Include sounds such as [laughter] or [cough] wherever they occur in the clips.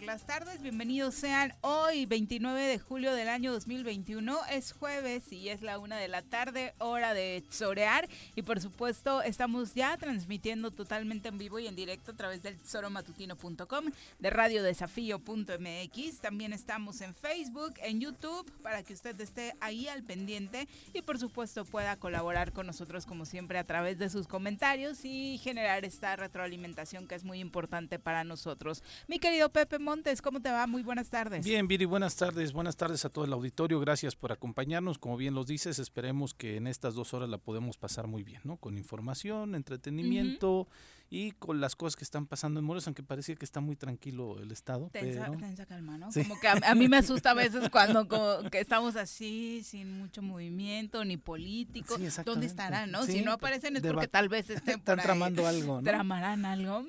Por las tardes. Bienvenidos sean hoy, 29 de julio del año 2021. Es jueves y es la una de la tarde, hora de Tesorear. Y por supuesto, estamos ya transmitiendo totalmente en vivo y en directo a través del tesoromatutino.com, de radiodesafío.mx. También estamos en Facebook, en YouTube, para que usted esté ahí al pendiente y por supuesto pueda colaborar con nosotros como siempre a través de sus comentarios y generar esta retroalimentación que es muy importante para nosotros. Mi querido Pepe Montes, ¿cómo te va? Muy buenas tardes. Bien, Viri, buenas tardes. Buenas tardes a todo el auditorio. Gracias por acompañarnos. Como bien los dices, esperemos que en estas dos horas la podemos pasar muy bien, ¿no? Con información, entretenimiento y con las cosas que están pasando en Morelos, aunque parecía que está muy tranquilo el estado. Tensa, tensa calma, ¿no? Como que a, mí me asusta a veces [laughs] cuando que estamos así, sin mucho movimiento, ni político. ¿Dónde estarán, no? si no aparecen es porque tal vez estén Están tramando algo, ¿no? Tramarán algo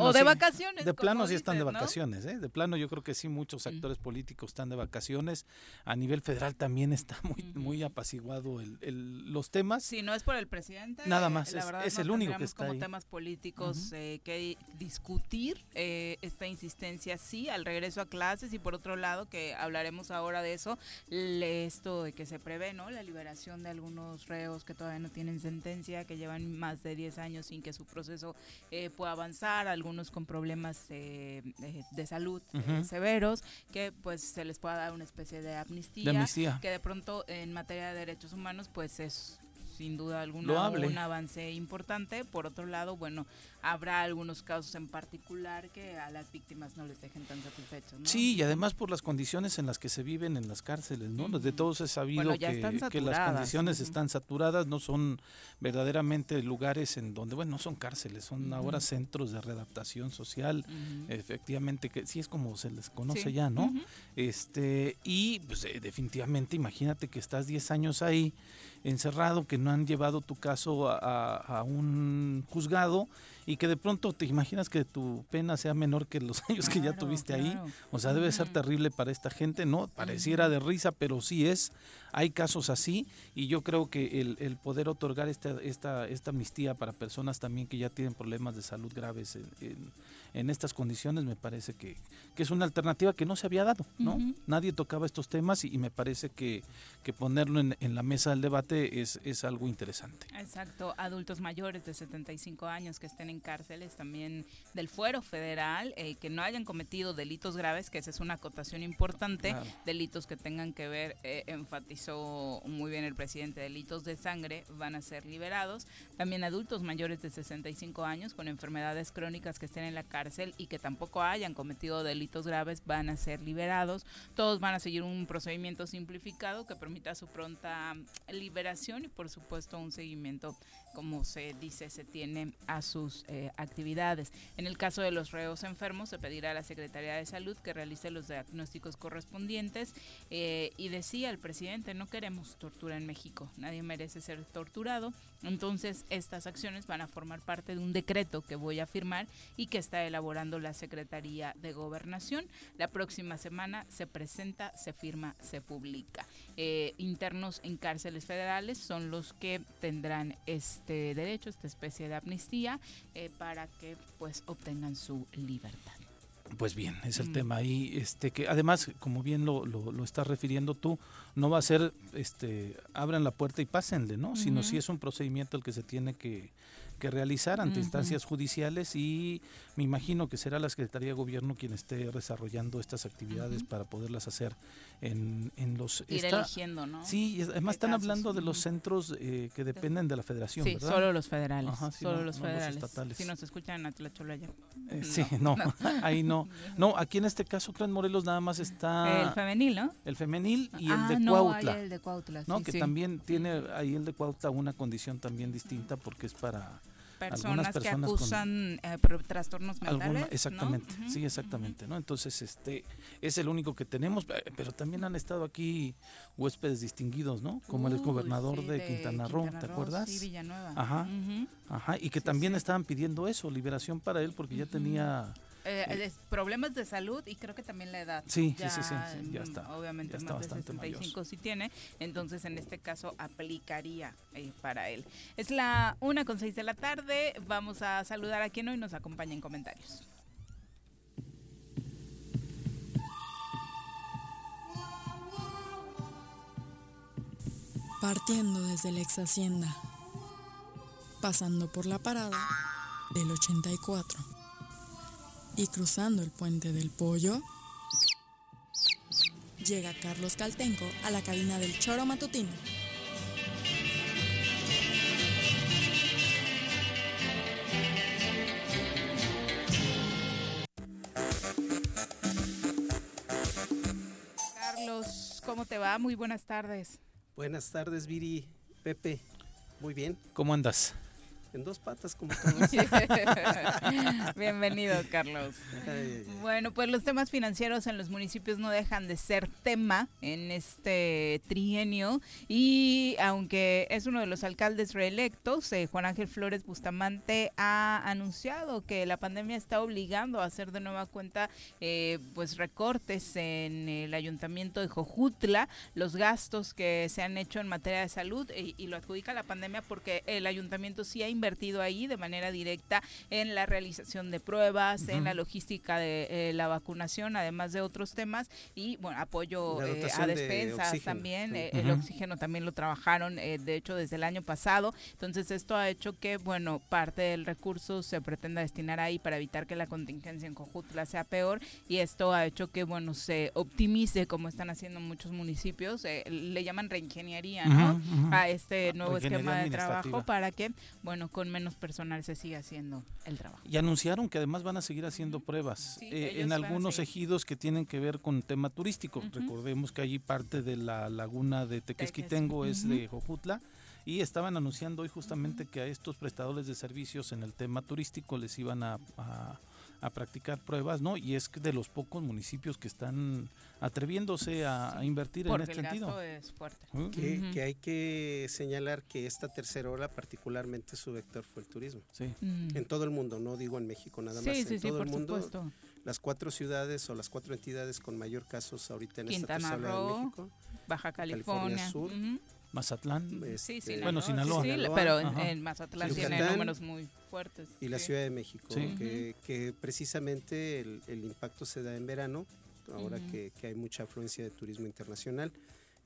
o de vacaciones. De plano sí están de vacaciones, ¿eh? De plano yo creo que sí, muchos actores políticos están de vacaciones. A nivel federal también está muy, muy apaciguado el, los temas. Si no es por el presidente. Nada más, es, el único que está como temas políticos eh, que discutir eh, esta insistencia, sí, al regreso a clases y por otro lado, que hablaremos ahora de eso, esto de que se prevé, ¿no? La liberación de algunos reos que todavía no tienen sentencia, que llevan más de 10 años sin que su proceso eh, pueda avanzar, algunos con problemas eh, de salud eh, severos, que pues se les pueda dar una especie de amnistía, que de pronto en materia de derechos humanos pues es sin duda alguna un avance importante. Por otro lado, bueno, habrá algunos casos en particular que a las víctimas no les dejen tan satisfechos. ¿no? Sí, y además por las condiciones en las que se viven en las cárceles, ¿no? De todos he sabido que, las condiciones están saturadas, no son verdaderamente lugares en donde, bueno, no son cárceles, son ahora centros de readaptación social, efectivamente, que sí es como se les conoce ya, ¿no? Este, y pues eh, definitivamente imagínate que estás 10 años ahí encerrado, que no han llevado tu caso a, un juzgado y que de pronto te imaginas que tu pena sea menor que los [laughs] años que ya tuviste ahí. O sea, debe ser terrible para esta gente, ¿no? Pareciera de risa, pero sí es. Hay casos así y yo creo que el, el poder otorgar esta, esta, esta amnistía para personas también que ya tienen problemas de salud graves en, en, estas condiciones me parece que, que, es una alternativa que no se había dado, ¿no? Nadie tocaba estos temas y, me parece que, que ponerlo en, en, la mesa del debate es, es algo interesante. Exacto, adultos mayores de 75 años que estén en cárceles también del fuero federal, eh, que no hayan cometido delitos graves, que esa es una acotación importante, delitos que tengan que ver, eh, enfatizó muy bien el presidente, delitos de sangre van a ser liberados. También adultos mayores de 65 años con enfermedades crónicas que estén en la cárcel y que tampoco hayan cometido delitos graves van a ser liberados. Todos van a seguir un procedimiento simplificado que permita su pronta liberación y por supuesto supuesto un seguimiento como se dice, se tiene a sus eh, actividades. En el caso de los reos enfermos, se pedirá a la Secretaría de Salud que realice los diagnósticos correspondientes. Eh, y decía el presidente, no queremos tortura en México, nadie merece ser torturado. Entonces, estas acciones van a formar parte de un decreto que voy a firmar y que está elaborando la Secretaría de Gobernación. La próxima semana se presenta, se firma, se publica. Eh, internos en cárceles federales son los que tendrán este derecho, esta especie de amnistía, eh, para que pues obtengan su libertad. Pues bien, es el mm. tema ahí, este que además, como bien lo, lo, lo, estás refiriendo tú, no va a ser, este, abran la puerta y pásenle, ¿no? Sino si es un procedimiento el que se tiene que, que realizar ante instancias judiciales y me imagino que será la Secretaría de Gobierno quien esté desarrollando estas actividades para poderlas hacer en, en los... Ir eligiendo, ¿no? Sí, además están hablando de los centros eh, que dependen de la federación, sí, solo los federales, solo los federales. estatales. Si nos escuchan en Tlaxcala eh, sí, [laughs] no, [laughs] ahí no. [laughs] No, aquí en este caso, creo en Morelos nada más está... El femenil, ¿no? El femenil y el de Cuautla. el de Cuautla, ¿no? que también tiene ahí el de Cuautla una condición también distinta porque es para personas, que acusan eh, trastornos mentales. exactamente, sí, exactamente, ¿no? Entonces, este es el único que tenemos, eh, pero también han estado aquí huéspedes distinguidos, ¿no? Como el gobernador de, Quintana Roo, ¿te acuerdas? Sí, Villanueva. Ajá, ajá, y que también estaban pidiendo eso, liberación para él, porque ya tenía eh, problemas de salud y creo que también la edad. Sí, sí, sí, sí, ya está. Obviamente más de 65 sí tiene, entonces en este caso aplicaría eh, para él. Es la una con seis de la tarde, vamos a saludar a quien hoy nos acompaña en comentarios. Partiendo desde la ex hacienda, pasando por la parada del 84 y cruzando el puente del pollo, llega Carlos Caltenco a la cabina del choro matutino. Carlos, ¿cómo te va? Muy buenas tardes. Buenas tardes, Viri, Pepe. Muy bien. ¿Cómo andas? En dos patas como todos. [laughs] Bienvenido, Carlos. Bueno, pues los temas financieros en los municipios no dejan de ser tema en este trienio y aunque es uno de los alcaldes reelectos, eh, Juan Ángel Flores Bustamante ha anunciado que la pandemia está obligando a hacer de nueva cuenta eh, pues recortes en el ayuntamiento de Jojutla, los gastos que se han hecho en materia de salud y, y lo adjudica la pandemia porque el ayuntamiento sí ha invertido invertido ahí de manera directa en la realización de pruebas, en la logística de eh, la vacunación, además de otros temas, y bueno, apoyo eh, a despensas también, eh, el oxígeno también lo trabajaron, de hecho, desde el año pasado. Entonces, esto ha hecho que, bueno, parte del recurso se pretenda destinar ahí para evitar que la contingencia en Cojutla sea peor, y esto ha hecho que, bueno, se optimice, como están haciendo muchos municipios, le llaman reingeniería, ¿no? A este nuevo esquema de trabajo para que, bueno, con menos personal se sigue haciendo el trabajo. Y anunciaron que además van a seguir haciendo pruebas eh, en algunos ejidos que tienen que ver con tema turístico. Recordemos que allí parte de la laguna de Tequesquitengo es de Jojutla y estaban anunciando hoy justamente que a estos prestadores de servicios en el tema turístico les iban a a practicar pruebas, ¿no? Y es de los pocos municipios que están atreviéndose a, invertir en este sentido. Es fuerte. que, hay que señalar que esta tercera ola particularmente su vector fue el turismo. Sí. En todo el mundo, no digo en México nada más, en todo el mundo. Las cuatro ciudades o las cuatro entidades con mayor casos ahorita en esta tercera ola de México. Baja California, Sur, Mazatlán. Sí, sí, bueno, Sinaloa. pero en, Mazatlán tiene números muy fuertes. Y la Ciudad de México, que, que, precisamente el, el, impacto se da en verano, ahora que, que, hay mucha afluencia de turismo internacional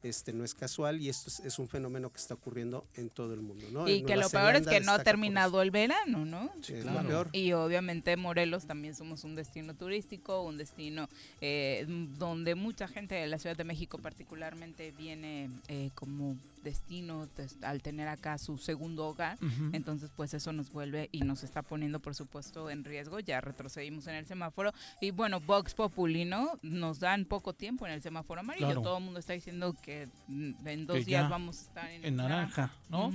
este no es casual y esto es, un fenómeno que está ocurriendo en todo el mundo, ¿no? Y que lo peor es que no ha terminado el verano, ¿no? Sí, peor. Y obviamente Morelos también somos un destino turístico, un destino eh, donde mucha gente de la Ciudad de México particularmente viene eh, como destino al tener acá su segundo hogar, entonces pues eso nos vuelve y nos está poniendo por supuesto en riesgo, ya retrocedimos en el semáforo. Y bueno, Vox Populi, ¿no? Nos dan poco tiempo en el semáforo amarillo, todo el mundo está diciendo que mm, en dos días vamos a estar en, naranja, ¿no?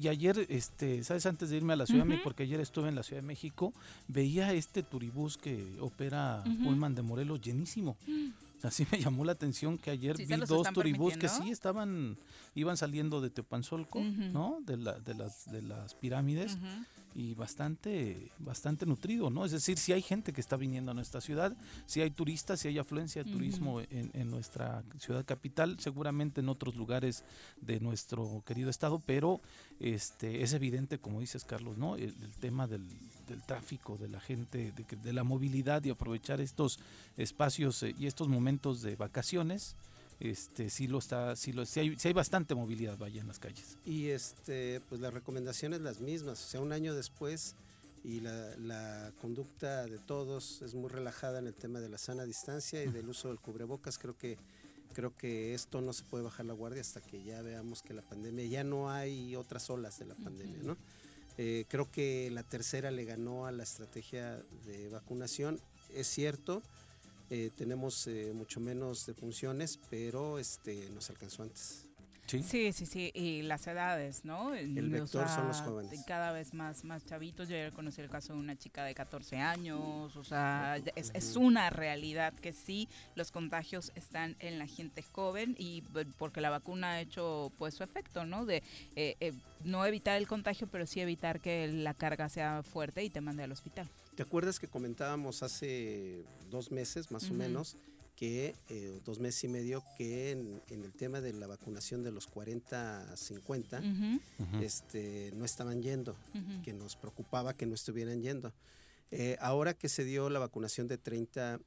Y ayer, este, ¿sabes? Antes de irme a la Ciudad de México, porque ayer estuve en la Ciudad de México, veía este turibús que opera Pullman de Morelos llenísimo. Así me [laughs] llamó la atención que ayer vi dos turibús que sí estaban, iban saliendo de Teopanzolco, ¿no? De, la, de, las, de las pirámides y bastante, bastante nutrido, ¿no? Es decir, si hay gente que está viniendo a nuestra ciudad, si hay turistas, si hay afluencia de turismo en, en, nuestra ciudad capital, seguramente en otros lugares de nuestro querido estado, pero este es evidente, como dices Carlos, ¿no? El, tema del, del, tráfico, de la gente, de, de, la movilidad y aprovechar estos espacios eh, y estos momentos de vacaciones este sí lo está sí lo sí hay, hay bastante movilidad vaya en las calles. Y este pues las recomendaciones las mismas. O sea un año después y la, la, conducta de todos es muy relajada en el tema de la sana distancia y del uso del cubrebocas. Creo que creo que esto no se puede bajar la guardia hasta que ya veamos que la pandemia ya no hay otras olas de la pandemia no eh, creo que la tercera le ganó a la estrategia de vacunación. Es cierto eh, tenemos eh, mucho menos de funciones, pero este nos alcanzó antes. Sí, sí, sí, y las edades, ¿no? El vector son los jóvenes. Cada vez más, más chavitos. Yo ayer conocí el caso de una chica de 14 años, o sea, es, es, una realidad que sí, los contagios están en la gente joven y porque la vacuna ha hecho pues su efecto, ¿no? De eh, no evitar el contagio, pero sí evitar que la carga sea fuerte y te mande al hospital. ¿Te acuerdas que comentábamos hace dos meses más o menos que eh, dos meses y medio que en, el tema de la vacunación de los 40 a 50 este, no estaban yendo, que nos preocupaba que no estuvieran yendo. Eh, ahora que se dio la vacunación de 30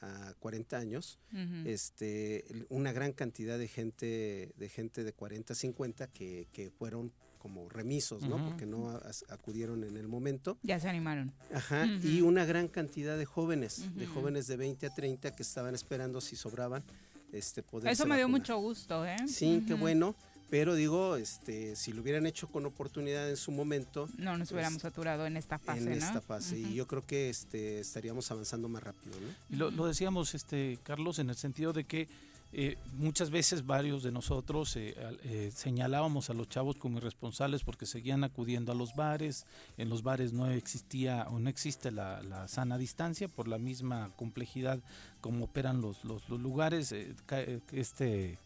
a, 40 años, este, una gran cantidad de gente de gente de 40 a 50 que, que fueron como remisos, ¿no? Porque no acudieron en el momento. Ya se animaron. Ajá, y una gran cantidad de jóvenes, de jóvenes de 20 a 30 que estaban esperando si sobraban este poder Eso me dio mucho gusto, ¿eh? Sí, qué bueno. Pero digo, este, si lo hubieran hecho con oportunidad en su momento. No nos hubiéramos pues, saturado en esta fase. En esta fase. Y yo creo que este, estaríamos avanzando más rápido. ¿no? Lo, lo, decíamos, este, Carlos, en el sentido de que eh, muchas veces varios de nosotros eh, eh, señalábamos a los chavos como irresponsables porque seguían acudiendo a los bares, en los bares no existía o no existe la, sana distancia por la misma complejidad como operan los, los, los lugares. este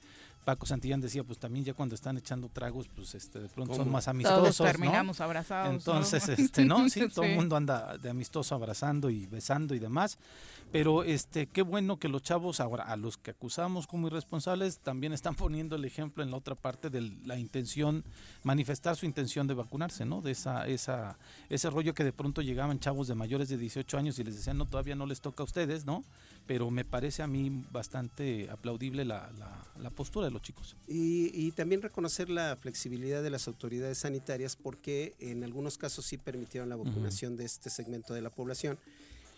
Paco Santillán decía, pues también ya cuando están echando tragos, pues este de pronto son más amistosos, Todos terminamos abrazados. Entonces, [laughs] este, ¿no? Sí, todo el mundo anda de amistoso abrazando y besando y demás. Pero este, qué bueno que los chavos ahora, a los que acusamos como irresponsables, también están poniendo el ejemplo en la otra parte de la intención, manifestar su intención de vacunarse, ¿no? De esa, esa, ese rollo que de pronto llegaban chavos de mayores de 18 años y les decían, no, todavía no les toca a ustedes, ¿no? Pero me parece a mí bastante aplaudible la, la, postura de los chicos. Y, y también reconocer la flexibilidad de las autoridades sanitarias porque en algunos casos sí permitieron la vacunación de este segmento de la población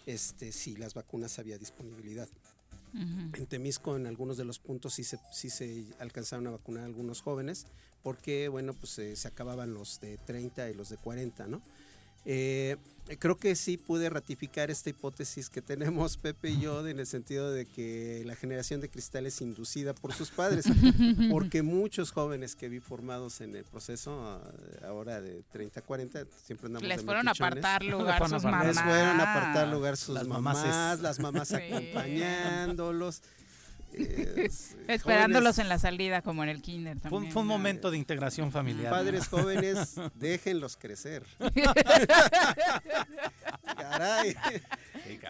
este, si las vacunas había disponibilidad. En Temisco, en algunos de los puntos sí se, sí se alcanzaron a vacunar a algunos jóvenes, porque, bueno, pues se acababan los de 30 y los de 40, ¿no? Eh, creo que sí pude ratificar esta hipótesis que tenemos Pepe y yo en el sentido de que la generación de cristal es inducida por sus padres, [laughs] porque muchos jóvenes que vi formados en el proceso eh, ahora de 30, 40, siempre andamos Les fueron a apartar lugar sus mamás. Les fueron a apartar lugar sus las mamás, las mamás acompañándolos. [laughs] Esperándolos en la salida, como en el kinder. También. Fue, un momento de integración familiar. Padres [laughs] jóvenes, déjenlos crecer. [laughs] Caray.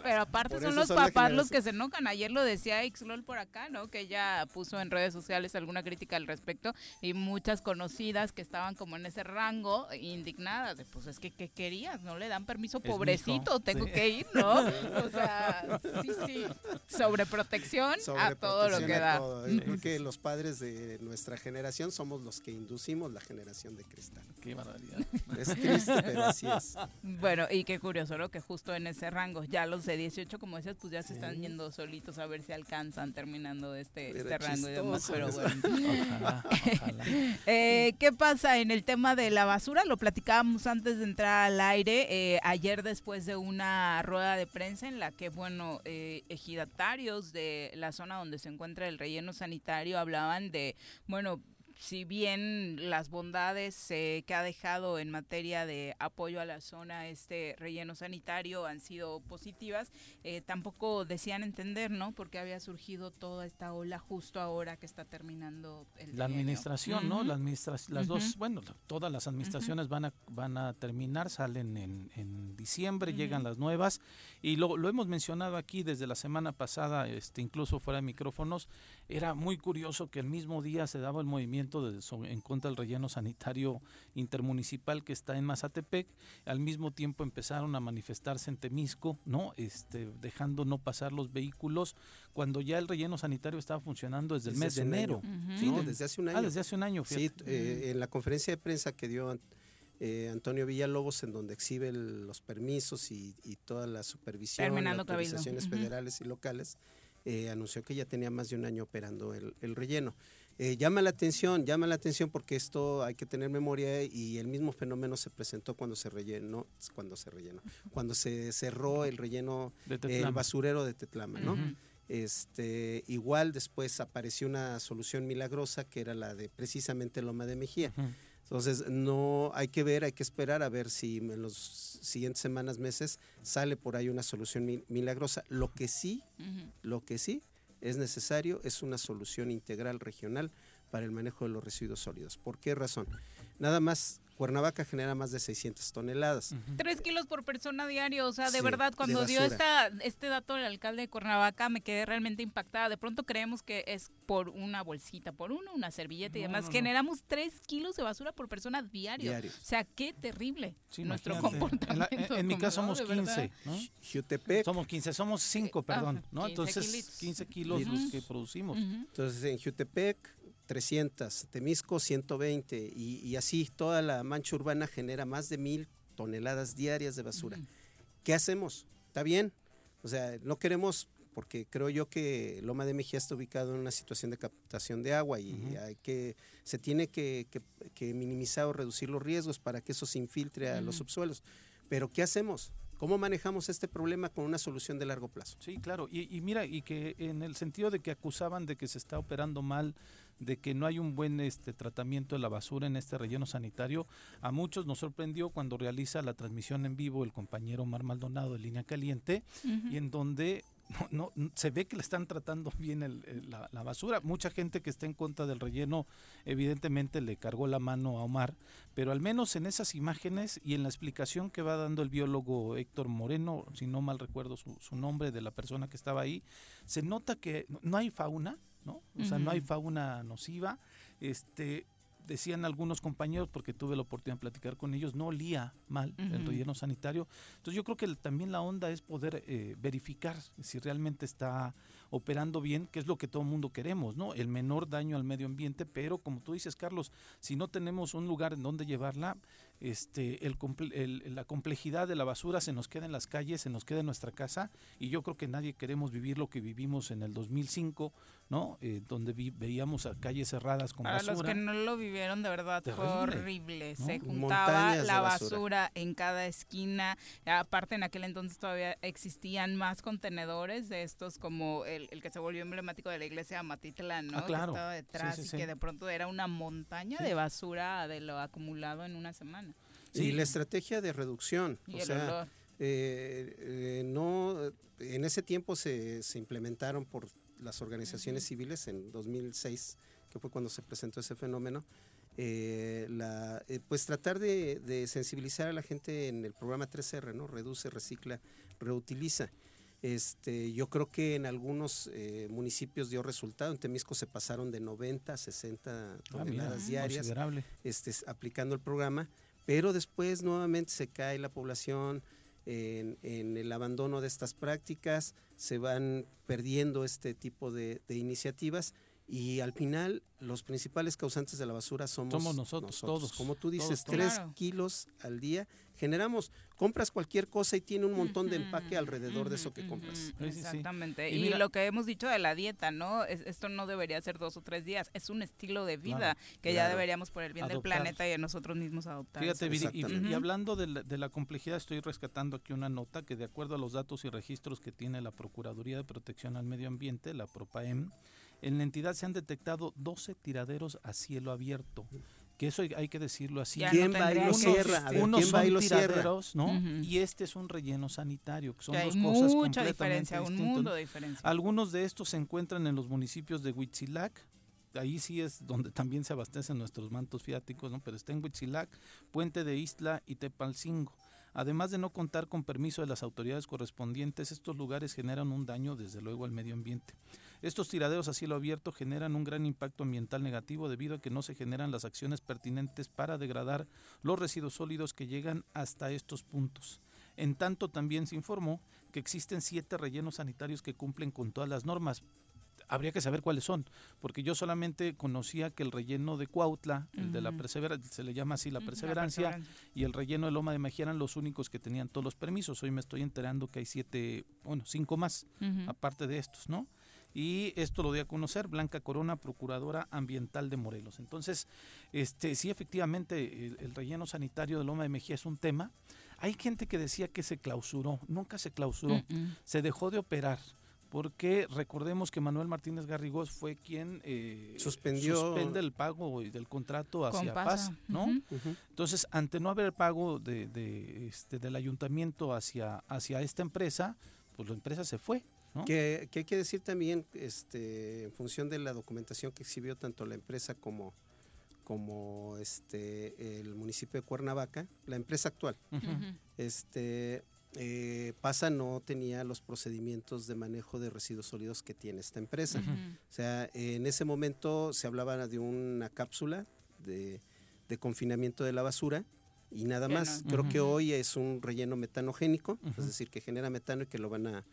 Pero aparte son los papás los que se enojan. Ayer lo decía Xlol por acá, ¿no? Que ella puso en redes sociales alguna crítica al respecto y muchas conocidas que estaban como en ese rango indignadas. De, pues es que, ¿qué querías? No le dan permiso, pobrecito, tengo que ir, ¿no? o sea, sí, sí. Sobreprotección, a todo lo que da. Creo que los padres de nuestra generación somos los que inducimos la generación de cristal. Qué barbaridad. Es triste, pero así es. Bueno, y qué curioso, ¿no? Que justo en ese rango ya los de 18, como decías, pues ya se están yendo solitos a ver si alcanzan terminando este, este rango y demás, pero [laughs] bueno. [laughs] Eh, ¿Qué pasa en el tema de la basura? Lo platicábamos antes de entrar al aire, eh, ayer después de una rueda de prensa en la que, bueno, eh, ejidatarios de la zona donde se encuentra el relleno sanitario hablaban de, bueno, si bien las bondades que ha dejado en materia de apoyo a la zona este relleno sanitario han sido positivas, eh, tampoco decían entender, ¿no? Porque había surgido toda esta ola justo ahora que está terminando el La administración, ¿no? La las dos, bueno, todas las administraciones van a van a terminar, salen en, en diciembre, llegan las nuevas y lo, lo hemos mencionado aquí desde la semana pasada, este incluso fuera de micrófonos, era muy curioso que el mismo día se daba el movimiento de, en contra del relleno sanitario intermunicipal que está en Mazatepec. Al mismo tiempo empezaron a manifestarse en Temisco, ¿no? Este, dejando no pasar los vehículos cuando ya el relleno sanitario estaba funcionando desde el mes de enero. Sí, desde hace un ah, año. Ah, desde hace un año. Sí, eh, en la conferencia de prensa que dio eh, Antonio Villalobos, en donde exhibe los permisos y, toda la supervisión, las autorizaciones federales y locales, eh, anunció que ya tenía más de un año operando el, relleno. Eh, llama la atención, llama la atención porque esto hay que tener memoria y el mismo fenómeno se presentó cuando se rellenó, cuando se rellenó, cuando se cerró el relleno, el basurero de Tetlama, ¿no? Este, igual después apareció una solución milagrosa que era la de precisamente Loma de Mejía. Entonces, no hay que ver, hay que esperar a ver si en los siguientes semanas, meses, sale por ahí una solución milagrosa. Lo que sí, lo que sí es necesario es una solución integral regional para el manejo de los residuos sólidos. ¿Por qué razón? Nada más Cuernavaca genera más de 600 toneladas. Tres kilos por persona diario, o sea, de verdad, cuando dio esta, este dato el alcalde de Cuernavaca me quedé realmente impactada. De pronto creemos que es por una bolsita, por uno, una servilleta y demás. Generamos tres kilos de basura por persona diario. O sea, qué terrible nuestro comportamiento. En, mi caso somos 15, ¿no? Jutepec. Somos 15, somos 5, perdón, ¿no? Entonces, 15 kilos los que producimos. Entonces, en Jutepec 300, Temisco 120 y, así toda la mancha urbana genera más de mil toneladas diarias de basura. ¿Qué hacemos? ¿Está bien? O sea, no queremos, porque creo yo que Loma de Mejía está ubicado en una situación de captación de agua y hay que, se tiene que, minimizar o reducir los riesgos para que eso se infiltre a los subsuelos. Pero ¿qué hacemos? ¿Cómo manejamos este problema con una solución de largo plazo? Sí, claro. Y, y, mira, y que en el sentido de que acusaban de que se está operando mal de que no hay un buen este tratamiento de la basura en este relleno sanitario. A muchos nos sorprendió cuando realiza la transmisión en vivo el compañero Omar Maldonado de Línea Caliente y en donde no, se ve que le están tratando bien la, la, basura. Mucha gente que está en contra del relleno, evidentemente le cargó la mano a Omar, pero al menos en esas imágenes y en la explicación que va dando el biólogo Héctor Moreno, si no mal recuerdo su, su nombre de la persona que estaba ahí, se nota que no hay fauna, ¿no? O sea, no hay fauna nociva. Este, decían algunos compañeros, porque tuve la oportunidad de platicar con ellos, no olía mal el relleno sanitario. Entonces yo creo que también la onda es poder eh, verificar si realmente está operando bien, que es lo que todo el mundo queremos, ¿no? El menor daño al medio ambiente, pero como tú dices, Carlos, si no tenemos un lugar en donde llevarla, este, el, la complejidad de la basura se nos queda en las calles, se nos queda en nuestra casa y yo creo que nadie queremos vivir lo que vivimos en el 2005, ¿no? Eh, donde veíamos a calles cerradas con Para basura. los que no lo vivieron de verdad fue horrible, se juntaba la basura. en cada esquina, aparte en aquel entonces todavía existían más contenedores de estos como el, que se volvió emblemático de la iglesia de Matitlán, ¿no? Ah, claro. Que estaba detrás y que de pronto era una montaña de basura de lo acumulado en una semana. Y la estrategia de reducción. o sea, eh, eh, no, en ese tiempo se, se implementaron por las organizaciones civiles en 2006, que fue cuando se presentó ese fenómeno. Eh, la, pues tratar de, de, sensibilizar a la gente en el programa 3R, ¿no? Reduce, recicla, reutiliza. Este, yo creo que en algunos municipios dio resultado. En Temisco se pasaron de 90 a 60 ah, toneladas diarias este, aplicando el programa pero después nuevamente se cae la población en, el abandono de estas prácticas, se van perdiendo este tipo de, iniciativas Y al final, los principales causantes de la basura somos, nosotros, todos. Como tú dices, tres kilos al día generamos. Compras cualquier cosa y tiene un montón de empaque alrededor de eso que compras. Exactamente. Y, lo que hemos dicho de la dieta, ¿no? esto no debería ser dos o tres días, es un estilo de vida que ya deberíamos por el bien del planeta y de nosotros mismos adoptar. Fíjate, y, hablando de la, de la complejidad, estoy rescatando aquí una nota que de acuerdo a los datos y registros que tiene la Procuraduría de Protección al Medio Ambiente, la PROPAEM, en la entidad se han detectado 12 tiraderos a cielo abierto que eso hay que decirlo así. ¿Quién va y lo cierra? unos son tiraderos, ¿no? Y este es un relleno sanitario, que son dos cosas mucha diferencia, un mundo de diferencia. Algunos de estos se encuentran en los municipios de Huitzilac, ahí sí es donde también se abastecen nuestros mantos fiáticos, ¿no? Pero está en Huitzilac, Puente de Isla y Tepalcingo. Además de no contar con permiso de las autoridades correspondientes, estos lugares generan un daño desde luego al medio ambiente. Estos tiraderos a cielo abierto generan un gran impacto ambiental negativo debido a que no se generan las acciones pertinentes para degradar los residuos sólidos que llegan hasta estos puntos. En tanto, también se informó que existen siete rellenos sanitarios que cumplen con todas las normas. Habría que saber cuáles son, porque yo solamente conocía que el relleno de Cuautla, el de la perseverancia, se le llama así la perseverancia, y el relleno de Loma de Mejía eran los únicos que tenían todos los permisos. Hoy me estoy enterando que hay siete, bueno, cinco más, aparte de estos, ¿no? Y esto lo dio a conocer Blanca Corona, procuradora ambiental de Morelos. Entonces, este, sí, efectivamente, el, relleno sanitario de Loma de Mejía es un tema. Hay gente que decía que se clausuró, nunca se clausuró, se dejó de operar porque recordemos que Manuel Martínez Garrigós fue quien eh, suspendió suspende el pago del contrato hacia Paz, ¿no? Entonces, ante no haber pago de, de, este, del ayuntamiento hacia, hacia esta empresa, pues la empresa se fue, que, hay que decir también, este, en función de la documentación que exhibió tanto la empresa como, como este, el municipio de Cuernavaca, la empresa actual, este, eh, PASA no tenía los procedimientos de manejo de residuos sólidos que tiene esta empresa. O sea, en ese momento se hablaba de una cápsula de, confinamiento de la basura y nada más. Creo que hoy es un relleno metanogénico, es decir, que genera metano y que lo van a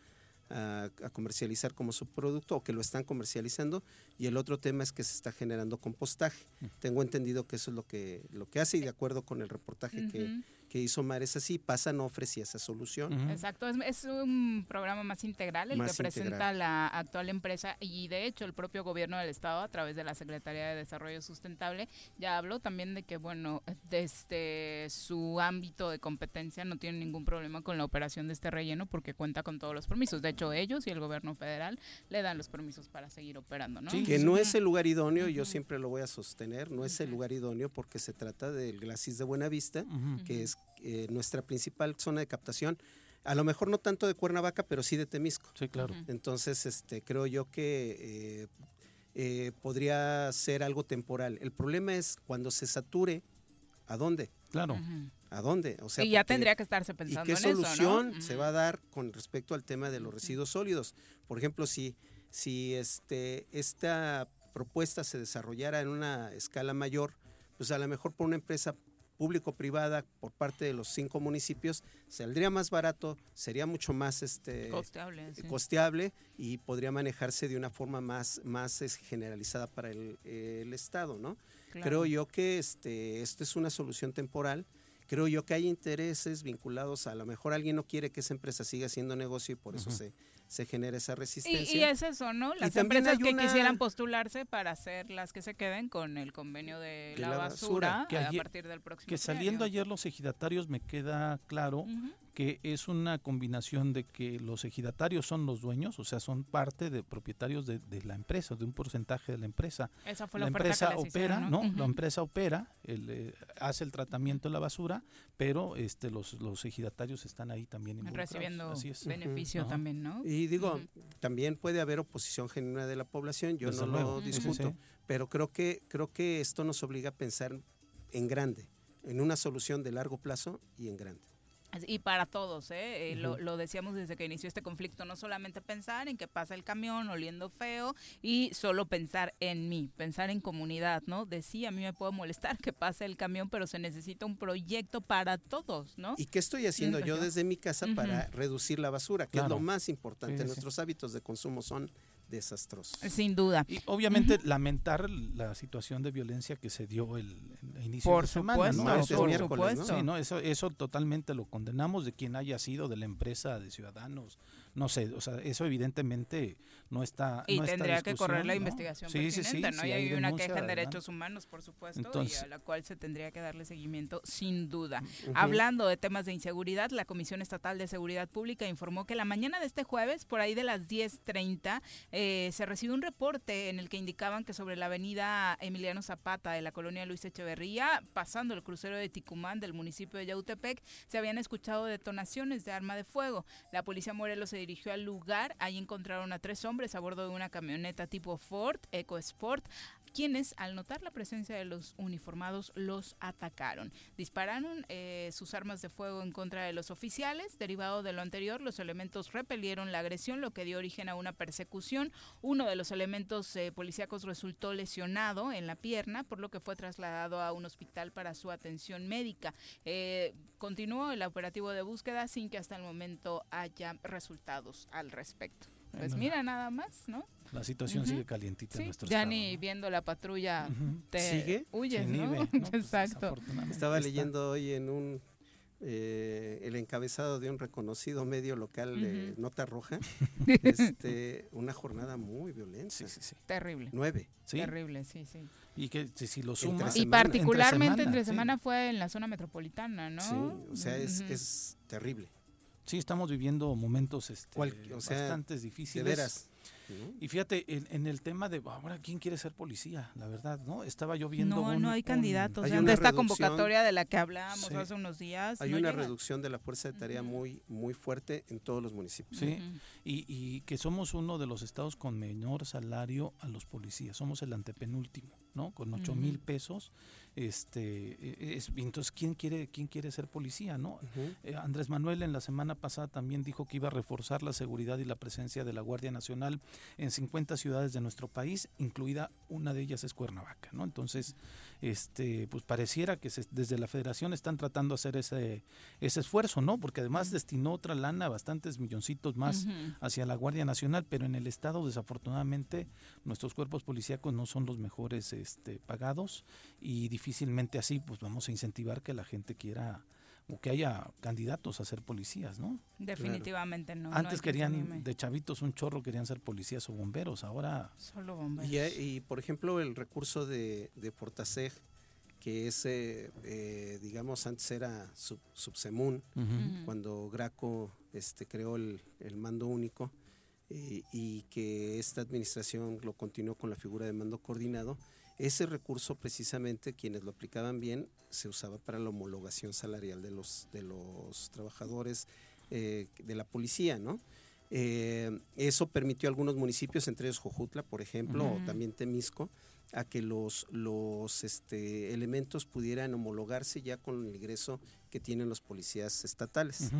a, comercializar como su producto o que lo están comercializando y el otro tema es que se está generando compostaje. Tengo entendido que eso es lo que, lo que hace y de acuerdo con el reportaje que, que hizo Mar es así, PASA no ofrecía esa solución. Exacto, es, un programa más integral el que presenta la actual empresa y de hecho el propio gobierno del estado a través de la Secretaría de Desarrollo Sustentable ya habló también de que bueno, desde su ámbito de competencia no tiene ningún problema con la operación de este relleno porque cuenta con todos los permisos. De hecho, ellos y el gobierno federal le dan los permisos para seguir operando, ¿no? que no es el lugar idóneo, yo siempre lo voy a sostener, no es el lugar idóneo porque se trata del Glacis de Buenavista, que es eh, nuestra principal zona de captación. A lo mejor no tanto de Cuernavaca, pero sí de Temisco. Sí, claro. Entonces, este, creo yo que eh, eh, podría ser algo temporal. El problema es cuando se sature, ¿a dónde? Claro. ¿A dónde? O sea, y ya tendría que estarse pensando ¿y qué solución se va a dar con respecto al tema de los residuos sólidos? Por ejemplo, si, si este, esta propuesta se desarrollara en una escala mayor, pues a lo mejor por una empresa público-privada por parte de los cinco municipios saldría más barato, sería mucho más este, costeable, y podría manejarse de una forma más, más generalizada para el, Estado. ¿no? Creo yo que este, esto es una solución temporal. Creo yo que hay intereses vinculados a, a lo mejor alguien no quiere que esa empresa siga haciendo negocio y por eso se, se genera esa resistencia. Y, es eso, ¿no? Las empresas que quisieran postularse para ser las que se queden con el convenio de, la, basura, a partir del próximo Que saliendo ayer los ejidatarios me queda claro que es una combinación de que los ejidatarios son los dueños, o sea, son parte de propietarios de, la empresa, de un porcentaje de la empresa. Esa fue la, empresa opera, ¿no? La empresa opera, el, hace el tratamiento de la basura, pero este los, los ejidatarios están ahí también involucrados. Recibiendo beneficio también, ¿no? Y digo, también puede haber oposición genuina de la población, yo no lo discuto, pero creo que creo que esto nos obliga a pensar en grande, en una solución de largo plazo y en grande. Y para todos, ¿eh? eh lo, decíamos desde que inició este conflicto, no solamente pensar en que pasa el camión oliendo feo y solo pensar en mí, pensar en comunidad, ¿no? Decía, a mí me puede molestar que pase el camión, pero se necesita un proyecto para todos, ¿no? ¿Y qué estoy haciendo yo desde mi casa para reducir la basura? Que es lo más importante. Nuestros hábitos de consumo son desastrosos. Sin duda. Y obviamente lamentar la situación de violencia que se dio el, inicio de semana, ¿no? Eso, por supuesto. Sí, ¿no? Eso, eso totalmente lo condenamos de quien haya sido, de la empresa, de ciudadanos, no sé, o sea, eso evidentemente no está. Y tendría que correr la investigación sí, pertinente, ¿no? y hay, una queja en derechos humanos, por supuesto, y a la cual se tendría que darle seguimiento sin duda. Hablando de temas de inseguridad, la Comisión Estatal de Seguridad Pública informó que la mañana de este jueves, por ahí de las 10.30, eh, se recibió un reporte en el que indicaban que sobre la avenida Emiliano Zapata de la colonia Luis Echeverría, pasando el crucero de Ticumán del municipio de Yautepec, se habían escuchado detonaciones de arma de fuego. La policía Morelos se dirigió al lugar. Ahí encontraron a tres hombres a bordo de una camioneta tipo Ford EcoSport quienes al notar la presencia de los uniformados los atacaron. Dispararon eh, sus armas de fuego en contra de los oficiales. Derivado de lo anterior, los elementos repelieron la agresión, lo que dio origen a una persecución. Uno de los elementos eh, policíacos resultó lesionado en la pierna, por lo que fue trasladado a un hospital para su atención médica. Eh, continuó el operativo de búsqueda sin que hasta el momento haya resultados al respecto. Pues mira, nada más, ¿no? La situación sigue calientita en nuestro ya ni viendo la patrulla te ¿Sigue? huyes, ¿no? [laughs] Pues, Exacto. Estaba leyendo hoy en un eh, el encabezado de un reconocido medio local de Nota Roja, [laughs] este, una jornada muy violenta. Sí, sí, sí. Terrible. Nueve. Terrible, sí, sí. Y que si lo sumas... Y particularmente entre semana, fue en la zona metropolitana, ¿no? Sí, o sea, es, es terrible. Sí, estamos viviendo momentos este, bastante difíciles. De veras. Y fíjate, en, el tema de ahora, ¿quién quiere ser policía? La verdad, ¿no? Estaba yo viendo. No, no hay candidatos. de esta convocatoria de la que hablábamos hace unos días. Hay una reducción de la fuerza de tarea muy, muy fuerte en todos los municipios. Sí, y, y que somos uno de los estados con menor salario a los policías. Somos el antepenúltimo, ¿no? Con ocho mil pesos este e, es, entonces quién quiere quién quiere ser policía no eh, Andrés Manuel en la semana pasada también dijo que iba a reforzar la seguridad y la presencia de la Guardia Nacional en 50 ciudades de nuestro país incluida una de ellas es Cuernavaca no entonces este pues pareciera que desde la Federación están tratando de hacer ese ese esfuerzo no porque además destinó otra lana bastantes milloncitos más hacia la Guardia Nacional pero en el estado desafortunadamente nuestros cuerpos policíacos no son los mejores este pagados y difícilmente así pues vamos a incentivar que la gente quiera o que haya candidatos a ser policías, ¿no? Definitivamente no. Antes querían, de chavitos un chorro, querían ser policías o bomberos, ahora... Solo bomberos. Y, por ejemplo el recurso de, de Portaseg, que es, eh, eh, digamos, antes era sub, Subsemun, cuando Graco este, creó el, el mando único, eh, y que esta administración lo continuó con la figura de mando coordinado, ese recurso precisamente quienes lo aplicaban bien se usaba para la homologación salarial de los, de los trabajadores eh, de la policía, ¿no? Eh, eso permitió a algunos municipios, entre ellos Jojutla, por ejemplo, o también Temisco, a que los, los este, elementos pudieran homologarse ya con el ingreso que tienen los policías estatales.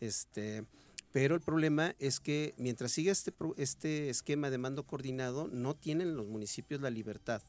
este, pero el problema es que mientras siga este, este esquema de mando coordinado, no tienen los municipios la libertad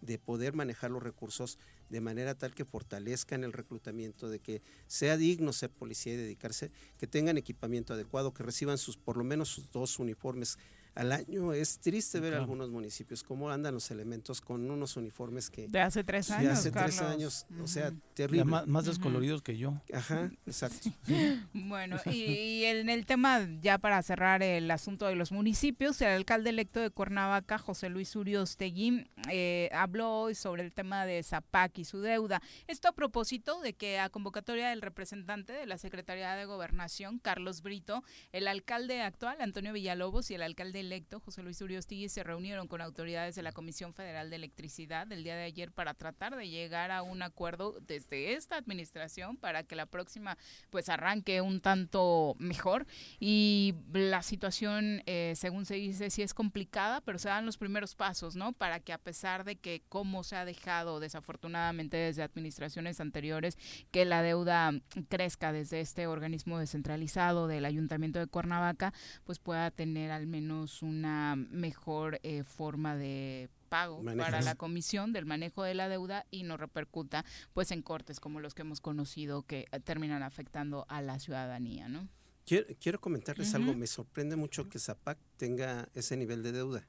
de poder manejar los recursos de manera tal que fortalezcan el reclutamiento, de que sea digno ser policía y dedicarse, que tengan equipamiento adecuado, que reciban sus por lo menos sus dos uniformes al año. Es triste ver algunos municipios cómo andan los elementos con unos uniformes que... De hace tres años. De hace tres años, o sea, terrible. más, descoloridos que yo. Ajá, exacto. [laughs] Bueno, y, en el tema, ya para cerrar el asunto de los municipios, el alcalde electo de Cuernavaca, José Luis Uriostegui, eh, habló hoy sobre el tema de Zapac y su deuda. Esto a propósito de que a convocatoria del representante de la Secretaría de Gobernación, Carlos Brito, el alcalde actual, Antonio Villalobos, y el alcalde electo, José Luis Uriostegui, se reunieron con autoridades de la Comisión Federal de Electricidad el día de ayer para tratar de llegar a un acuerdo desde esta administración para que la próxima pues arranque un tanto mejor. Y la situación, eh, según se dice, sí es complicada, pero se dan los primeros pasos, ¿no? Para que a pesar de que como se ha dejado desafortunadamente desde administraciones anteriores que la deuda crezca desde este organismo descentralizado del Ayuntamiento de Cuernavaca, pues pueda tener al menos una mejor eh, forma de pago para la comisión del manejo de la deuda y no repercuta pues en cortes como los que hemos conocido que eh, terminan afectando a la ciudadanía, ¿no? Quiero, comentarles algo. Me sorprende mucho que Zapac tenga ese nivel de deuda.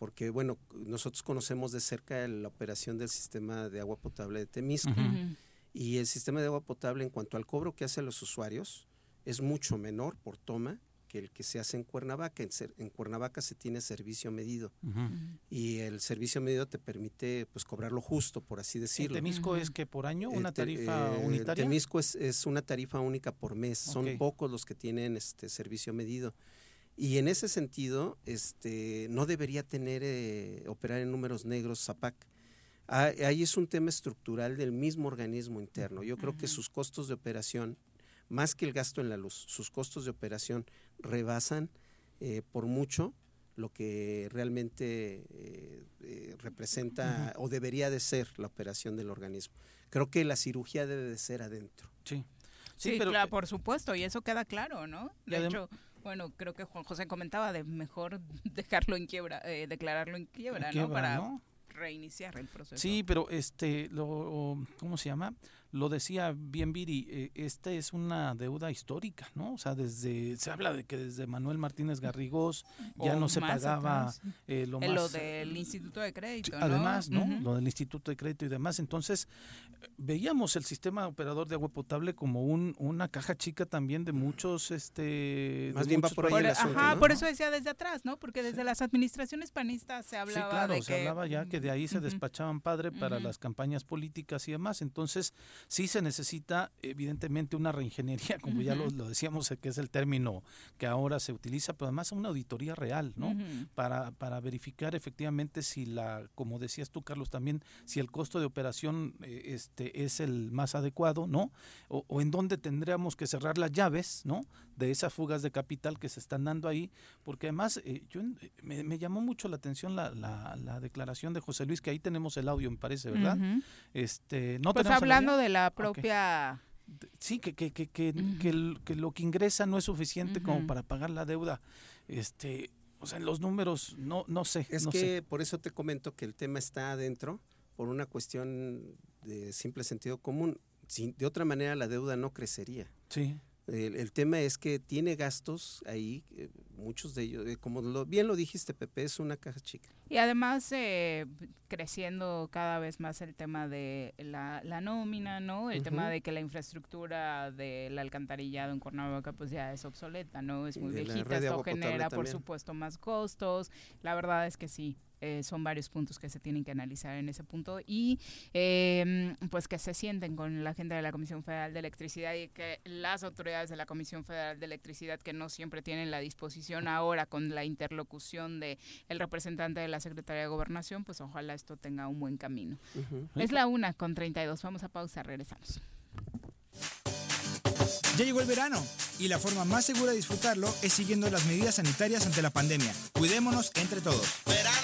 Porque, bueno, nosotros conocemos de cerca la operación del sistema de agua potable de Temisco. Y el sistema de agua potable, en cuanto al cobro que hace a los usuarios, es mucho menor por toma que el que se hace en Cuernavaca. En, Cuernavaca se tiene servicio medido y el servicio medido te permite pues cobrar lo justo, por así decirlo. Temisco es que por año una tarifa eh, unitaria? Temisco es, es, una tarifa única por mes. Son pocos los que tienen este servicio medido. Y en ese sentido, este, no debería tener, eh, operar en números negros ZAPAC. Ah, ahí es un tema estructural del mismo organismo interno. Yo creo que sus costos de operación más que el gasto en la luz, sus costos de operación rebasan eh, por mucho lo que realmente eh, eh, representa o debería de ser la operación del organismo. Creo que la cirugía debe de ser adentro. Sí, sí, pero, claro, por supuesto, y eso queda claro, ¿no? De hecho, bueno, creo que Juan José comentaba de mejor [laughs] dejarlo en quiebra, declararlo en quiebra, ¿no? Para reiniciar el proceso. Sí, pero este, lo, ¿cómo se llama? Lo decía bien Viri, eh, esta es una deuda histórica, ¿no? O sea, desde se habla de que desde Manuel Martínez Garrigós ya no se pagaba eh, lo más... Lo del Instituto de Crédito, ¿no? Además, ¿no? Lo del Instituto de Crédito y demás. Entonces, veíamos el sistema operador de agua potable como un, una caja chica también de muchos... este Más bien va por ahí el asunto, Ajá, por eso decía desde atrás, ¿no? Porque desde las administraciones panistas se hablaba sí, claro, de se hablaba ya que de ahí se despachaban padre para las campañas políticas y demás. Entonces, sí se necesita evidentemente una reingeniería, [laughs] como ya lo, decíamos, que es el término que ahora se utiliza, pero además una auditoría real, ¿no? para, para verificar efectivamente si la, como decías tú, Carlos, también, si el costo de operación eh, este, es el más adecuado, ¿no? O, en dónde tendríamos que cerrar las llaves, ¿no? De esas fugas de capital que se están dando ahí, porque además eh, yo, eh, me, llamó mucho la atención la, la, declaración de José Luis, que ahí tenemos el audio, me parece, ¿verdad? este, no pues hablando de la propia... Sí, que, que, que, que, que, lo que ingresa no es suficiente como para pagar la deuda. Este, o sea, los números, no, no sé. Es que por eso te comento que el tema está adentro, por una cuestión de simple sentido común. de otra manera, la deuda no crecería. Sí. El, tema es que tiene gastos ahí, eh, muchos de ellos, eh, como lo, bien lo dijiste, Pepe, es una caja chica. Y además eh, creciendo cada vez más el tema de la, nómina, ¿no? El tema de que la infraestructura del alcantarillado en Cuernavaca pues ya es obsoleta, ¿no? Es muy viejita, esto genera por supuesto más costos. La verdad es que sí, eh, son varios puntos que se tienen que analizar en ese punto y em, pues que se sienten con la gente de la Comisión Federal de Electricidad y que las autoridades de la Comisión Federal de Electricidad que no siempre tienen la disposición ahora con la interlocución de el representante de la Secretaría de Gobernación, pues ojalá esto tenga un buen camino. Es la una con 32, vamos a pausa, regresamos. Ya llegó el verano y la forma más segura de disfrutarlo es siguiendo las medidas sanitarias ante la pandemia. Cuidémonos entre todos. Verano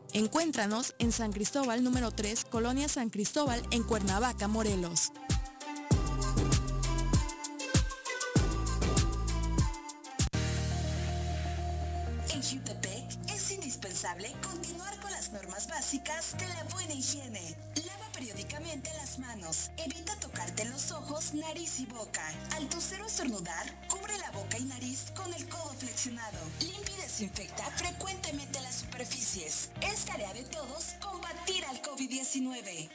Encuéntranos en San Cristóbal número 3, Colonia San Cristóbal, en Cuernavaca, Morelos. continuar con las normas básicas de la buena higiene. Lava periódicamente las manos. Evita tocarte los ojos, nariz y boca. Al toser o estornudar, cubre la boca y nariz con el codo flexionado. Limpia y desinfecta frecuentemente las superficies. Es tarea de todos combatir al COVID-19.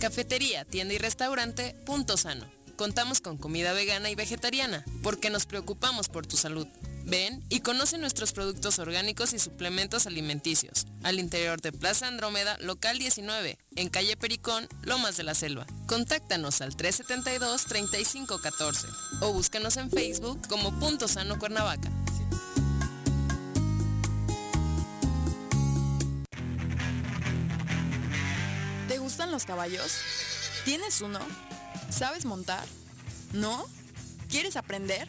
Cafetería, tienda y restaurante Punto Sano Contamos con comida vegana y vegetariana, porque nos preocupamos por tu salud. Ven y conoce nuestros productos orgánicos y suplementos alimenticios. Al interior de Plaza Andrómeda, local 19, en calle Pericón, Lomas de la Selva. Contáctanos al 372-3514 o búscanos en Facebook como Punto Sano Cuernavaca. ¿Te gustan los caballos? ¿Tienes uno? ¿Sabes montar? ¿No? ¿Quieres aprender?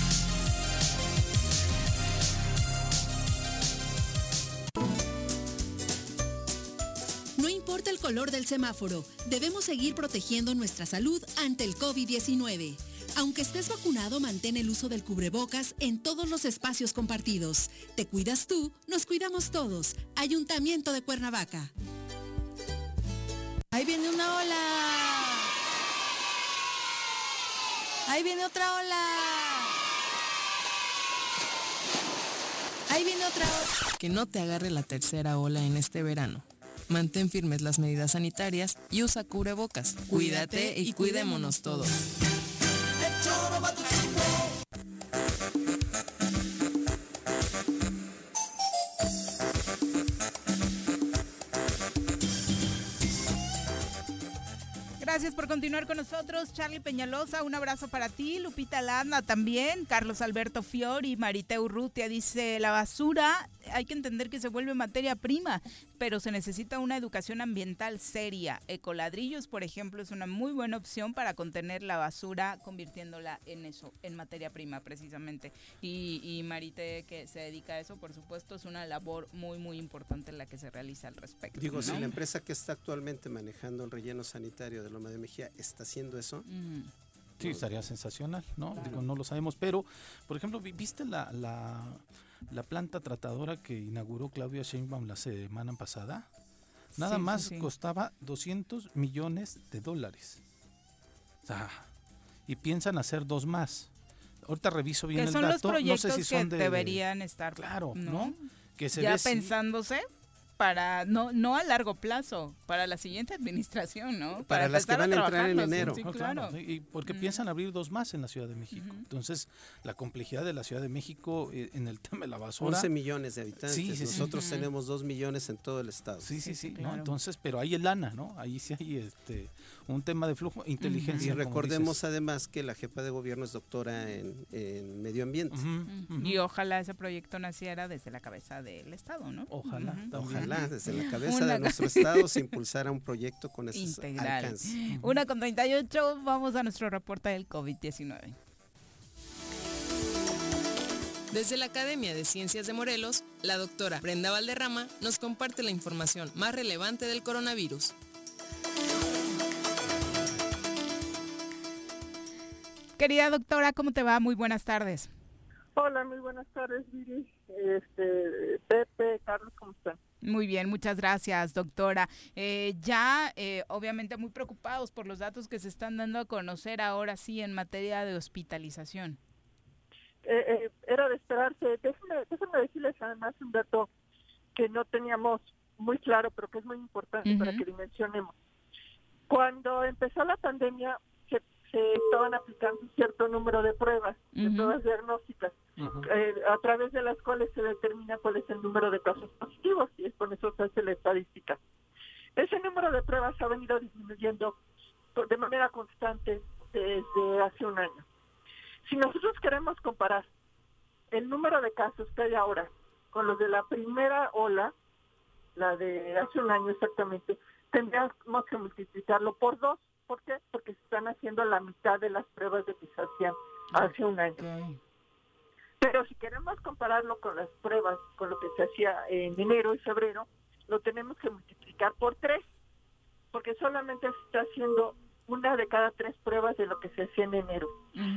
Color del semáforo, debemos seguir protegiendo nuestra salud ante el COVID-19. Aunque estés vacunado, mantén el uso del cubrebocas en todos los espacios compartidos. Te cuidas tú, nos cuidamos todos. Ayuntamiento de Cuernavaca. Ahí viene una ola. Ahí viene otra ola. Ahí viene otra ola. Que no te agarre la tercera ola en este verano. Mantén firmes las medidas sanitarias y usa cubrebocas. Cuídate y cuidémonos todos. Gracias por continuar con nosotros, Charlie Peñalosa. Un abrazo para ti, Lupita Landa también, Carlos Alberto Fiori, Mariteu Rutia dice: La basura hay que entender que se vuelve materia prima, pero se necesita una educación ambiental seria. Ecoladrillos, por ejemplo, es una muy buena opción para contener la basura, convirtiéndola en eso, en materia prima, precisamente. Y, y Marite, que se dedica a eso, por supuesto, es una labor muy, muy importante la que se realiza al respecto. Digo, si la empresa que está actualmente manejando el relleno sanitario de lo de Mejía está haciendo eso. Sí, estaría sensacional, ¿no? no lo sabemos, pero, por ejemplo, ¿viste la, la, planta tratadora que inauguró Claudia Sheinbaum la semana pasada? Nada más costaba 200 millones de dólares. y piensan hacer dos más. Ahorita reviso bien el dato. no sé si son que deberían estar. Claro, ¿no? Que se ya pensándose para no no a largo plazo, para la siguiente administración, ¿no? Para, las que van a, entrar en enero. Sí, claro. Y porque piensan abrir dos más en la Ciudad de México. Entonces, la complejidad de la Ciudad de México eh, en el tema de la basura. 11 millones de habitantes. Nosotros tenemos 2 millones en todo el estado. Sí, sí, sí. ¿no? Entonces, pero ahí el lana, ¿no? Ahí sí hay este un tema de flujo, inteligencia. Y recordemos además que la jefa de gobierno es doctora en, medio ambiente. Y ojalá ese proyecto naciera desde la cabeza del Estado, ¿no? Ojalá. Ojalá desde la cabeza de nuestro [laughs] estado se impulsara un proyecto con esos alcances. Una con 38, vamos a nuestro reporte del COVID-19. Desde la Academia de Ciencias de Morelos, la doctora Brenda Valderrama nos comparte la información más relevante del coronavirus. Querida doctora, ¿cómo te va? Muy buenas tardes. Hola, muy buenas tardes, Viri. Este, Pepe, Carlos, ¿cómo están? Muy bien, muchas gracias, doctora. Eh, ya, eh, obviamente, muy preocupados por los datos que se están dando a conocer ahora sí en materia de hospitalización. Eh, era de esperarse. Déjenme, decirles además un dato que no teníamos muy claro, pero que es muy importante para que dimensionemos. Cuando empezó la pandemia, se estaban aplicando un cierto número de pruebas, de pruebas diagnósticas, eh, a través de las cuales se determina cuál es el número de casos positivos y es con eso se hace la estadística. Ese número de pruebas ha venido disminuyendo de manera constante desde hace un año. Si nosotros queremos comparar el número de casos que hay ahora con los de la primera ola, la de hace un año exactamente, tendríamos que multiplicarlo por dos ¿Por qué? Porque se están haciendo la mitad de las pruebas de que se hacían hace un año. Pero si queremos compararlo con las pruebas, con lo que se hacía en enero y febrero, lo tenemos que multiplicar por tres, porque solamente se está haciendo una de cada tres pruebas de lo que se hacía en enero.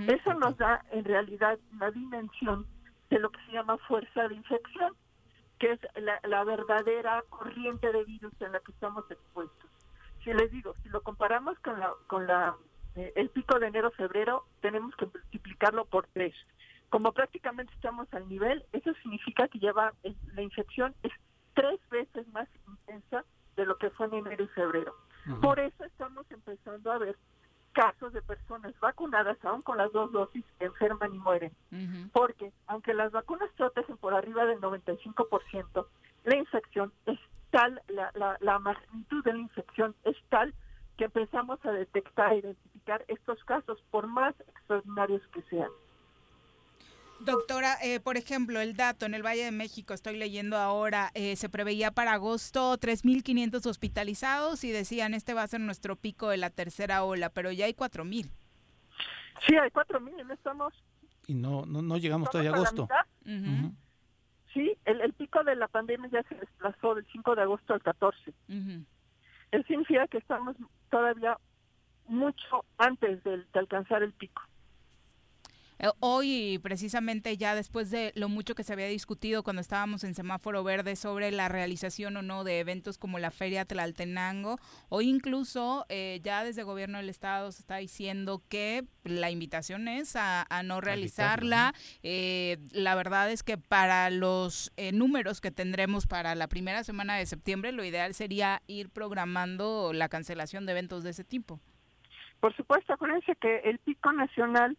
Eso nos da en realidad una dimensión de lo que se llama fuerza de infección, que es la, verdadera corriente de virus en la que estamos expuestos. Si les digo, si lo comparamos con la con la eh, el pico de enero-febrero, tenemos que multiplicarlo por tres. Como prácticamente estamos al nivel, eso significa que lleva la infección es tres veces más intensa de lo que fue en enero y febrero. Por eso estamos empezando a ver casos de personas vacunadas, aún con las dos dosis, enferman y mueren. Porque aunque las vacunas protegen por arriba del 95%, la infección es tal, la, la, la magnitud de la infección es tal que empezamos a detectar e identificar estos casos, por más extraordinarios que sean. Doctora, eh, por ejemplo, el dato en el Valle de México, estoy leyendo ahora, eh, se preveía para agosto 3.500 hospitalizados y decían, este va a ser nuestro pico de la tercera ola, pero ya hay 4.000. Sí, hay 4.000, no estamos... Y no, no, no llegamos todavía a agosto. Sí, el, el, pico de la pandemia ya se desplazó del 5 de agosto al 14. Eso significa que estamos todavía mucho antes de alcanzar el pico. Eh, hoy, precisamente ya después de lo mucho que se había discutido cuando estábamos en semáforo verde sobre la realización o no de eventos como la Feria Tlaltenango, hoy incluso eh, ya desde el gobierno del estado se está diciendo que la invitación es a, no realizarla. Eh, la verdad es que para los números que tendremos para la primera semana de septiembre, lo ideal sería ir programando la cancelación de eventos de ese tipo. Por supuesto, acuérdense que el pico nacional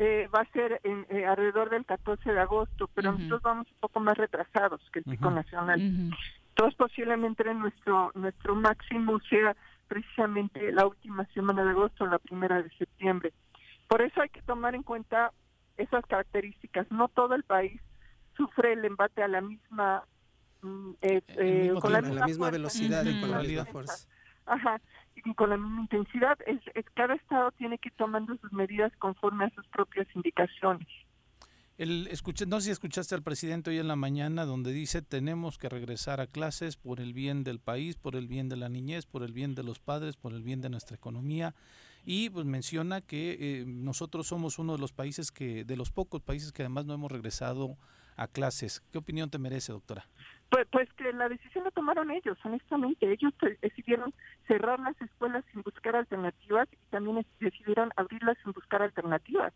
eh, va a ser en, eh, alrededor del 14 de agosto, pero nosotros vamos un poco más retrasados que el pico nacional. Entonces posiblemente nuestro nuestro máximo sea precisamente la última semana de agosto, la primera de septiembre. Por eso hay que tomar en cuenta esas características. No todo el país sufre el embate a la misma mm, eh, con la misma, velocidad y con la misma fuerza. Ajá y con la misma intensidad. Es, cada estado tiene que ir tomando sus medidas conforme a sus propias indicaciones. El, escuché, no sé si escuchaste al presidente hoy en la mañana donde dice tenemos que regresar a clases por el bien del país, por el bien de la niñez, por el bien de los padres, por el bien de nuestra economía y pues menciona que eh, nosotros somos uno de los países que de los pocos países que además no hemos regresado a clases. ¿Qué opinión te merece, doctora? Pues, pues que la decisión la tomaron ellos, honestamente. Ellos decidieron cerrar las escuelas sin buscar alternativas y también decidieron abrirlas sin buscar alternativas.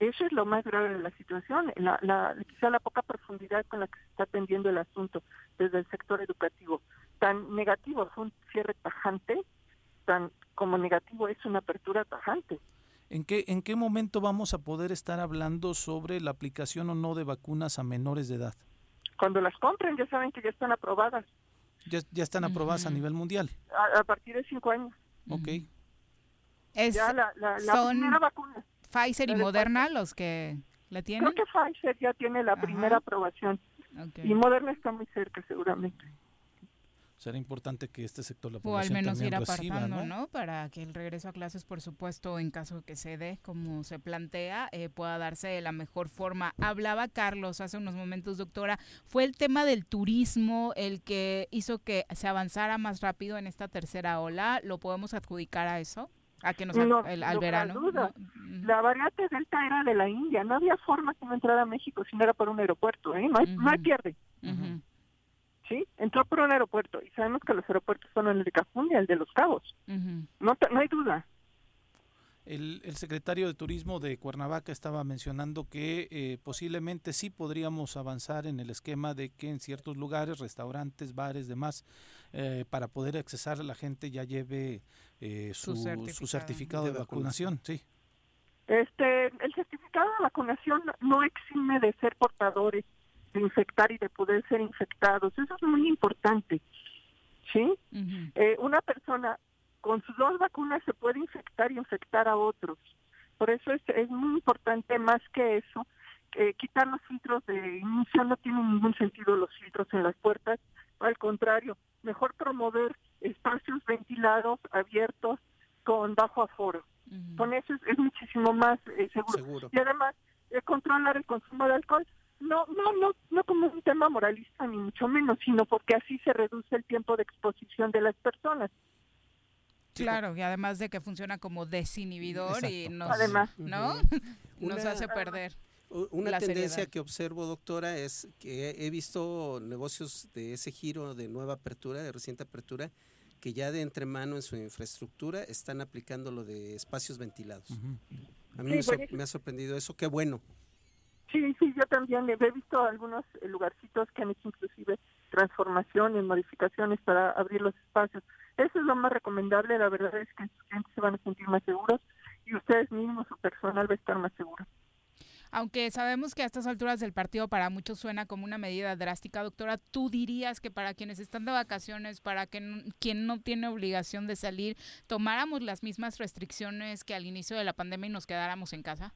Eso es lo más grave de la situación, la, la, quizá la poca profundidad con la que se está atendiendo el asunto desde el sector educativo. Tan negativo fue un cierre tajante, tan como negativo es una apertura tajante. ¿En qué, ¿En qué momento vamos a poder estar hablando sobre la aplicación o no de vacunas a menores de edad? Cuando las compren, ya saben que ya están aprobadas. Ya, ya están aprobadas a nivel mundial. A, partir de cinco años. Ok. Es, ya la, la, son primera vacuna. Pfizer y Moderna los que la tienen. Creo que Pfizer ya tiene la primera aprobación. Y Moderna está muy cerca seguramente será importante que este sector la o al menos ir apartando, ¿no? Para que el regreso a clases, por supuesto, en caso que se dé, como se plantea, eh, pueda darse de la mejor forma. Hablaba Carlos hace unos momentos, doctora, fue el tema del turismo el que hizo que se avanzara más rápido en esta tercera ola. ¿Lo podemos adjudicar a eso? a que nos al verano. La variante delta era de la India, no había forma que no entrara a México si no era por un aeropuerto, ¿eh? no, hay, pierde. ¿Sí? Entró por un aeropuerto y sabemos que los aeropuertos son el de Cajún y el de Los Cabos. no, no hay duda. El, el, secretario de Turismo de Cuernavaca estaba mencionando que eh, posiblemente sí podríamos avanzar en el esquema de que en ciertos lugares, restaurantes, bares, demás, eh, para poder accesar la gente ya lleve eh, su, su, certificado, de, vacunación. Sí. Este, el certificado de vacunación no exime de ser portadores de infectar y de poder ser infectados. Eso es muy importante. ¿Sí? Eh, una persona con sus dos vacunas se puede infectar y infectar a otros. Por eso es, es muy importante, más que eso, quitar los filtros de inicio. No tiene ningún sentido los filtros en las puertas. Al contrario, mejor promover espacios ventilados, abiertos, con bajo aforo. Con eso es, muchísimo más eh, seguro. Y además, eh, controlar el consumo de alcohol, no, no, no, no como un tema moralista, ni mucho menos, sino porque así se reduce el tiempo de exposición de las personas. Claro, y además de que funciona como desinhibidor y nos, ¿no? nos hace perder. Una tendencia que observo, doctora, es que he visto negocios de ese giro de nueva apertura, de reciente apertura, que ya de entremano en su infraestructura están aplicando lo de espacios ventilados. A mí me, ha sorprendido eso, qué bueno. Sí, sí, yo también he visto algunos lugarcitos que han hecho inclusive transformaciones, modificaciones para abrir los espacios. Eso es lo más recomendable, la verdad es que sus clientes se van a sentir más seguros y ustedes mismos, su personal va a estar más seguro. Aunque sabemos que a estas alturas del partido para muchos suena como una medida drástica, doctora, ¿tú dirías que para quienes están de vacaciones, para que quien no tiene obligación de salir, tomáramos las mismas restricciones que al inicio de la pandemia y nos quedáramos en casa?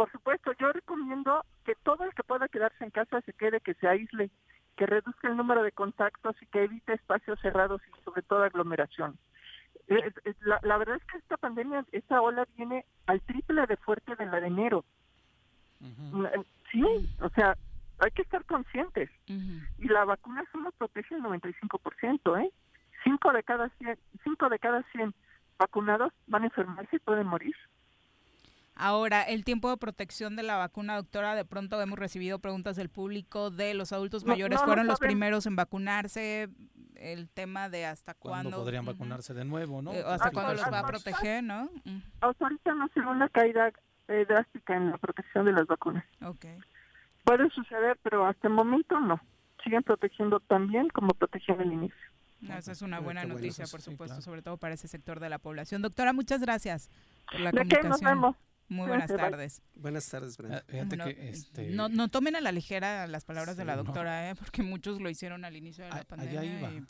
Por supuesto. Yo recomiendo que todo el que pueda quedarse en casa se quede, que se aísle, que reduzca el número de contactos y que evite espacios cerrados y sobre todo aglomeraciones. Eh, la, verdad es que esta pandemia, esta ola viene al triple de fuerte de la de enero. Eh, sí, o sea, hay que estar conscientes. Y la vacuna solo protege el 95%, ¿eh? Cinco de cada 100, cinco de cada 100 vacunados van a enfermarse y pueden morir. Ahora, el tiempo de protección de la vacuna, doctora, de pronto hemos recibido preguntas del público de los adultos mayores, ¿fueron los primeros en vacunarse? el tema de hasta cuándo. podrían vacunarse de nuevo, ¿no? Eh, hasta cuándo los va a proteger, ¿no? ahorita no se ve una caída eh, drástica en la protección de las vacunas. Ok. Puede suceder, pero hasta el momento no. Siguen protegiendo tan bien como protegían el inicio. esa es una buena noticia, por supuesto, sobre todo para ese sector de la población. Doctora, muchas gracias por la comunicación. Nos vemos. Muy buenas tardes. Buenas tardes, Brenda. Ah, este, no, no, tomen a la ligera las palabras de la doctora, ¿eh? [laughs] porque muchos lo hicieron al inicio de la pandemia. Y,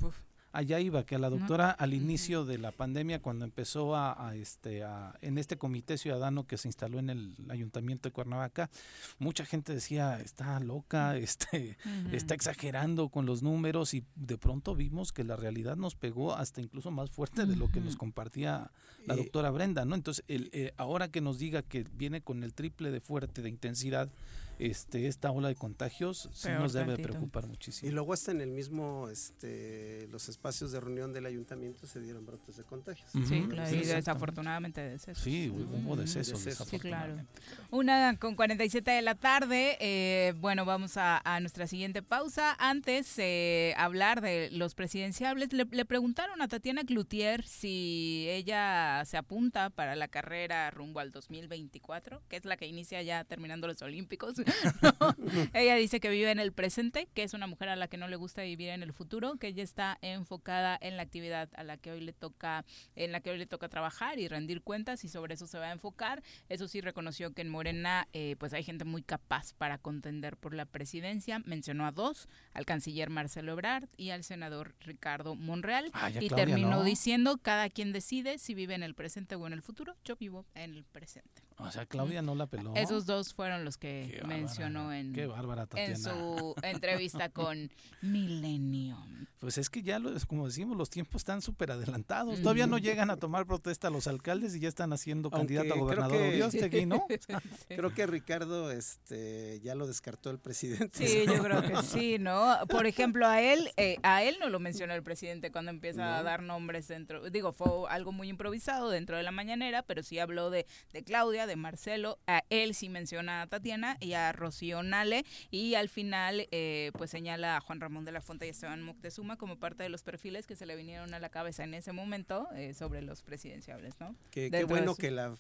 allá iba, que a la doctora al inicio de la pandemia, cuando empezó a, este, a, en este comité ciudadano que se instaló en el ayuntamiento de Cuernavaca, mucha gente decía, está loca, [laughs] este, está exagerando con los números y de pronto vimos que la realidad nos pegó hasta incluso más fuerte de lo que nos compartía la doctora Brenda, ¿no? Entonces, el, eh, ahora que nos diga que viene con el triple de fuerte de intensidad, este, esta ola de contagios sí nos debe preocupar muchísimo. Y luego hasta en el mismo, este, los espacios de reunión del ayuntamiento se dieron brotes de contagios. Sí, claro, y desafortunadamente decesos. Sí, hubo decesos. Sí, claro. Una con 47 de la tarde, eh, bueno, vamos a, nuestra siguiente pausa. Antes, eh, hablar de los presidenciables, le, le preguntaron a Tatiana Cloutier si ella se apunta para la carrera rumbo al 2024, que es la que inicia ya terminando los Olímpicos. [laughs] ella dice que vive en el presente, que es una mujer a la que no le gusta vivir en el futuro, que ella está enfocada en la actividad a la que hoy le toca, en la que hoy le toca trabajar y rendir cuentas y sobre eso se va a enfocar. Eso sí reconoció que en Morena eh, pues hay gente muy capaz para contender por la presidencia. Mencionó a dos, al canciller Marcelo Ebrard y al senador Ricardo Monreal. Ah, y terminó diciendo cada quien decide si vive en el presente o en el futuro. Yo vivo en el presente. O sea, Claudia no la peló. Esos dos fueron los que mencionó en, en su entrevista [laughs] con Millennium. Pues es que ya, como decimos, los tiempos están súper adelantados. Todavía no llegan a tomar protesta los alcaldes y ya están haciendo candidato a gobernador que, ¿no? [laughs] Creo que Ricardo este, ya lo descartó el presidente. Sí, yo creo que sí, ¿no? Por ejemplo, a él, eh, a él no lo mencionó el presidente cuando empieza a dar nombres dentro. Digo, fue algo muy improvisado dentro de la mañanera, pero sí habló de, de Claudia, de Marcelo, a él sí menciona a Tatiana y a Rocío Nale y al final eh, pues señala a Juan Ramón de la Fuente y Esteban Moctezuma como parte de los perfiles que se le vinieron a la cabeza en ese momento eh, sobre los presidenciables, ¿no? Qué, bueno que la,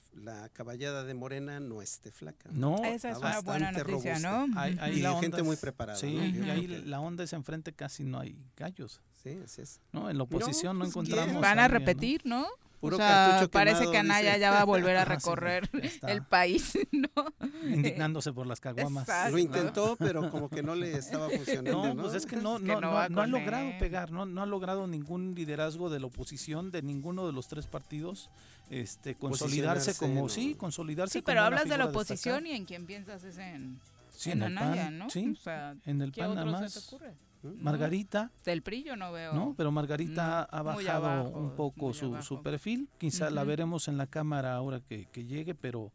caballada de Morena no esté flaca. No, esa es una buena noticia, ¿no? Hay, hay gente muy preparada. Sí, y ahí la onda es enfrente casi no hay gallos. Sí, así es. No, en la oposición no, pues, encontramos. Van a repetir, ¿no? O sea, parece que Anaya ya va a volver a [laughs] recorrer el país, [laughs] ¿no? Indignándose por las caguamas. Lo intentó, pero como que no le estaba funcionando, ¿no? Pues es que no, no, no, ha logrado pegar, no, no ha logrado ningún liderazgo de la oposición de ninguno de los tres partidos este consolidarse como sí, consolidarse Sí, pero hablas de la oposición y en quién piensas es en, en, Anaya, ¿no? Sí, o sea, en el ¿qué PAN otro se te ocurre? Margarita. Del PRI yo no veo. No, pero Margarita ha bajado un poco su, perfil. Quizá la veremos en la cámara ahora que, llegue, pero,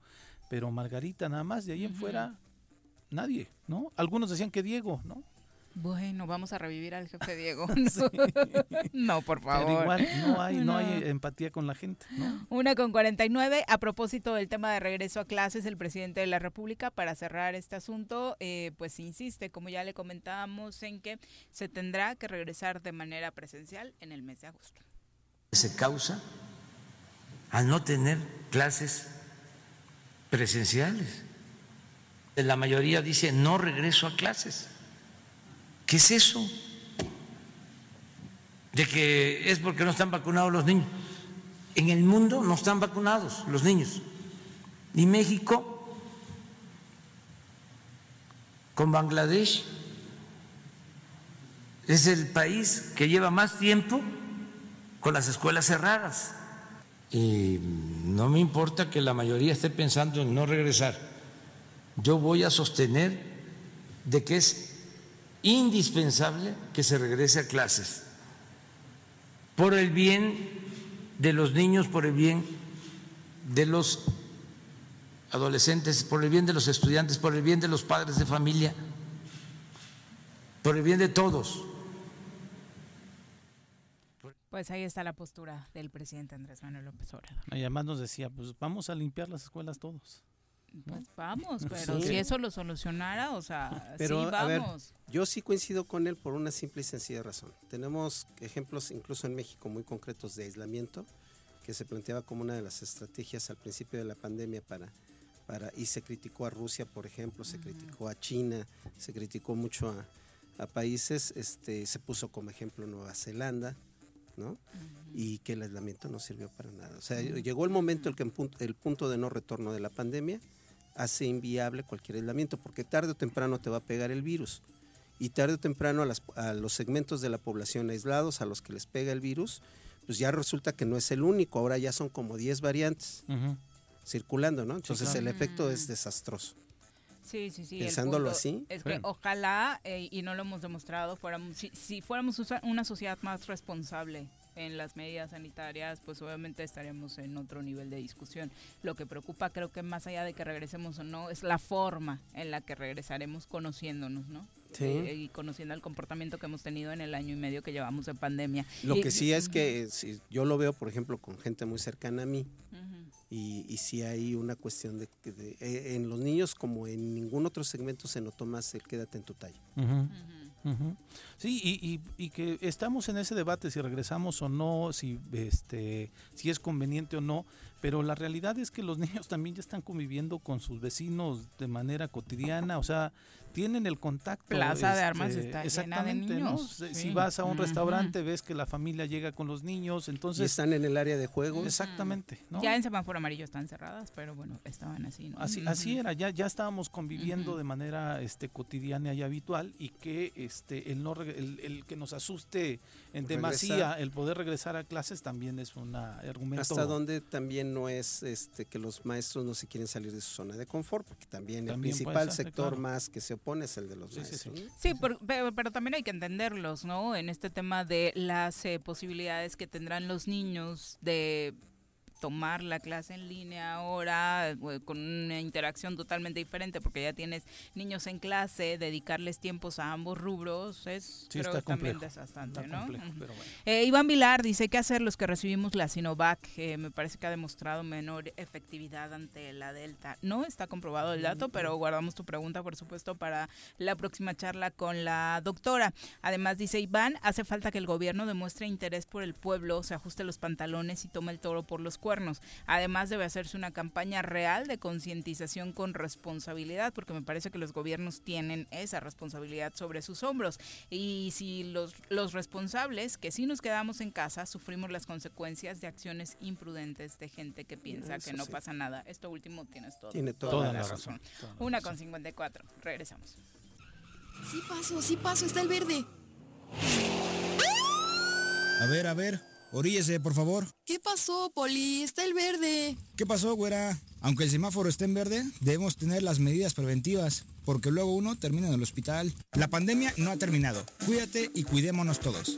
pero Margarita nada más. De ahí en fuera, nadie, ¿no? Algunos decían que Diego, ¿no? Bueno, vamos a revivir al jefe Diego. [laughs] No, por favor. Pero igual no hay, no. hay empatía con la gente. Una con 49. A propósito del tema de regreso a clases, el presidente de la República, para cerrar este asunto, eh, pues insiste, como ya le comentábamos, en que se tendrá que regresar de manera presencial en el mes de agosto. Se causa al no tener clases presenciales. La mayoría dice no regreso a clases ¿Qué es eso? De que es porque no están vacunados los niños. En el mundo no están vacunados los niños. Y México, con Bangladesh, es el país que lleva más tiempo con las escuelas cerradas. Y no me importa que la mayoría esté pensando en no regresar. Yo voy a sostener de que es indispensable que se regrese a clases por el bien de los niños, por el bien de los adolescentes, por el bien de los estudiantes, por el bien de los padres de familia, por el bien de todos. Pues ahí está la postura del presidente Andrés Manuel López Obrador. Y además nos decía, pues vamos a limpiar las escuelas todos. Pues vamos, [laughs] pero si eso lo solucionara, o sea, sí vamos. yo sí coincido con él por una simple y sencilla razón. Tenemos ejemplos incluso en México muy concretos de aislamiento que se planteaba como una de las estrategias al principio de la pandemia para para y se criticó a Rusia, por ejemplo, se criticó a China, se criticó mucho a, países, este se puso como ejemplo Nueva Zelanda, ¿no? Y que el aislamiento no sirvió para nada. O sea, llegó el momento el que el punto de no retorno de la pandemia hace inviable cualquier aislamiento, porque tarde o temprano te va a pegar el virus. Y tarde o temprano a, los segmentos de la población aislados, a los que les pega el virus, pues ya resulta que no es el único, ahora ya son como 10 variantes circulando, ¿no? Entonces el efecto es desastroso. Sí, sí, sí. Pensándolo así. Es que ojalá, eh, y no lo hemos demostrado, fuéramos, si, si fuéramos una sociedad más responsable en las medidas sanitarias, pues obviamente estaríamos en otro nivel de discusión. Lo que preocupa, creo que más allá de que regresemos o no, es la forma en la que regresaremos conociéndonos, ¿no? Sí. Eh, y conociendo el comportamiento que hemos tenido en el año y medio que llevamos de pandemia. Lo que sí es que si yo lo veo, por ejemplo, con gente muy cercana a mí, y, y sí hay una cuestión de, que eh, en los niños, como en ningún otro segmento, se notó más el quédate en tu talla. Sí, y, y, que estamos en ese debate si regresamos o no, si, este, si es conveniente o no, pero la realidad es que los [laughs] niños también ya están conviviendo con sus vecinos de manera cotidiana, o sea, tienen el contacto. Plaza de Armas este, está llena de niños. Si vas a un restaurante ves que la familia llega con los niños, entonces... Y están en el área de juego. Exactamente. Ya en semáforo amarillo están cerradas, pero bueno, estaban así, ¿no? Así, así era, ya, ya estábamos conviviendo de manera este, cotidiana y habitual y que este, el, no, el, que nos asuste en demasía el poder regresar a clases también es un argumento. Hasta donde también no es este, que los maestros no se quieren salir de su zona de confort, porque también, el principal sector más que se pones el de los sí, Sí, pero, también hay que entenderlos, ¿no? En este tema de las eh, posibilidades que tendrán los niños de tomar la clase en línea ahora eh, con una interacción totalmente diferente porque ya tienes niños en clase, dedicarles tiempos a ambos rubros es también desastante, ¿no? Eh, Iván Vilar dice qué hacer los que recibimos la Sinovac, me parece que ha demostrado menor efectividad ante la Delta. No está comprobado el dato, pero guardamos tu pregunta por supuesto para la próxima charla con la doctora. Además dice Iván, hace falta que el gobierno demuestre interés por el pueblo, se ajuste los pantalones y tome el toro por los cuernos. Además debe hacerse una campaña real de concientización con responsabilidad, porque me parece que los gobiernos tienen esa responsabilidad sobre sus hombros. Y si los, los responsables, que si nos quedamos en casa, sufrimos las consecuencias de acciones imprudentes de gente que piensa que no pasa nada. Esto último tienes todo. Tiene toda, la, razón. Una con 54. Regresamos. Sí paso, sí paso, está el verde. A ver, a ver, oríllese, por favor. ¿Qué pasó, Poli? Está el verde. ¿Qué pasó, güera? Aunque el semáforo esté en verde, debemos tener las medidas preventivas, porque luego uno termina en el hospital. La pandemia no ha terminado. Cuídate y cuidémonos todos.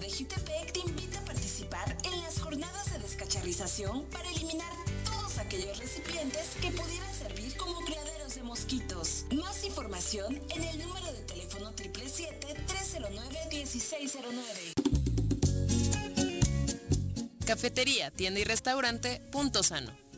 De Jutepec te invita a participar en las jornadas de descacharrización para eliminar todos aquellos recipientes que pudieran servir como criaderos de mosquitos. Más información en el número de teléfono 777-309-1609. Cafetería, tienda y restaurante Punto Sano.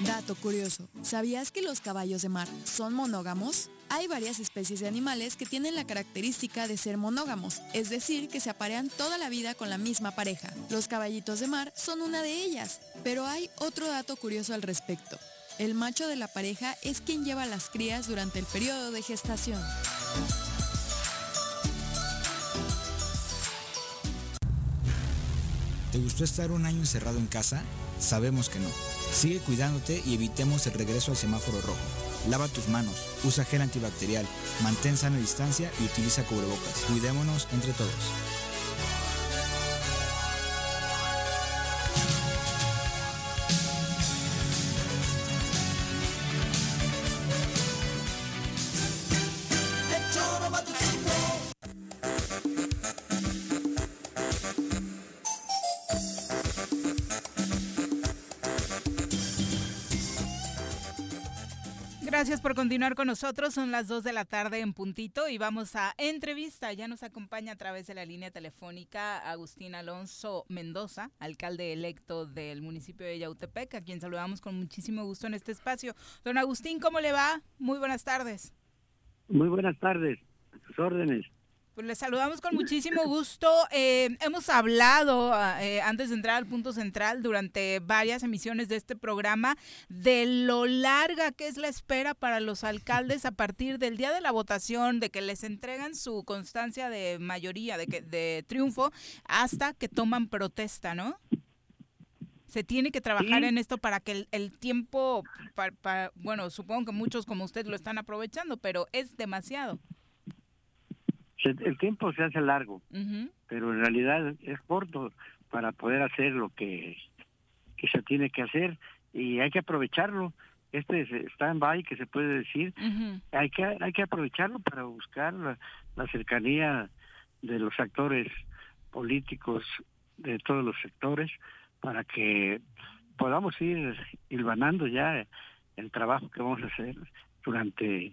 Dato curioso, ¿sabías que los caballos de mar son monógamos? Hay varias especies de animales que tienen la característica de ser monógamos, es decir, que se aparean toda la vida con la misma pareja. Los caballitos de mar son una de ellas, pero hay otro dato curioso al respecto. El macho de la pareja es quien lleva las crías durante el periodo de gestación. ¿Te gustó estar un año encerrado en casa? Sabemos que no. Sigue cuidándote y evitemos el regreso al semáforo rojo. Lava tus manos, usa gel antibacterial, mantén sana distancia y utiliza cubrebocas. Cuidémonos entre todos. Continuar con nosotros. Son las 2 de la tarde en puntito y vamos a entrevista. Ya nos acompaña a través de la línea telefónica Agustín Alonso Mendoza, alcalde electo del municipio de Yautepec, a quien saludamos con muchísimo gusto en este espacio. Don Agustín, ¿cómo le va? Muy buenas tardes. Muy buenas tardes. A sus órdenes. Pues les saludamos con muchísimo gusto. Eh, hemos hablado eh, antes de entrar al punto central durante varias emisiones de este programa de lo larga que es la espera para los alcaldes a partir del día de la votación, de que les entregan su constancia de mayoría, de, que, de triunfo, hasta que toman protesta, ¿no? se tiene que trabajar en esto para que el, tiempo, bueno, supongo que muchos como usted lo están aprovechando, pero es demasiado el tiempo se hace largo, pero en realidad es corto para poder hacer lo que, que se tiene que hacer y hay que aprovecharlo. Este stand-by que se puede decir, hay que hay que aprovecharlo para buscar la, cercanía de los actores políticos de todos los sectores para que podamos ir hilvanando ya el trabajo que vamos a hacer durante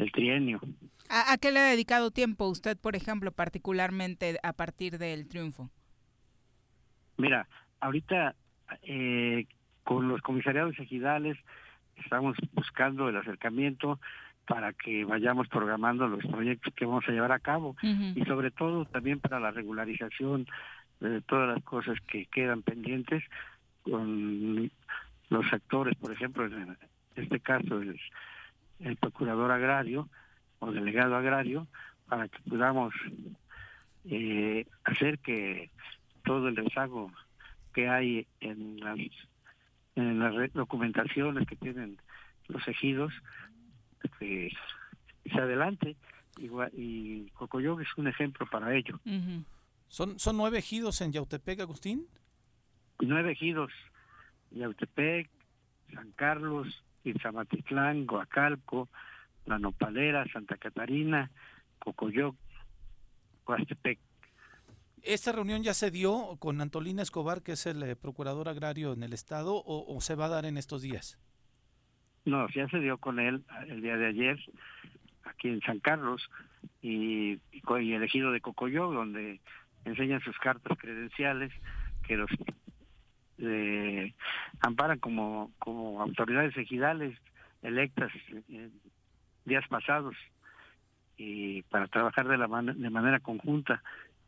el trienio. ¿A, qué le ha dedicado tiempo usted, por ejemplo, particularmente a partir del triunfo? Mira, ahorita eh, con los comisariados ejidales estamos buscando el acercamiento para que vayamos programando los proyectos que vamos a llevar a cabo y sobre todo también para la regularización de todas las cosas que quedan pendientes con los actores, por ejemplo, en este caso el, el procurador agrario, o delegado agrario para que podamos eh, hacer que todo el rezago que hay en las, en las documentaciones que tienen los ejidos este, se adelante y, y Cocoyoc es un ejemplo para ello. ¿Son, ¿Son nueve ejidos en Yautepec, Agustín? Nueve ejidos, Yautepec, San Carlos, Izamatitlán, Coacalco, la Nopalera, Santa Catarina, Cocoyoc, Coastepec. ¿Esta reunión ya se dio con Antolina Escobar, que es el eh, procurador agrario en el estado, o, se va a dar en estos días? No, ya se dio con él el día de ayer, aquí en San Carlos, y, y elegido de Cocoyoc, donde enseñan sus cartas credenciales que los eh, amparan como, como autoridades ejidales electas días pasados y para trabajar de, la de manera conjunta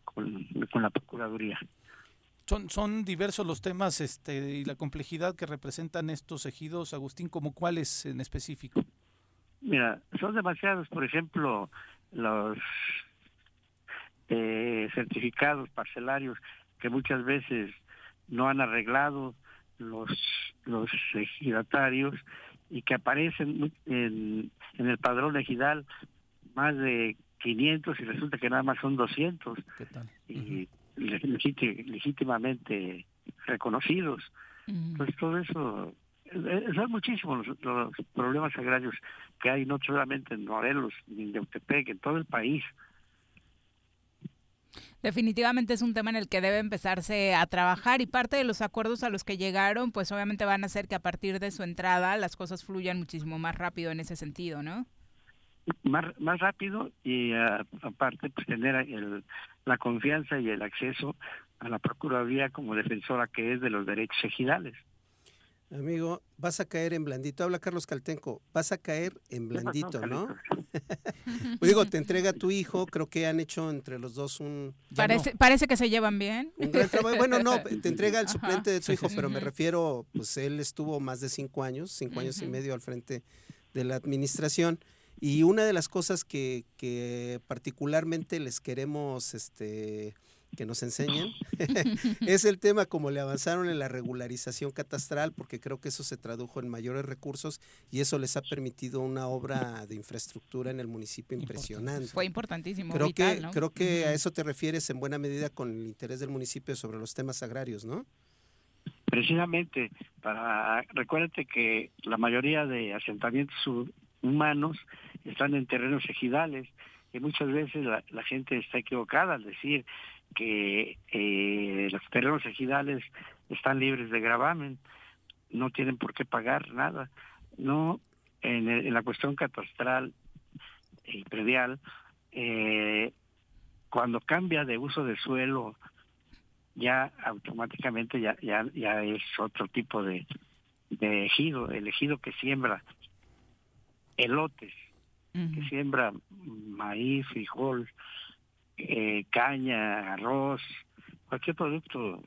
con, con la Procuraduría. Son, son diversos los temas este, y la complejidad que representan estos ejidos, Agustín, como cuáles en específico? Mira, son demasiados, por ejemplo, los eh, certificados parcelarios que muchas veces no han arreglado los, los ejidatarios y que aparecen en, en el padrón ejidal más de 500 y resulta que nada más son 200 y legítimamente reconocidos. Entonces todo eso, eh, son muchísimos los, problemas agrarios que hay no solamente en Morelos ni en Yautepec, en todo el país. Definitivamente es un tema en el que debe empezarse a trabajar y parte de los acuerdos a los que llegaron, pues obviamente van a hacer que a partir de su entrada las cosas fluyan muchísimo más rápido en ese sentido, ¿no? Más, más rápido y ah, aparte pues tener el, la confianza y el acceso a la Procuraduría como defensora que es de los derechos ejidales. Amigo, vas a caer en blandito. Habla Carlos Caltenco. Vas a caer en [laughs] blandito, ¿no? [laughs] Digo, te entrega tu hijo. Creo que han hecho entre los dos un. Parece, parece que se llevan bien. Bueno, no, [laughs] te entrega el suplente de tu hijo, pero me refiero, pues él estuvo más de cinco años, cinco años y medio al frente de la administración. Y una de las cosas que, que particularmente les queremos este, que nos enseñen, [laughs] es el tema como le avanzaron en la regularización catastral, porque creo que eso se tradujo en mayores recursos y eso les ha permitido una obra de infraestructura en el municipio impresionante. Fue importantísimo. Creo que, creo que a eso te refieres en buena medida con el interés del municipio sobre los temas agrarios, ¿no? Precisamente, para recuérdate que la mayoría de asentamientos humanos están en terrenos ejidales y muchas veces la, la gente está equivocada al decir que eh, los terrenos ejidales están libres de gravamen, no tienen por qué pagar nada. No, en, la cuestión catastral y predial, eh, cuando cambia de uso de suelo, ya automáticamente ya, ya, ya es otro tipo de, de ejido, el ejido que siembra elotes, que siembra maíz, frijol, eh, caña, arroz, cualquier producto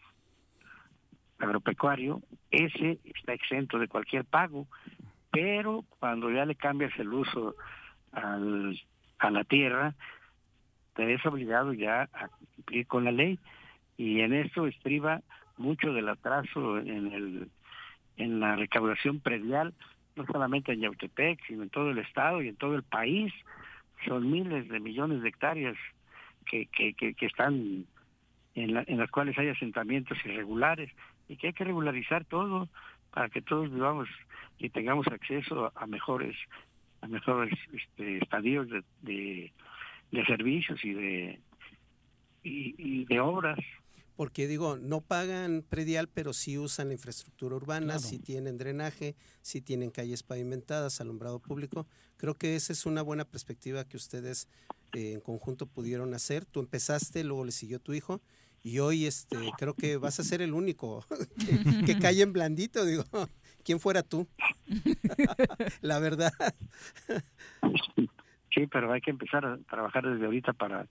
agropecuario, ese está exento de cualquier pago, pero cuando ya le cambias el uso al, a la tierra, te ves obligado ya a cumplir con la ley y en esto estriba mucho del atraso en el en la recaudación predial, no solamente en Yautepec, sino en todo el estado y en todo el país. Son miles de millones de hectáreas que, que, que, están en, en las cuales hay asentamientos irregulares y que hay que regularizar todo para que todos vivamos y tengamos acceso a mejores a mejores este, estadios de, de, servicios y de y de obras porque digo, no pagan predial, pero sí usan la infraestructura urbana, sí tienen drenaje, sí tienen calles pavimentadas, alumbrado público. Creo que esa es una buena perspectiva que ustedes eh, en conjunto pudieron hacer. Tú empezaste, luego le siguió tu hijo y hoy este creo que vas a ser el único [laughs] que, cae en blandito, digo. [laughs] ¿Quién fuera tú? [laughs] la verdad. Sí, pero hay que empezar a trabajar desde ahorita para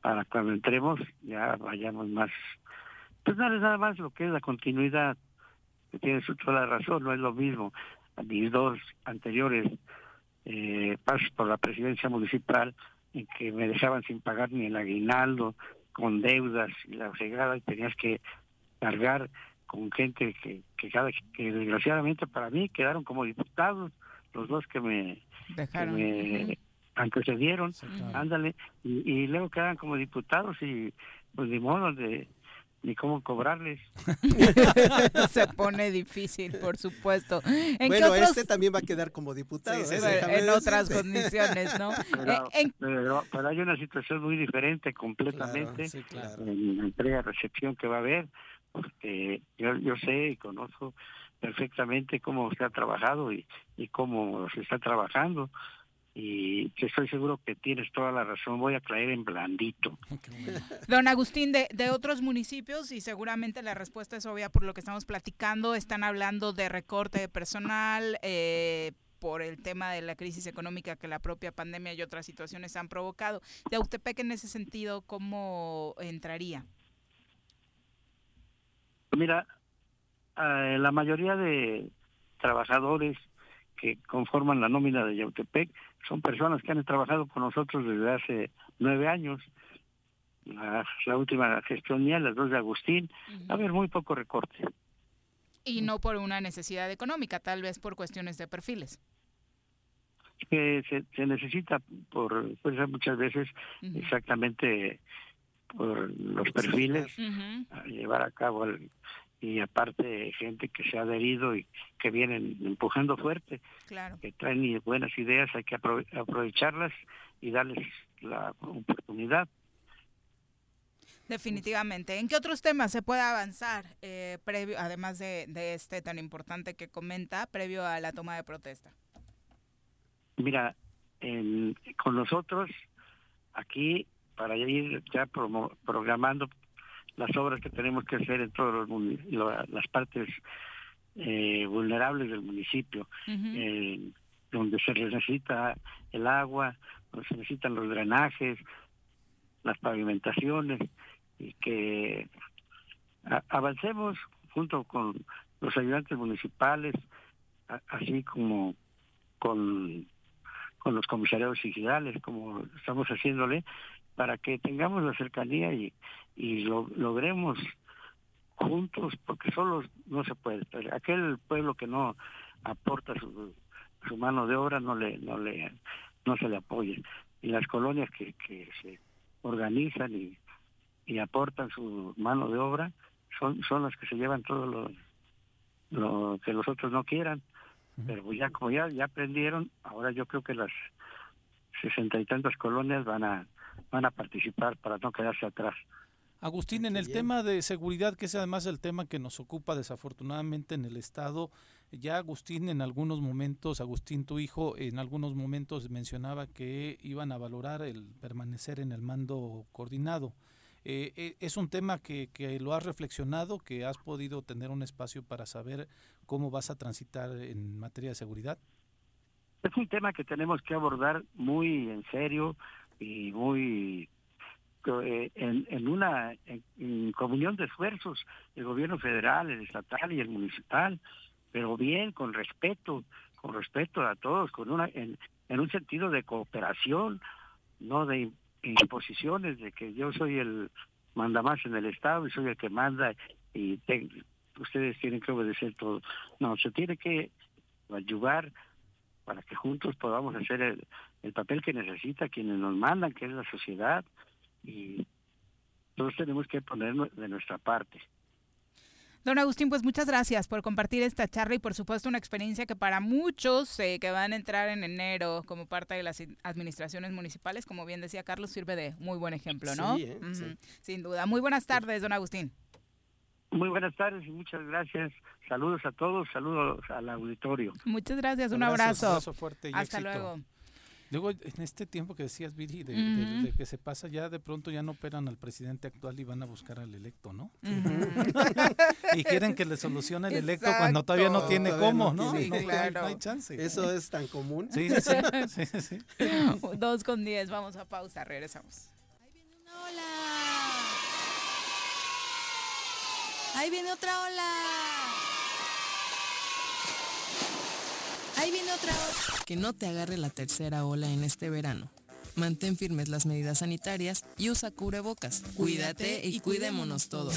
para cuando entremos ya vayamos más pues no es nada más lo que es la continuidad, que tiene su toda la razón, no es lo mismo. Mis dos anteriores eh, pasos por la presidencia municipal en que me dejaban sin pagar ni el aguinaldo, con deudas y la fregada, y tenías que cargar con gente que, que, cada, que desgraciadamente para mí quedaron como diputados, los dos que me, Dejaron. que me antecedieron, ándale, y, y luego quedan como diputados y pues de modo de ni cómo cobrarles. [laughs] Se pone difícil, por supuesto. bueno, este también va a quedar como diputado. [laughs] ¿eh? en otras condiciones, ¿no? Pero, pero, hay una situación muy diferente completamente en la entrega-recepción que va a haber, porque yo, yo sé y conozco perfectamente cómo se ha trabajado y, y cómo se está trabajando y estoy seguro que tienes toda la razón. Voy a caer en blandito. Don Agustín, de, de otros municipios, y seguramente la respuesta es obvia por lo que estamos platicando, están hablando de recorte de personal. Eh, por el tema de la crisis económica que la propia pandemia y otras situaciones han provocado. De Autepec en ese sentido, ¿cómo entraría? Mira, eh, la mayoría de trabajadores que conforman la nómina de Yautepec son personas que han trabajado con nosotros desde hace nueve años. La, última gestión mía, las dos de Agustín, a ver, muy poco recorte. Y no por una necesidad económica, tal vez por cuestiones de perfiles. Que se, necesita por pues, muchas veces exactamente por los perfiles a llevar a cabo el, y aparte gente que se ha adherido y que vienen empujando fuerte, que traen buenas ideas, hay que aprovecharlas y darles la oportunidad. Definitivamente. ¿En qué otros temas se puede avanzar, eh, previo, además de, este tan importante que comenta, previo a la toma de protesta? Mira, con nosotros aquí, para ir ya programando las obras que tenemos que hacer en todas las partes eh, vulnerables del municipio, eh, donde se necesita el agua, donde se necesitan los drenajes, las pavimentaciones, y que avancemos junto con los ayudantes municipales, así como con, con los comisariados digitales, como estamos haciéndole, para que tengamos la cercanía y, y lo, logremos juntos, porque solos no se puede. Aquel pueblo que no aporta su, su mano de obra no le no le no se le apoya. Y las colonias que, que se organizan y, y aportan su mano de obra son son las que se llevan todo lo, lo que los otros no quieran. Pero ya como ya ya aprendieron ahora yo creo que las sesenta y tantas colonias van a van a participar para no quedarse atrás Agustín, en el tema de seguridad, que es además el tema que nos ocupa desafortunadamente en el Estado, ya Agustín en algunos momentos, Agustín tu hijo, en algunos momentos mencionaba que iban a valorar el permanecer en el mando coordinado. Eh, eh, ¿Es un tema que, que, lo has reflexionado, que has podido tener un espacio para saber cómo vas a transitar en materia de seguridad? Es un tema que tenemos que abordar muy en serio y muy en, en, una en, comunión de esfuerzos, el gobierno federal, el estatal y el municipal, pero bien, con respeto, con respeto a todos, con una en, un sentido de cooperación, no de imposiciones de que yo soy el manda más en el Estado y soy el que manda y ustedes tienen que obedecer todo. No, se tiene que ayudar para que juntos podamos hacer el papel que necesita quienes nos mandan, que es la sociedad, y todos tenemos que poner de nuestra parte. Don Agustín, pues muchas gracias por compartir esta charla y por supuesto una experiencia que para muchos eh, que van a entrar en enero como parte de las administraciones municipales, como bien decía Carlos, sirve de muy buen ejemplo, ¿no? Sí, ¿eh? Sin duda. Muy buenas tardes, don Agustín. Muy buenas tardes y muchas gracias. Saludos a todos, saludos al auditorio. Muchas gracias, un abrazo. Un abrazo fuerte y Hasta luego. Luego, en este tiempo que decías, Viri, de, que se pasa, ya de pronto ya no operan al presidente actual y van a buscar al electo, ¿no? [laughs] y quieren que le solucione el electo cuando todavía no tiene cómo, ¿no? No, hay chance. Eso es tan común. Sí, sí, sí, sí. [laughs] Dos con diez, vamos a pausa, regresamos. Ahí viene otra ola. Ahí viene otra ola. Que no te agarre la tercera ola en este verano. Mantén firmes las medidas sanitarias y usa cubrebocas. Cuídate y cuidémonos todos.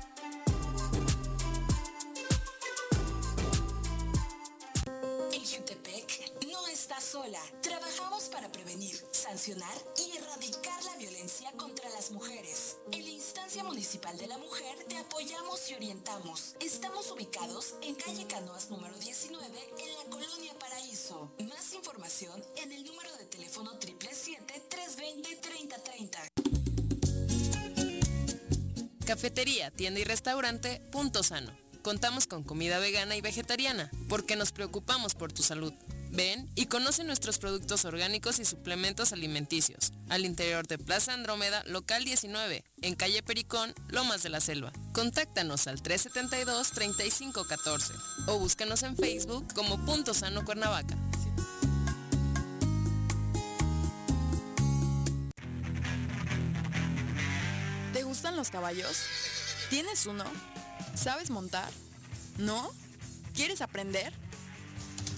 Trabajamos para prevenir, sancionar y erradicar la violencia contra las mujeres. En la Instancia Municipal de la Mujer te apoyamos y orientamos. Estamos ubicados en calle Canoas número 19 en la Colonia Paraíso. Más información en el número de teléfono 777-320-3030. Cafetería, tienda y restaurante Punto Sano. Contamos con comida vegana y vegetariana porque nos preocupamos por tu salud. Ven y conoce nuestros productos orgánicos y suplementos alimenticios al interior de Plaza Andrómeda, local 19, en calle Pericón, Lomas de la Selva. Contáctanos al 372-3514 o búscanos en Facebook como Punto Sano Cuernavaca. ¿Te gustan los caballos? ¿Tienes uno? ¿Sabes montar? ¿No? ¿Quieres aprender?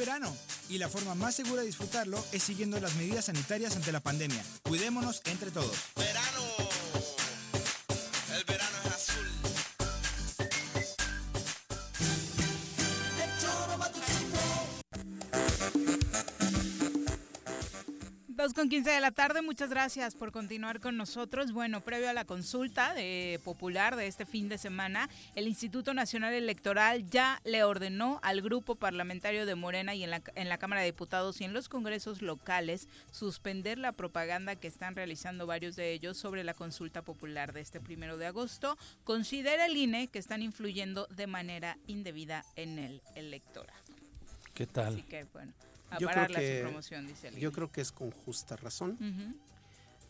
Verano y la forma más segura de disfrutarlo es siguiendo las medidas sanitarias ante la pandemia. Cuidémonos entre todos. Con 15 de la tarde, muchas gracias por continuar con nosotros. Bueno, previo a la consulta de popular de este fin de semana, el Instituto Nacional Electoral ya le ordenó al grupo parlamentario de Morena y en la, en la Cámara de Diputados y en los congresos locales suspender la propaganda que están realizando varios de ellos sobre la consulta popular de este primero de agosto. Considera el INE que están influyendo de manera indebida en el electorado. ¿Qué tal? Así que, bueno yo creo que, promoción, dice Yo creo que es con justa razón,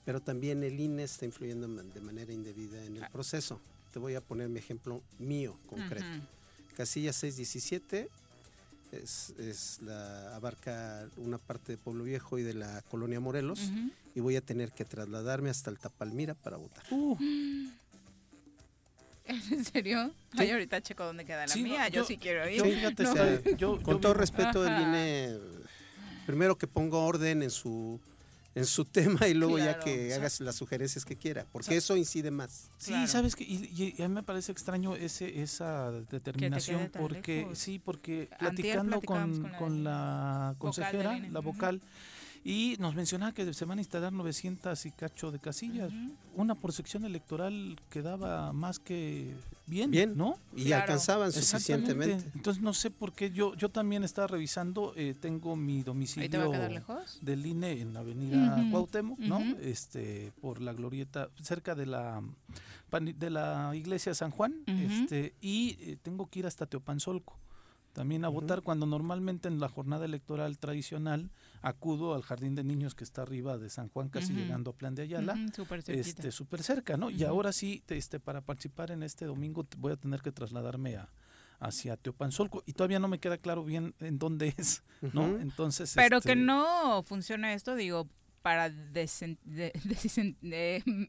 pero también el INE está influyendo de manera indebida en el ah. proceso. Te voy a poner mi ejemplo mío concreto. Casilla 617 es, es, la, abarca una parte de Pueblo Viejo y de la colonia Morelos y voy a tener que trasladarme hasta el Tapalmira para votar. [laughs] En serio? Ay, ahorita checo dónde queda la mía, yo, sí quiero ir. [laughs] con todo respeto, el INE primero que ponga orden en su en su [laughs] tema y luego ya que hagas las sugerencias que quiera, porque eso incide más. Sí, sabes que y, a mí me parece extraño ese esa determinación porque sí, porque platicando con, con, la consejera, la vocal y nos mencionaba que se van a instalar 900 y cacho de casillas. Una por sección electoral quedaba más que bien, bien. ¿no? Y alcanzaban suficientemente. Entonces no sé por qué yo yo también estaba revisando, eh, tengo mi domicilio del INE en la avenida Cuauhtémoc, ¿no? Este, por la glorieta, cerca de la de la iglesia San Juan, este, y eh, tengo que ir hasta Teopanzolco también a votar cuando normalmente en la jornada electoral tradicional acudo al jardín de niños que está arriba de San Juan casi llegando a Plan de Ayala este súper cerca no y ahora sí este para participar en este domingo voy a tener que trasladarme a hacia Teopanzolco y todavía no me queda claro bien en dónde es, ¿no? Entonces Pero que este no funciona esto, digo, para [laughs] [laughs]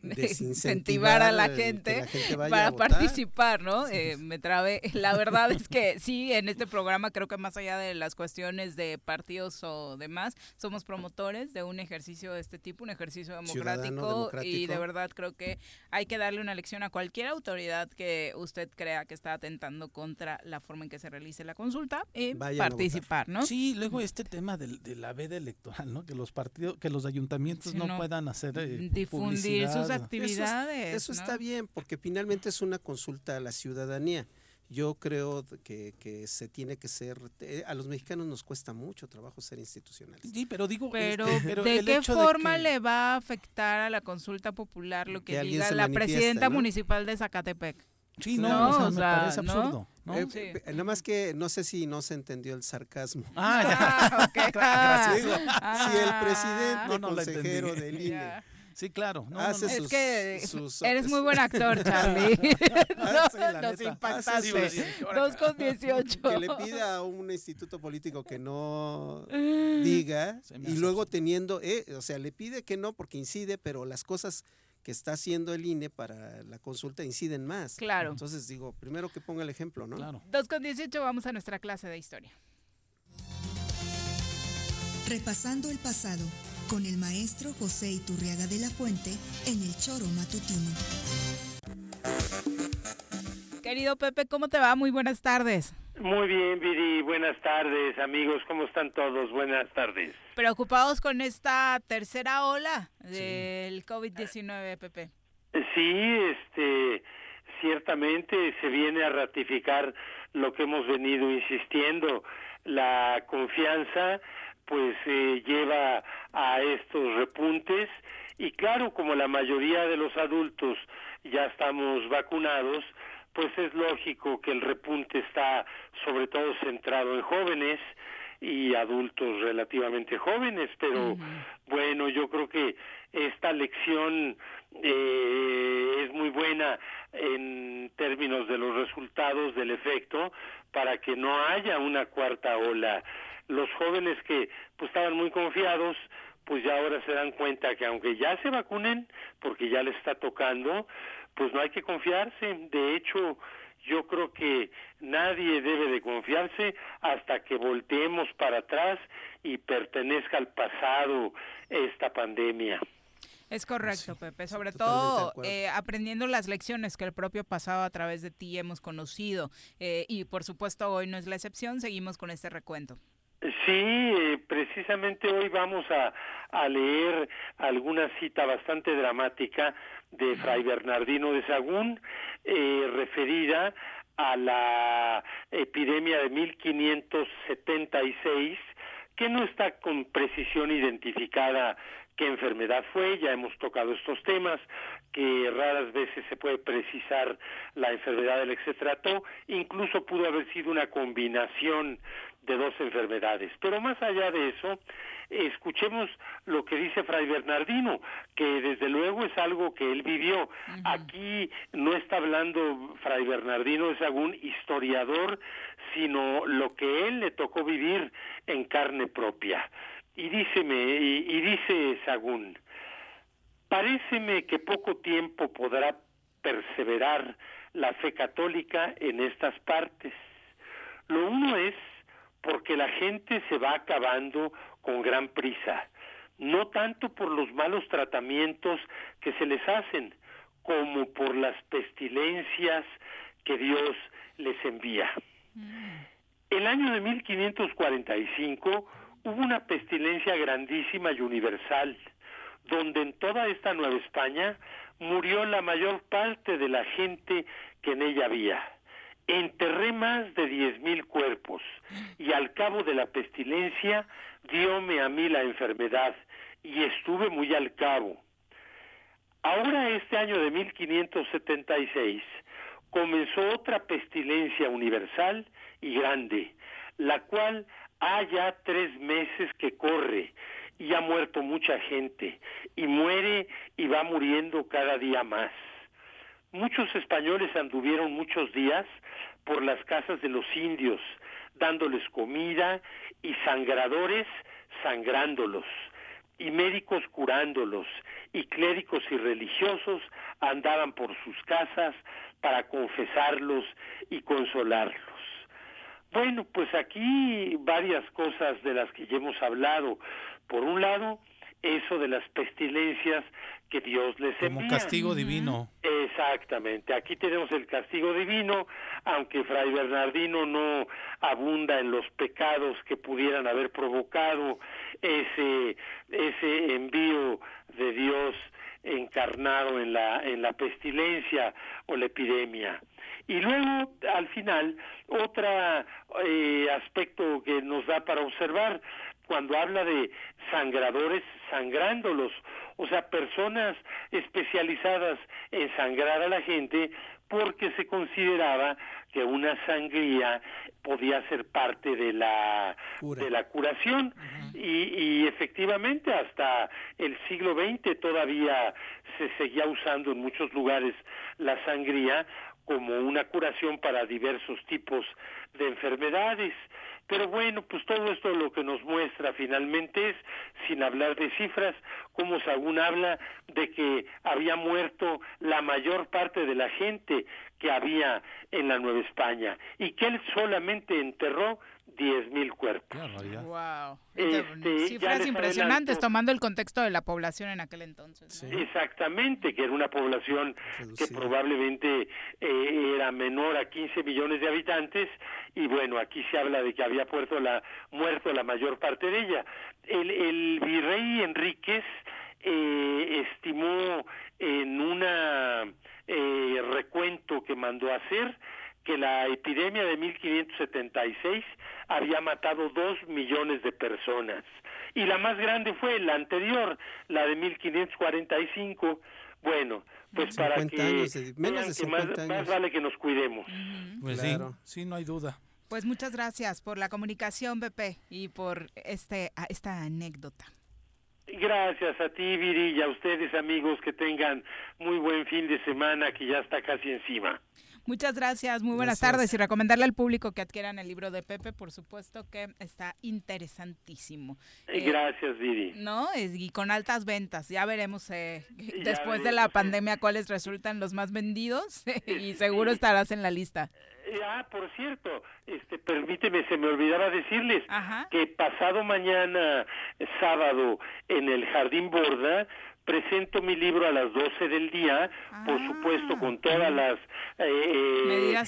desincentivar a la gente, para participar, ¿no? Eh, me trabe. [laughs] La verdad es que sí, en este programa creo que más allá de las cuestiones de partidos o demás, somos promotores de un ejercicio de este tipo, un ejercicio democrático, y de verdad creo que hay que darle una lección a cualquier autoridad que usted crea que está atentando contra la forma en que se realice la consulta y participar, ¿no? Sí, luego este tema de, de la veda electoral, ¿no? Que los partidos, que los ayuntamientos ayuntamientos no, puedan hacer eh, difundir sus actividades. Eso, está bien, porque finalmente es una consulta a la ciudadanía. Yo creo que, que se tiene que ser, eh, a los mexicanos nos cuesta mucho trabajo ser institucionales. Sí, pero digo, [laughs] pero, ¿de qué forma le va a afectar a la consulta popular lo que, diga la presidenta municipal de Zacatepec? Sí, no, me parece absurdo. ¿no? Eh, eh, nada más que no sé si no se entendió el sarcasmo. Ah, ya. [laughs] okay. Gracias. si el presidente no, consejero del [laughs] INE Sí, claro. No, es que eres muy [laughs] buen actor, Charlie. no, nos impactaste. Dos con dieciocho. Que le pida a un instituto político que no diga y luego teniendo, eh, o sea, le pide que no porque incide, pero las cosas que está haciendo el INE para la consulta inciden más. Claro. Entonces digo, primero que ponga el ejemplo, ¿no? Claro. 2 con 18 vamos a nuestra clase de historia. Repasando el pasado con el maestro José Iturriaga de la Fuente en el Choro Matutino. Querido Pepe, ¿cómo te va? Muy buenas tardes. Muy bien, Viri. Buenas tardes, amigos. ¿Cómo están todos? Buenas tardes. Preocupados con esta tercera ola del COVID-19, Pepe. Sí, este, ciertamente se viene a ratificar lo que hemos venido insistiendo, la confianza pues eh, lleva a estos repuntes y claro, como la mayoría de los adultos ya estamos vacunados, pues es lógico que el repunte está sobre todo centrado en jóvenes y adultos relativamente jóvenes, pero bueno, yo creo que esta lección eh, es muy buena en términos de los resultados del efecto para que no haya una cuarta ola. Los jóvenes que pues estaban muy confiados, pues ya ahora se dan cuenta que aunque ya se vacunen, porque ya les está tocando, pues no hay que confiarse. De hecho, yo creo que nadie debe de confiarse hasta que volteemos para atrás y pertenezca al pasado esta pandemia. Es correcto, Pepe. Sobre todo eh, aprendiendo las lecciones que el propio pasado a través de ti hemos conocido. Eh, y por supuesto hoy no es la excepción. Seguimos con este recuento. Sí, eh, precisamente hoy vamos a, a, leer alguna cita bastante dramática de Fray Bernardino de Sagún, eh, referida a la epidemia de 1576, que no está con precisión identificada qué enfermedad fue, ya hemos tocado estos temas, que raras veces se puede precisar la enfermedad del que se trató, incluso pudo haber sido una combinación de dos enfermedades. Pero más allá de eso, escuchemos lo que dice Fray Bernardino, que desde luego es algo que él vivió. Aquí no está hablando Fray Bernardino de Sagún, historiador, sino lo que él le tocó vivir en carne propia. Y, díceme, y, y dice Sagún, paréceme que poco tiempo podrá perseverar la fe católica en estas partes. Lo uno es porque la gente se va acabando con gran prisa, no tanto por los malos tratamientos que se les hacen, como por las pestilencias que Dios les envía. Mm. El año de 1545 hubo una pestilencia grandísima y universal, donde en toda esta Nueva España murió la mayor parte de la gente que en ella había enterré más de diez mil cuerpos y al cabo de la pestilencia diome a mí la enfermedad y estuve muy al cabo. Ahora este año de 1576 comenzó otra pestilencia universal y grande, la cual ha ya tres meses que corre y ha muerto mucha gente y muere y va muriendo cada día más. Muchos españoles anduvieron muchos días por las casas de los indios, dándoles comida y sangradores sangrándolos, y médicos curándolos, y clérigos y religiosos andaban por sus casas para confesarlos y consolarlos. Bueno, pues aquí varias cosas de las que ya hemos hablado. Por un lado, eso de las pestilencias que Dios les envía. Como castigo divino. Exactamente. Aquí tenemos el castigo divino, aunque Fray Bernardino no abunda en los pecados que pudieran haber provocado ese ese envío de Dios encarnado en la en la pestilencia o la epidemia. Y luego, al final, otro eh, aspecto que nos da para observar, cuando habla de sangradores sangrándolos, o sea, personas especializadas en sangrar a la gente porque se consideraba que una sangría podía ser parte de la de la curación. Y, y, efectivamente hasta el siglo XX todavía se seguía usando en muchos lugares la sangría como una curación para diversos tipos de enfermedades. Pero bueno, pues todo esto lo que nos muestra finalmente es, sin hablar de cifras, como Sagún habla de que había muerto la mayor parte de la gente que había en la Nueva España y que él solamente enterró diez mil cuerpos. Wow. Este, Cifras impresionantes tomando el contexto de la población en aquel entonces. Exactamente, que era una población que probablemente eh, era menor a 15 millones de habitantes y bueno, aquí se habla de que había puerto la, muerto la mayor parte de ella. El, el virrey Enríquez eh, estimó en una eh, recuento que mandó hacer que la epidemia de 1576 había matado dos millones de personas. Y la más grande fue la anterior, la de 1545. Bueno, pues para que, menos de más, vale que nos cuidemos. Pues sí, sí, no hay duda. Pues muchas gracias por la comunicación, Pepe, y por este esta anécdota. Gracias a ti, Viri, y a ustedes, amigos, que tengan muy buen fin de semana, que ya está casi encima. Muchas gracias, muy buenas tardes y recomendarle al público que adquieran el libro de Pepe, por supuesto que está interesantísimo. Eh, gracias, Viri. No, y con altas ventas, ya veremos eh, después de la pandemia cuáles resultan los más vendidos [laughs] y seguro estarás en la lista. Eh, ah, por cierto, este, permíteme, se me olvidaba decirles que pasado mañana, sábado, en el Jardín Borda, presento mi libro a las 12 del día, por ah. supuesto con todas las eh, medidas,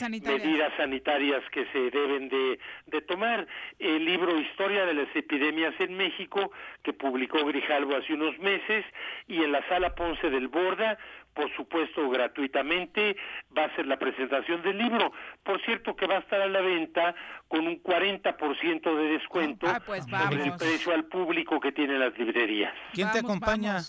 sanitarias. que se deben de, de, tomar. El libro Historia de las Epidemias en México, que publicó Grijalvo hace unos meses, y en la sala Ponce del Borda, por supuesto gratuitamente, va a ser la presentación del libro. Por cierto que va a estar a la venta con un 40% de descuento ah, pues sobre el precio al público que tiene las librerías. ¿Quién te acompaña?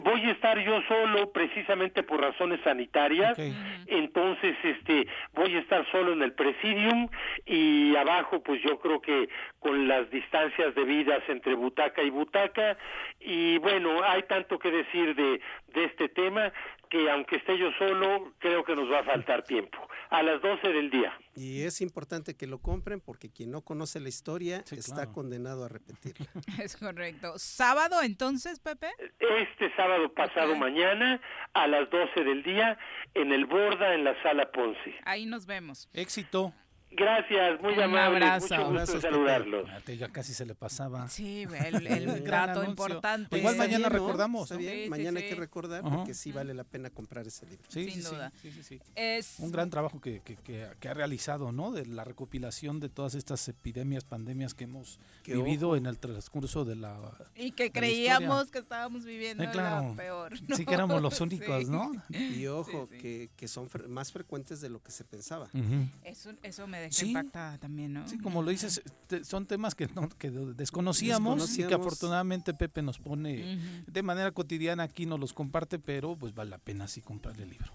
Voy a estar yo solo precisamente por razones sanitarias, entonces este voy a estar solo en el presidium y abajo pues yo creo que con las distancias debidas entre butaca y butaca. Y bueno, hay tanto que decir de, de este tema que aunque esté yo solo, creo que nos va a faltar [laughs] tiempo. A las 12 del día. Y es importante que lo compren porque quien no conoce la historia está condenado a repetirla. [laughs] Es correcto. ¿Sábado entonces, Pepe? Este sábado pasado mañana a las 12 del día en el Borda en la sala Ponce. Ahí nos vemos. Éxito. Gracias, muy amable. Mucho gusto saludarlos. Ya casi se le pasaba. Sí, [laughs] el, el dato importante. Igual mañana recordamos. mañana hay que recordar porque sí vale la pena comprar ese libro. Sin duda. Es... Un gran trabajo que, que, que, ha realizado, ¿no? De la recopilación de todas estas epidemias, pandemias que hemos vivido en el transcurso de la. Y que creíamos que estábamos viviendo la peor. Sí, que éramos los [laughs] únicos, ¿no? Y ojo, que, que son más frecuentes de lo que se pensaba. eso, eso me sí, también, ¿no? Sí, como lo dices, son temas que, que desconocíamos, y que afortunadamente Pepe nos pone de manera cotidiana aquí, nos los comparte, pero pues vale la pena sí comprarle el libro.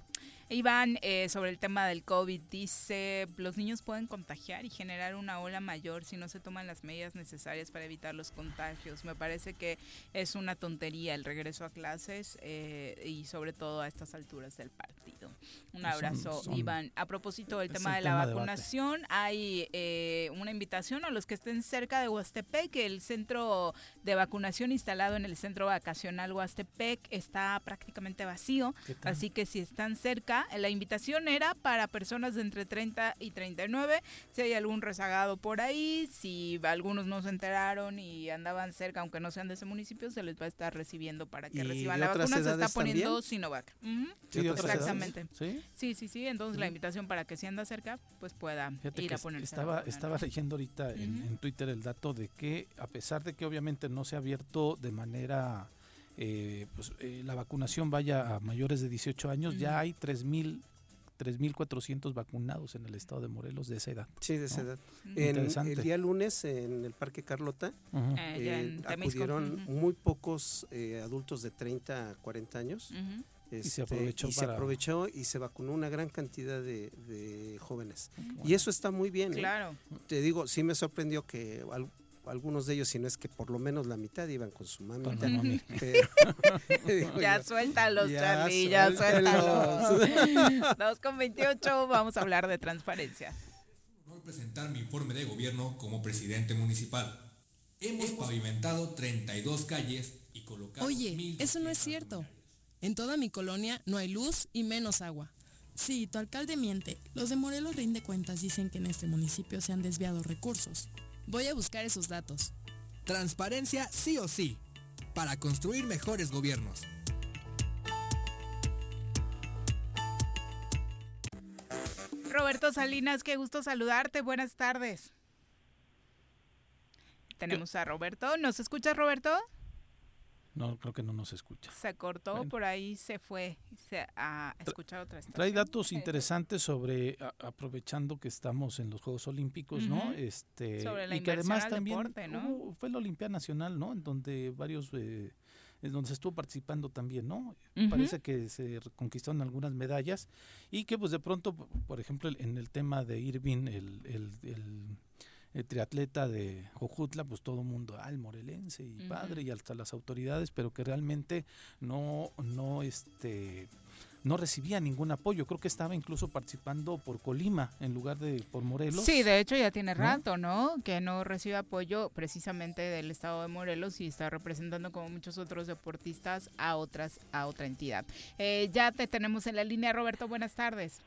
Iván, eh, sobre el tema del COVID, dice, los niños pueden contagiar y generar una ola mayor si no se toman las medidas necesarias para evitar los contagios. Me parece que es una tontería el regreso a clases eh, y sobre todo a estas alturas del partido. Un abrazo, Iván. A propósito del tema de la vacunación, hay eh, una invitación a los que estén cerca de Huastepec, el centro de vacunación instalado en el centro vacacional Huastepec está prácticamente vacío, así que si están cerca, la invitación era para personas de entre 30 y 39. Si hay algún rezagado por ahí, si algunos no se enteraron y andaban cerca, aunque no sean de ese municipio, se les va a estar recibiendo para que reciban la vacuna. Se está poniendo Sinovac. sí, Exactamente. ¿Sí? ¿Sí? sí, Entonces la invitación para que si anda cerca, pues pueda ir a ponerse. Estaba, estaba leyendo ahorita en Twitter el dato de que a pesar de que obviamente no se ha abierto de manera eh, pues, eh, la vacunación vaya a mayores de 18 años, ya hay 3.000 3.400 vacunados en el estado de Morelos de esa edad. Sí, de esa edad. el día lunes en el Parque Carlota eh, acudieron muy pocos adultos de 30 a 40 años. y se aprovechó, y se aprovechó y se vacunó una gran cantidad de, jóvenes. Y eso está muy bien. Claro. Te digo, sí me sorprendió que algunos de ellos, si no es que por lo menos la mitad iban con su mamita. [laughs] [laughs] ya suéltalos, Charlie, ya suéltalos. 2 [laughs] con 28, vamos a hablar de transparencia. Voy a presentar mi informe de gobierno como presidente municipal. Hemos pavimentado 32 calles y colocado... Oye, eso no es cierto. En toda mi colonia no hay luz y menos agua. Sí, tu alcalde miente. Los de Morelos rinde cuentas dicen que en este municipio se han desviado recursos. Voy a buscar esos datos. Transparencia sí o sí, para construir mejores gobiernos. Roberto Salinas, qué gusto saludarte. Buenas tardes. Tenemos a Roberto. ¿Nos escuchas, Roberto? No, creo que no nos escucha. Se cortó, por ahí se fue se, a escuchar otra estación. Trae datos interesantes sobre, aprovechando que estamos en los Juegos Olímpicos, ¿no? Este, sobre la y que además también deporte, ¿no? fue la Olimpia Nacional, ¿no? En donde varios... Eh, en donde se estuvo participando también, ¿no? Parece que se conquistaron algunas medallas y que pues de pronto, por ejemplo, en el tema de Irving, el, el, el el triatleta de Jojutla, pues todo el mundo, ah, el morelense y padre y hasta las autoridades, pero que realmente no, no, este, no recibía ningún apoyo. Creo que estaba incluso participando por Colima en lugar de por Morelos. Sí, de hecho ya tiene rato, ¿no? Que no recibe apoyo precisamente del estado de Morelos y está representando como muchos otros deportistas a otras a otra entidad. Eh, ya te tenemos en la línea, Roberto. Buenas tardes.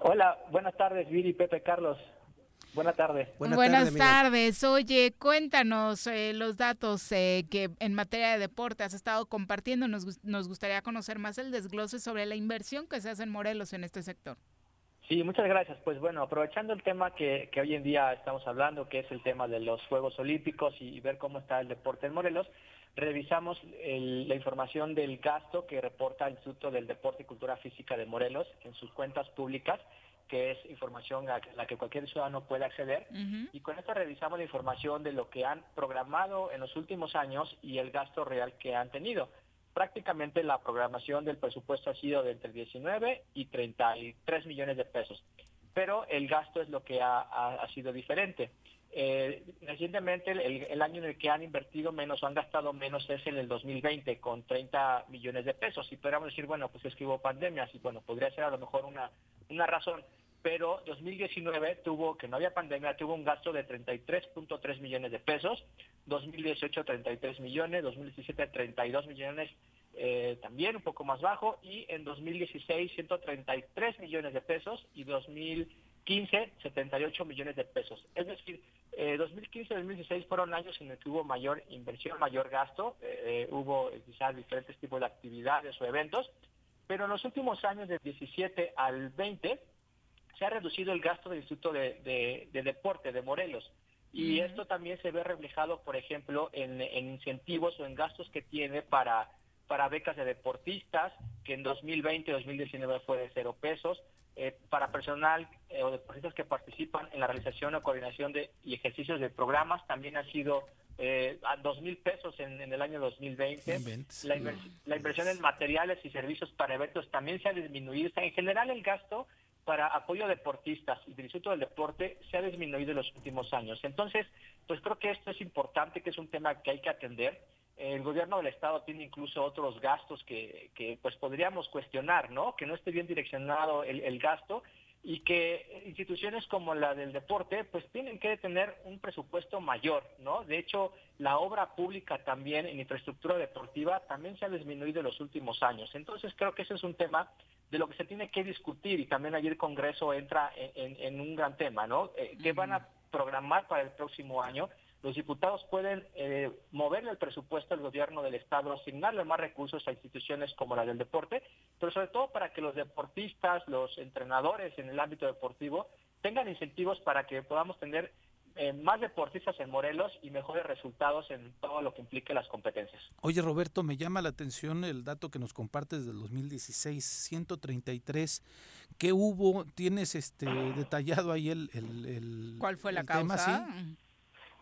Hola, buenas tardes, Viri, Pepe, Carlos. Buenas tardes. Buenas, tardes. Oye, cuéntanos eh, los datos eh, que en materia de deporte has estado compartiendo. Nos, nos gustaría conocer más el desglose sobre la inversión que se hace en Morelos en este sector. Sí, muchas gracias. Pues bueno, aprovechando el tema que, que hoy en día estamos hablando, que es el tema de los Juegos Olímpicos y, ver cómo está el deporte en Morelos, revisamos la información del gasto que reporta el Instituto del Deporte y Cultura Física de Morelos en sus cuentas públicas que es información a la que cualquier ciudadano puede acceder. Y con esto revisamos la información de lo que han programado en los últimos años y el gasto real que han tenido. Prácticamente la programación del presupuesto ha sido de entre 19 y 33 millones de pesos, pero el gasto es lo que ha, sido diferente. Eh, recientemente el, año en el que han invertido menos o han gastado menos es en el 2020 con 30 millones de pesos. Y podríamos decir, bueno, pues es que hubo pandemias y bueno, podría ser a lo mejor una, una razón. Pero 2019 tuvo, que no había pandemia, tuvo un gasto de 33.3 millones de pesos, 2018 33 millones, 2017 32 millones eh, también un poco más bajo. Y en 2016 133 millones de pesos. Y 2015 78 millones de pesos. Es decir, eh, 2015 y 2016 fueron años en los que hubo mayor inversión, mayor gasto, eh, hubo quizás diferentes tipos de actividades o eventos, pero en los últimos años de 17 al 20 se ha reducido el gasto del Instituto de, Deporte de Morelos. Y esto también se ve reflejado, por ejemplo, en, incentivos o en gastos que tiene para, para becas de deportistas, que en 2020 2019 fue de cero pesos, eh, para personal eh, o deportistas que participan en la realización o coordinación de, y ejercicios de programas, también ha sido eh, a dos mil pesos en, el año 2020. La, la, inversión en materiales y servicios para eventos también se ha disminuido. en general el gasto para apoyo a deportistas y del Instituto del Deporte se ha disminuido en los últimos años. Entonces, pues creo que esto es importante, que es un tema que hay que atender. El gobierno del Estado tiene incluso otros gastos que, que pues podríamos cuestionar, ¿no? Que no esté bien direccionado el, el gasto y que instituciones como la del deporte pues tienen que tener un presupuesto mayor, ¿no? De hecho, la obra pública también en infraestructura deportiva también se ha disminuido en los últimos años. Entonces creo que ese es un tema de lo que se tiene que discutir y también allí el Congreso entra en, un gran tema, ¿no? Eh, ¿Qué van a programar para el próximo año? Los diputados pueden eh, moverle el presupuesto al gobierno del Estado, asignarle más recursos a instituciones como la del deporte, pero sobre todo para que los deportistas, los entrenadores en el ámbito deportivo tengan incentivos para que podamos tener eh, más deportistas en Morelos y mejores resultados en todo lo que implique las competencias. Oye Roberto, me llama la atención el dato que nos compartes del 2016, 133. ¿Qué hubo? ¿Tienes este detallado ahí el, el, ¿Cuál fue la causa?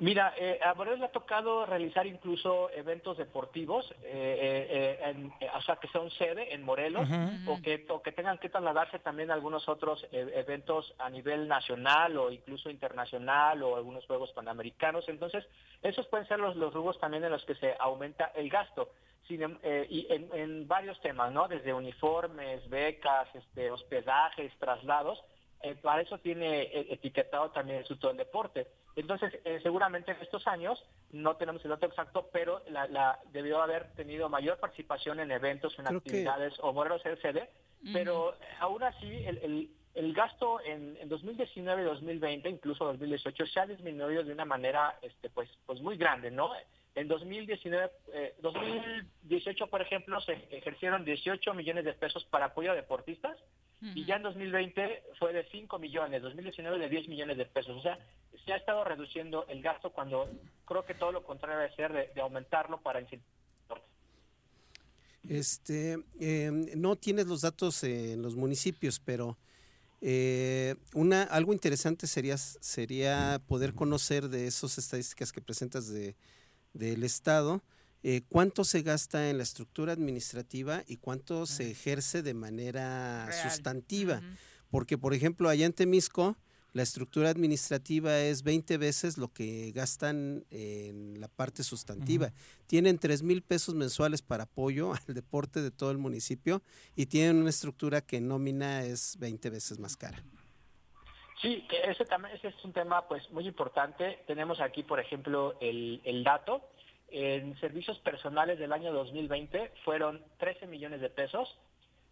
Mira, eh, a Morelos le ha tocado realizar incluso eventos deportivos, eh, eh, eh o sea, que son sede en Morelos, o, que, que tengan que trasladarse también a algunos otros eventos a nivel nacional o incluso internacional o algunos Juegos Panamericanos. Entonces, esos pueden ser los, los rubros también en los que se aumenta el gasto. Em, y en, en, varios temas, ¿no? Desde uniformes, becas, este, hospedajes, traslados. Para eso tiene etiquetado también el Instituto del Deporte. Entonces, eh, seguramente en estos años, no tenemos el dato exacto, pero la, debió haber tenido mayor participación en eventos, en actividades o modelos LCD, pero aún así el, el, gasto en, en 2019 y 2020, incluso 2018, se ha disminuido de una manera este, pues, pues muy grande, ¿no? En 2019, 2018, eh, por ejemplo, se ejercieron 18 millones de pesos para apoyo a deportistas y ya en 2020 fue de 5 millones, 2019 de 10 millones de pesos. O sea, se ha estado reduciendo el gasto cuando creo que todo lo contrario debe ser de, aumentarlo para incentivar. Este, em, no tienes los datos en los municipios, pero eh, una, algo interesante sería, sería poder conocer de esas estadísticas que presentas de, del Estado, eh, cuánto se gasta en la estructura administrativa y cuánto se ejerce de manera sustantiva. Porque, por ejemplo, allá en Temisco, la estructura administrativa es 20 veces lo que gastan en la parte sustantiva. Tienen 3 mil pesos mensuales para apoyo [laughs] al deporte de todo el municipio y tienen una estructura que en nómina es 20 veces más cara. Sí, ese, también, ese es un tema pues muy importante. Tenemos aquí, por ejemplo, el, el dato. En servicios personales del año 2020 fueron 13 millones de pesos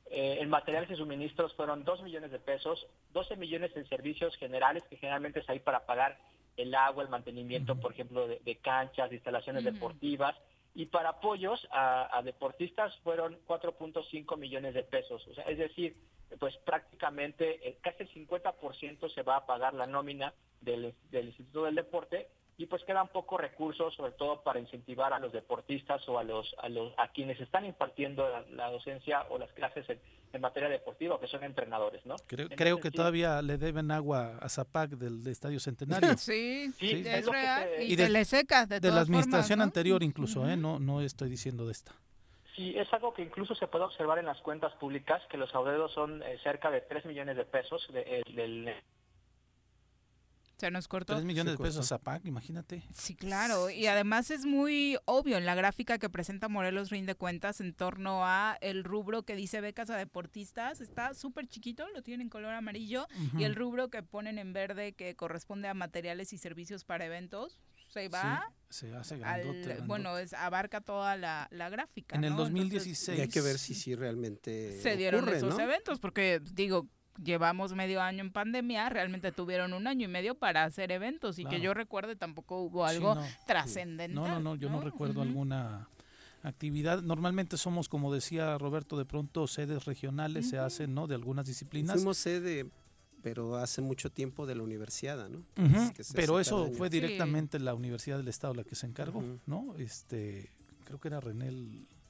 eh, en materiales y suministros fueron 2 millones de pesos, 12 millones en servicios generales, que generalmente es ahí para pagar el agua, el mantenimiento, por ejemplo, de, canchas, de instalaciones deportivas. Y para apoyos a, deportistas fueron 4.5 millones de pesos. O sea, es decir, pues prácticamente eh, casi el 50% se va a pagar la nómina del, del Instituto del Deporte y pues quedan pocos recursos, sobre todo para incentivar a los deportistas o a los a los a quienes están impartiendo la, docencia o las clases en, materia deportiva, que son entrenadores, ¿no? Creo, que todavía le deben agua a Zapac del, Estadio Centenario. [laughs] sí, sí, es, real y, se le seca de, de la administración anterior incluso, ¿eh? No no estoy diciendo de esta. Sí, es algo que incluso se puede observar en las cuentas públicas, que los adeudos son eh, cerca de 3 millones de pesos eh, del se nos cortó. 3 millones de pesos a PAC, imagínate. Sí, claro. Y además es muy obvio en la gráfica que presenta Morelos Rinde Cuentas en torno a el rubro que dice becas a deportistas. Está súper chiquito, lo tienen en color amarillo. Y el rubro que ponen en verde que corresponde a materiales y servicios para eventos se va se hace grandote, bueno es abarca toda la, gráfica en el 2016 hay que ver si sí realmente se dieron esos eventos porque digo llevamos medio año en pandemia, realmente tuvieron un año y medio para hacer eventos y que yo recuerde tampoco hubo algo trascendental. No, no, no, yo no, recuerdo alguna actividad. Normalmente somos, como decía Roberto, de pronto sedes regionales se hacen, ¿no? De algunas disciplinas. Fuimos sede, pero hace mucho tiempo de la universidad, ¿no? pero eso fue directamente la Universidad del Estado la que se encargó, ¿no? Este, creo que era René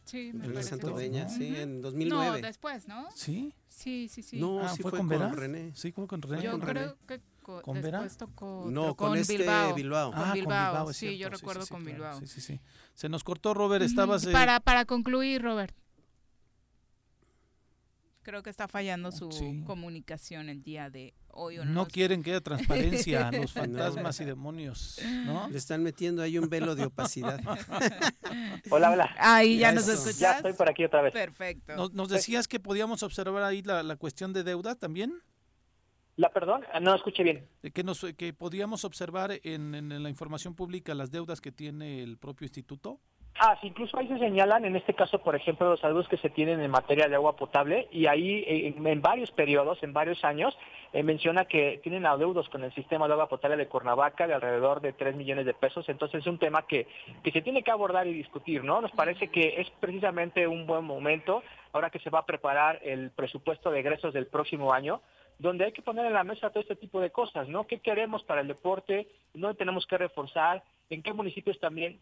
Sí, me Deña, sí, en 2009. No, después, ¿no? ¿Sí? Sí, sí, sí. No, ah, sí fue, con, René. Sí, fue con René. Yo con creo que con, ¿Con Vera? Tocó, no, con, este Bilbao. Ah, con Bilbao, sí, yo recuerdo con Bilbao. Sí, sí, sí. Se nos cortó, Robert, estabas... Eh, para, para concluir, Robert. Creo que está fallando su comunicación el día de hoy. no, quieren que haya [laughs] transparencia a los [laughs] fantasmas y demonios, ¿no? Le están metiendo ahí un velo de opacidad. [laughs] hola, hola. Ahí ya, nos escuchas. Ya estoy por aquí otra vez. Perfecto. ¿Nos, decías que podíamos observar ahí la, cuestión de deuda también? La perdón, no escuché bien. Que, nos, que podíamos observar en, en la información pública las deudas que tiene el propio instituto. Ah, sí, incluso ahí se señalan, en este caso, por ejemplo, los adeudos que se tienen en materia de agua potable y ahí en, varios periodos, en varios años, eh, menciona que tienen adeudos con el sistema de agua potable de Cuernavaca de alrededor de 3 millones de pesos. Entonces es un tema que, que se tiene que abordar y discutir, ¿no? Nos parece que es precisamente un buen momento, ahora que se va a preparar el presupuesto de egresos del próximo año, donde hay que poner en la mesa todo este tipo de cosas, ¿no? ¿Qué queremos para el deporte? ¿No tenemos que reforzar? ¿En qué municipios también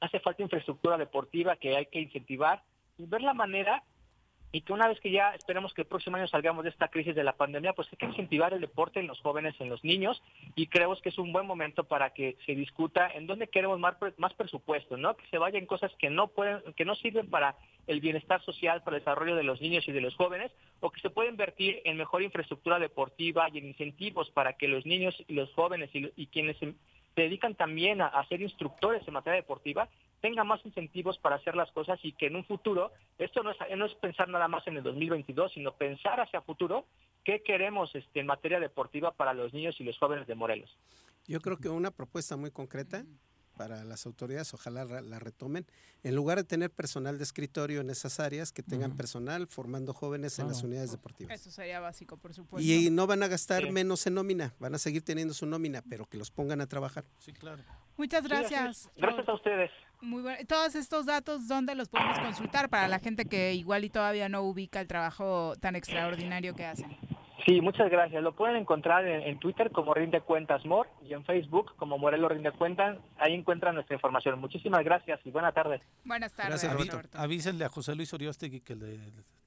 hace falta infraestructura deportiva que hay que incentivar y ver la manera y que una vez que ya esperemos que el próximo año salgamos de esta crisis de la pandemia, pues hay que incentivar el deporte en los jóvenes, en los niños, y creo que es un buen momento para que se discuta en dónde queremos más, más presupuesto, ¿no? Que se vayan cosas que no pueden, que no sirven para el bienestar social, para el desarrollo de los niños y de los jóvenes, o que se puede invertir en mejor infraestructura deportiva y en incentivos para que los niños y los jóvenes y, y quienes se dedican también a, ser instructores en materia deportiva, tengan más incentivos para hacer las cosas y que en un futuro, esto no es, no es pensar nada más en el 2022, sino pensar hacia futuro qué queremos este, en materia deportiva para los niños y los jóvenes de Morelos. Yo creo que una propuesta muy concreta para las autoridades, ojalá la retomen, en lugar de tener personal de escritorio en esas áreas, que tengan personal formando jóvenes en las unidades deportivas. Eso sería básico, por supuesto. Y, no van a gastar menos en nómina, van a seguir teniendo su nómina, pero que los pongan a trabajar. Sí, claro. Muchas gracias. gracias a ustedes. Muy bueno. Todos estos datos, ¿dónde los podemos consultar para la gente que igual y todavía no ubica el trabajo tan extraordinario que hacen? Sí, muchas gracias. Lo pueden encontrar en, Twitter como Rinde Cuentas Mor y en Facebook como Morelos Rinde Cuentas. Ahí encuentran nuestra información. Muchísimas gracias y buenas tardes. Buenas tardes. Gracias, Avísenle a José Luis Oriostegui que le,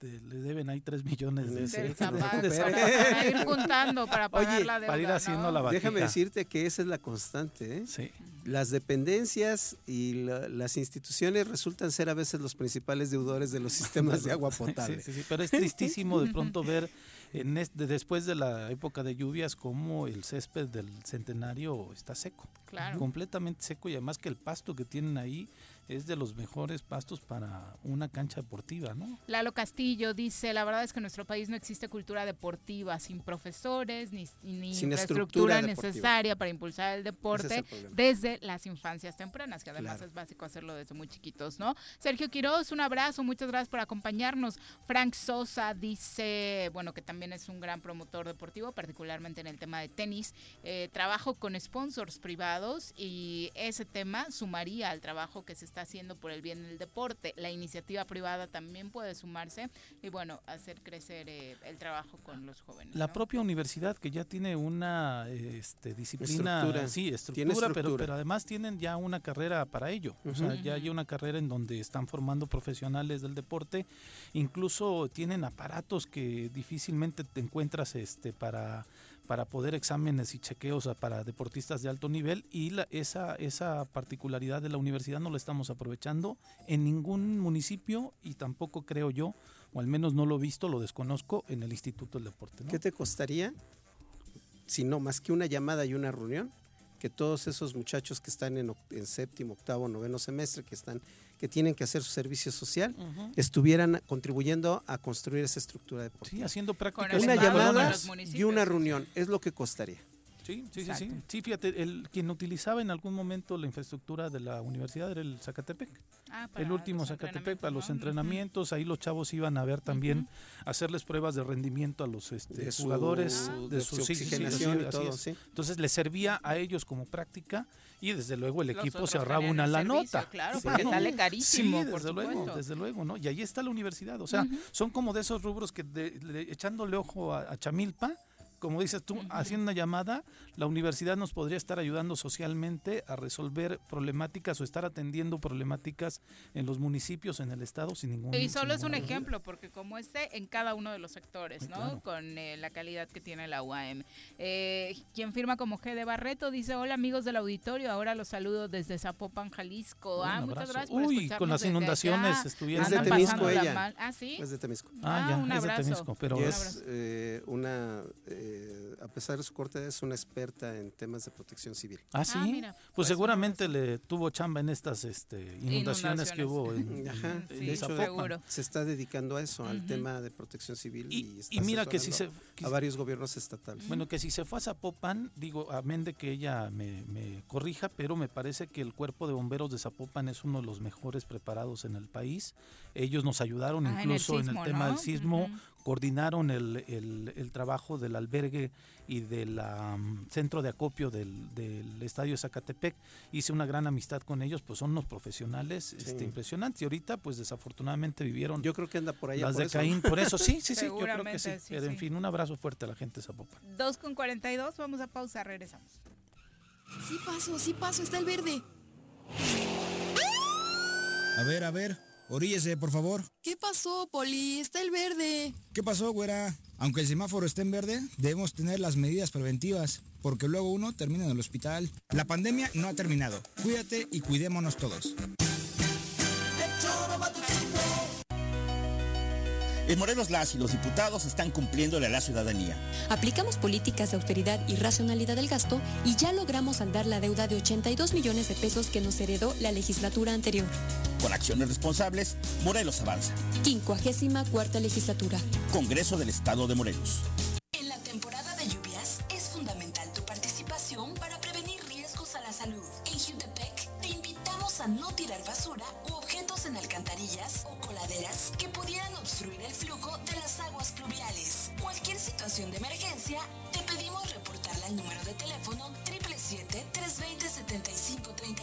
le, deben ahí tres millones de, [laughs] de, para ir juntando para pagar la deuda. Para ir haciendo la Déjame decirte que esa es la constante. ¿eh? Sí. Las dependencias y las instituciones resultan ser a veces los principales deudores de los sistemas de agua [laughs] potable. Sí, sí, sí, pero es tristísimo de pronto ver en este, después de la época de lluvias como el césped del centenario está seco. Claro. Completamente seco y además que el pasto que tienen ahí es de los mejores pastos para una cancha deportiva, ¿no? Lalo Castillo dice, la verdad es que en nuestro país no existe cultura deportiva sin profesores ni, infraestructura necesaria para impulsar el deporte desde las infancias tempranas, que además es básico hacerlo desde muy chiquitos, ¿no? Sergio Quiroz, un abrazo, muchas gracias por acompañarnos. Frank Sosa dice, bueno, que también es un gran promotor deportivo, particularmente en el tema de tenis. Eh, trabajo con sponsors privados y ese tema sumaría al trabajo que se está haciendo por el bien del deporte. La iniciativa privada también puede sumarse y bueno, hacer crecer eh, el trabajo con los jóvenes. La propia universidad que ya tiene una este, disciplina, estructura. sí, estructura, Pero, pero además tienen ya una carrera para ello. O sea, ya hay una carrera en donde están formando profesionales del deporte, incluso tienen aparatos que difícilmente te encuentras este para para poder exámenes y chequeos para deportistas de alto nivel y la, esa, esa particularidad de la universidad no la estamos aprovechando en ningún municipio y tampoco creo yo, o al menos no lo he visto, lo desconozco, en el Instituto del Deporte. ¿Qué te costaría, si no más que una llamada y una reunión, que todos esos muchachos que están en, en séptimo, octavo, noveno semestre, que están que tienen que hacer su servicio social, estuvieran contribuyendo a construir esa estructura deportiva. Sí, haciendo prácticas. Una llamada y una reunión es lo que costaría. Sí, sí, sí, sí. fíjate, el, quien utilizaba en algún momento la infraestructura de la universidad era el Zacatepec. Ah, el último Zacatepec para los entrenamientos, ahí los chavos iban a ver también, hacerles pruebas de rendimiento a los este, jugadores, de, su, oxigenación y todo, Entonces les servía a ellos como práctica y desde luego el equipo se ahorraba una la nota. Claro, porque sale carísimo. Sí, desde luego, desde luego, ¿no? Y ahí está la universidad, o sea, son como de esos rubros que echándole ojo a Chamilpa, como dices tú, haciendo una llamada, la universidad nos podría estar ayudando socialmente a resolver problemáticas o estar atendiendo problemáticas en los municipios, en el estado, sin ningún Y solo es un ejemplo, porque como este, en cada uno de los sectores, ¿no? Con eh, la calidad que tiene la UAM. Eh, quien firma como G de Barreto dice: Hola amigos del auditorio, ahora los saludo desde Zapopan, Jalisco. ah, muchas gracias por Uy, con las inundaciones estuvieron. Es de Temisco ella. Ah, sí. Es de Temisco. Ah, ya, un abrazo. es de Temisco. Pero es eh, una eh, a pesar de su corte, es una experta en temas de protección civil. Ah, sí. Ah, pues, pues, seguramente le tuvo chamba en estas este, inundaciones, que hubo en, Ajá, seguro. Se está dedicando a eso, al tema de protección civil. Y, y, mira que si se... a varios gobiernos estatales. Bueno, que si se fue a Zapopan, digo, amén de que ella me, corrija, pero me parece que el cuerpo de bomberos de Zapopan es uno de los mejores preparados en el país. Ellos nos ayudaron ah, incluso en el, tema del sismo, coordinaron el, el, trabajo del albergue y del centro de acopio del, del, estadio Zacatepec. Hice una gran amistad con ellos, pues son unos profesionales este, impresionantes. Y ahorita, pues desafortunadamente vivieron. Yo creo que anda por allá. Las de Caín, por eso sí, sí, sí, yo creo que sí. Pero en fin, un abrazo fuerte a la gente de Zapopan. 2 con 42, vamos a pausa, regresamos. Sí paso, sí paso, está el verde. A ver, a ver. Oríllese, por favor. ¿Qué pasó, Poli? Está el verde. ¿Qué pasó, güera? Aunque el semáforo esté en verde, debemos tener las medidas preventivas, porque luego uno termina en el hospital. La pandemia no ha terminado. Cuídate y cuidémonos todos. En Morelos las y los diputados están cumpliéndole a la ciudadanía. Aplicamos políticas de austeridad y racionalidad del gasto y ya logramos saldar la deuda de 82 millones de pesos que nos heredó la legislatura anterior. Con acciones responsables, Morelos avanza. 54 legislatura. Congreso del Estado de Morelos. En la temporada de lluvias es fundamental tu participación para prevenir riesgos a la salud. En Jutepec te invitamos a no tirar basura u objetos en alcantarillas que pudieran obstruir el flujo de las aguas pluviales. Cualquier situación de emergencia, te pedimos reportarla al número de teléfono 777-320-7533.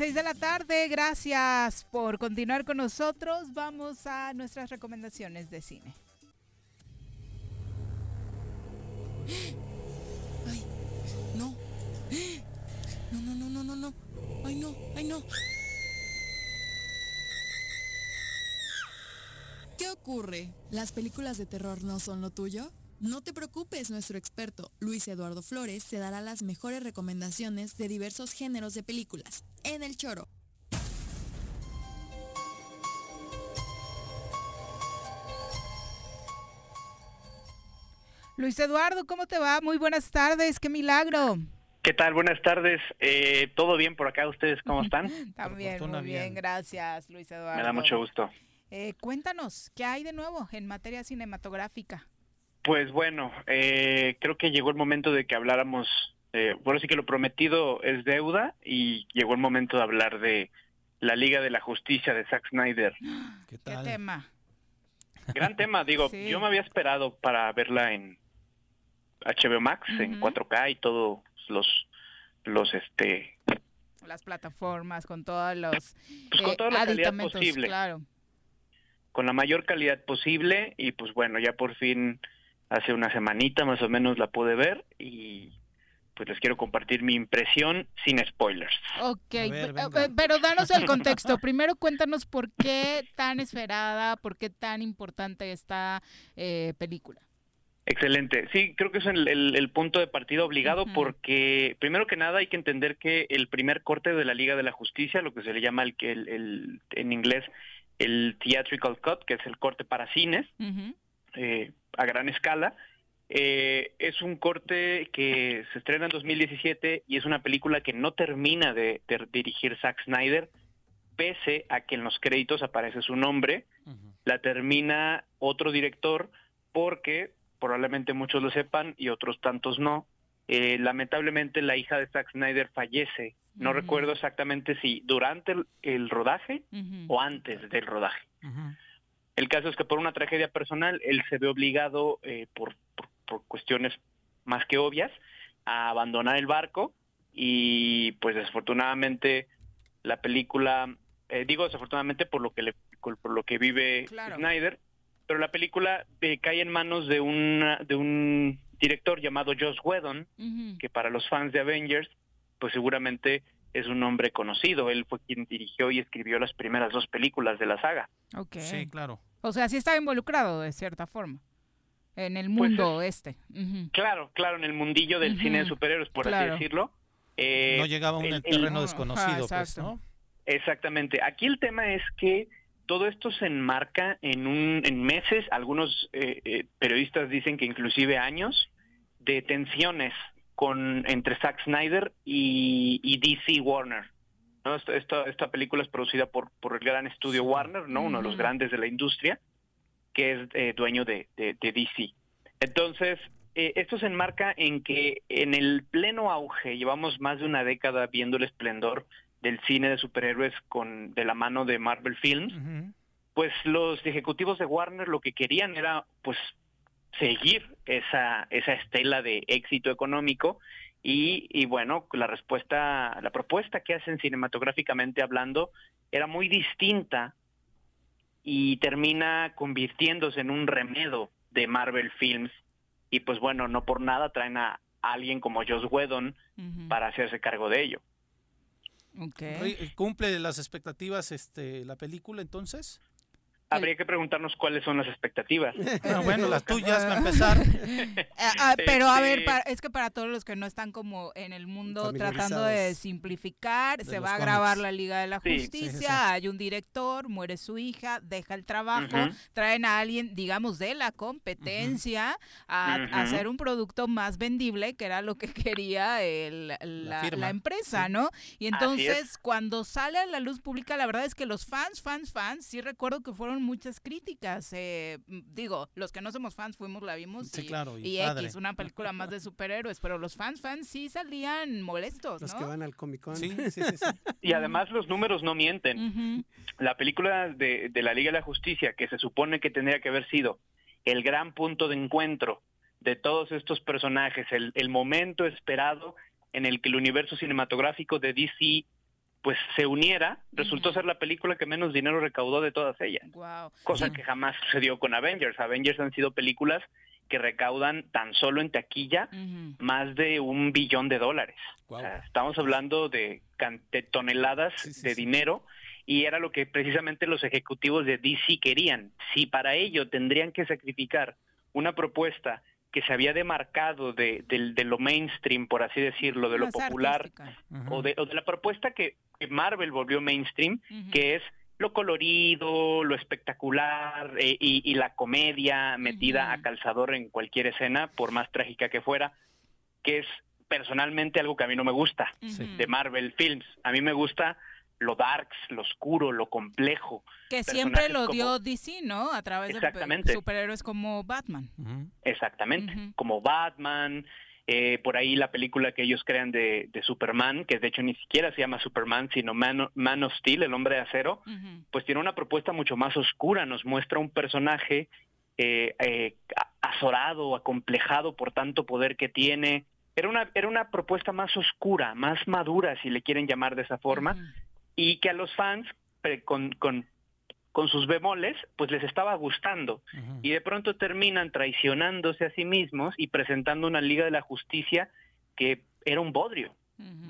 46 de la tarde, gracias por continuar con nosotros. Vamos a nuestras recomendaciones de cine. Ay, no. No, no, no, no, no, no. Ay, no, ay, no. ¿Qué ocurre? ¿Las películas de terror no son lo tuyo? No te preocupes, nuestro experto Luis Eduardo Flores te dará las mejores recomendaciones de diversos géneros de películas en el choro. Luis Eduardo, ¿cómo te va? Muy buenas tardes, qué milagro. ¿Qué tal? Buenas tardes. Eh, ¿Todo bien por acá? ¿Ustedes cómo están? [laughs] También, muy bien. gracias, Luis Eduardo. Me da mucho gusto. Eh, cuéntanos, ¿qué hay de nuevo en materia cinematográfica? Pues bueno, eh, creo que llegó el momento de que habláramos, eh, bueno, sí que lo prometido es deuda y llegó el momento de hablar de la Liga de la Justicia de Zack Snyder. ¿Qué, tema? Gran tema, digo, yo me había esperado para verla en HBO Max, en 4K y todos los, los, este... Las plataformas, con todos los... Pues con toda la calidad posible. Claro. Con la mayor calidad posible y pues bueno, ya por fin hace una semanita más o menos la pude ver y pues les quiero compartir mi impresión sin spoilers. Ok, pero danos el [laughs] contexto. Primero cuéntanos por qué tan esperada, por qué tan importante esta eh, película. Excelente. Sí, creo que es el, punto de partida obligado porque, primero que nada, hay que entender que el primer corte de la Liga de la Justicia, lo que se le llama el, el, en inglés el theatrical cut, que es el corte para cines, eh, a gran escala. Eh, es un corte que se estrena en 2017 y es una película que no termina de, dirigir Zack Snyder, pese a que en los créditos aparece su nombre. La termina otro director porque probablemente muchos lo sepan y otros tantos no. Eh, lamentablemente la hija de Zack Snyder fallece. No recuerdo exactamente si durante el, rodaje o antes del rodaje. El caso es que por una tragedia personal él se ve obligado eh, por, por, cuestiones más que obvias a abandonar el barco y pues desafortunadamente la película, eh, digo desafortunadamente por lo que le, por lo que vive Snyder, pero la película eh, cae en manos de una, de un director llamado Joss Whedon, que para los fans de Avengers, pues seguramente es un nombre conocido. Él fue quien dirigió y escribió las primeras dos películas de la saga. Sí, claro. O sea, sí estaba involucrado de cierta forma en el pues mundo este. Claro, claro, en el mundillo del cine de superhéroes, por así decirlo. Eh, no llegaba a un terreno desconocido, pues, ¿no? Exactamente. Aquí el tema es que todo esto se enmarca en, un, en meses, algunos eh, eh, periodistas dicen que inclusive años, de tensiones con, entre Zack Snyder y, DC Warner. ¿No? Esta, esta, película es producida por, por el gran estudio Warner, ¿no? uno de los grandes de la industria, que es eh, dueño de, de, DC. Entonces, esto se enmarca en que en el pleno auge, llevamos más de una década viendo el esplendor del cine de superhéroes con de la mano de Marvel Films, pues los ejecutivos de Warner lo que querían era pues seguir esa esa estela de éxito económico y, y bueno, la respuesta, la propuesta que hacen cinematográficamente hablando era muy distinta y termina convirtiéndose en un remedo de Marvel Films y pues bueno, no por nada traen a alguien como Joss Whedon para hacerse cargo de ello. ¿Cumple las expectativas este la película entonces? Habría que preguntarnos cuáles son las expectativas. Ah, bueno, las tuyas para empezar. [laughs] [laughs] Ah, ah, pero a ver, este es que para todos los que no están como en el mundo tratando de simplificar, se va a grabar la Liga de la Justicia, hay un director, muere su hija, deja el trabajo, traen a alguien, digamos, de la competencia a, hacer un producto más vendible, que era lo que [laughs] quería el, la, empresa, ¿no? Y entonces, cuando sale a la luz pública, la verdad es que los fans, fans, fans, sí recuerdo que fueron muchas críticas. Eh, digo, los que no somos fans fuimos, la vimos. y, claro. Y, X, una película más de [laughs] superhéroes, pero los fans, fans sí salían molestos. Los que van al Comic Con. [laughs] Sí, sí, sí, y además los números no mienten. La película de, de la Liga de la Justicia, que se supone que tendría que haber sido el gran punto de encuentro de todos estos personajes, el, el momento esperado en el que el universo cinematográfico de DC pues se uniera, resultó ser la película que menos dinero recaudó de todas ellas. Cosa que jamás sucedió con Avengers. Avengers han sido películas que recaudan tan solo en taquilla más de un billón de dólares. estamos hablando de, toneladas de dinero y era lo que precisamente los ejecutivos de DC querían. Si para ello tendrían que sacrificar una propuesta que se había demarcado de, lo mainstream, por así decirlo, de lo popular, o de, la propuesta que, Marvel volvió mainstream, que es lo colorido, lo espectacular eh, y, la comedia metida a calzador en cualquier escena, por más trágica que fuera, que es personalmente algo que a mí no me gusta de Marvel Films. A mí me gusta lo darks, lo oscuro, lo complejo. Que siempre lo dio DC, ¿no? A través de superhéroes como Batman. Exactamente, como Batman, eh, por ahí la película que ellos crean de, Superman, que de hecho ni siquiera se llama Superman, sino Man, of Steel, el hombre de acero, pues tiene una propuesta mucho más oscura, nos muestra un personaje eh, eh, azorado, acomplejado por tanto poder que tiene. Era una, era una propuesta más oscura, más madura, si le quieren llamar de esa forma, y que a los fans con, con, con sus bemoles, pues les estaba gustando. Y de pronto terminan traicionándose a sí mismos y presentando una Liga de la Justicia que era un bodrio.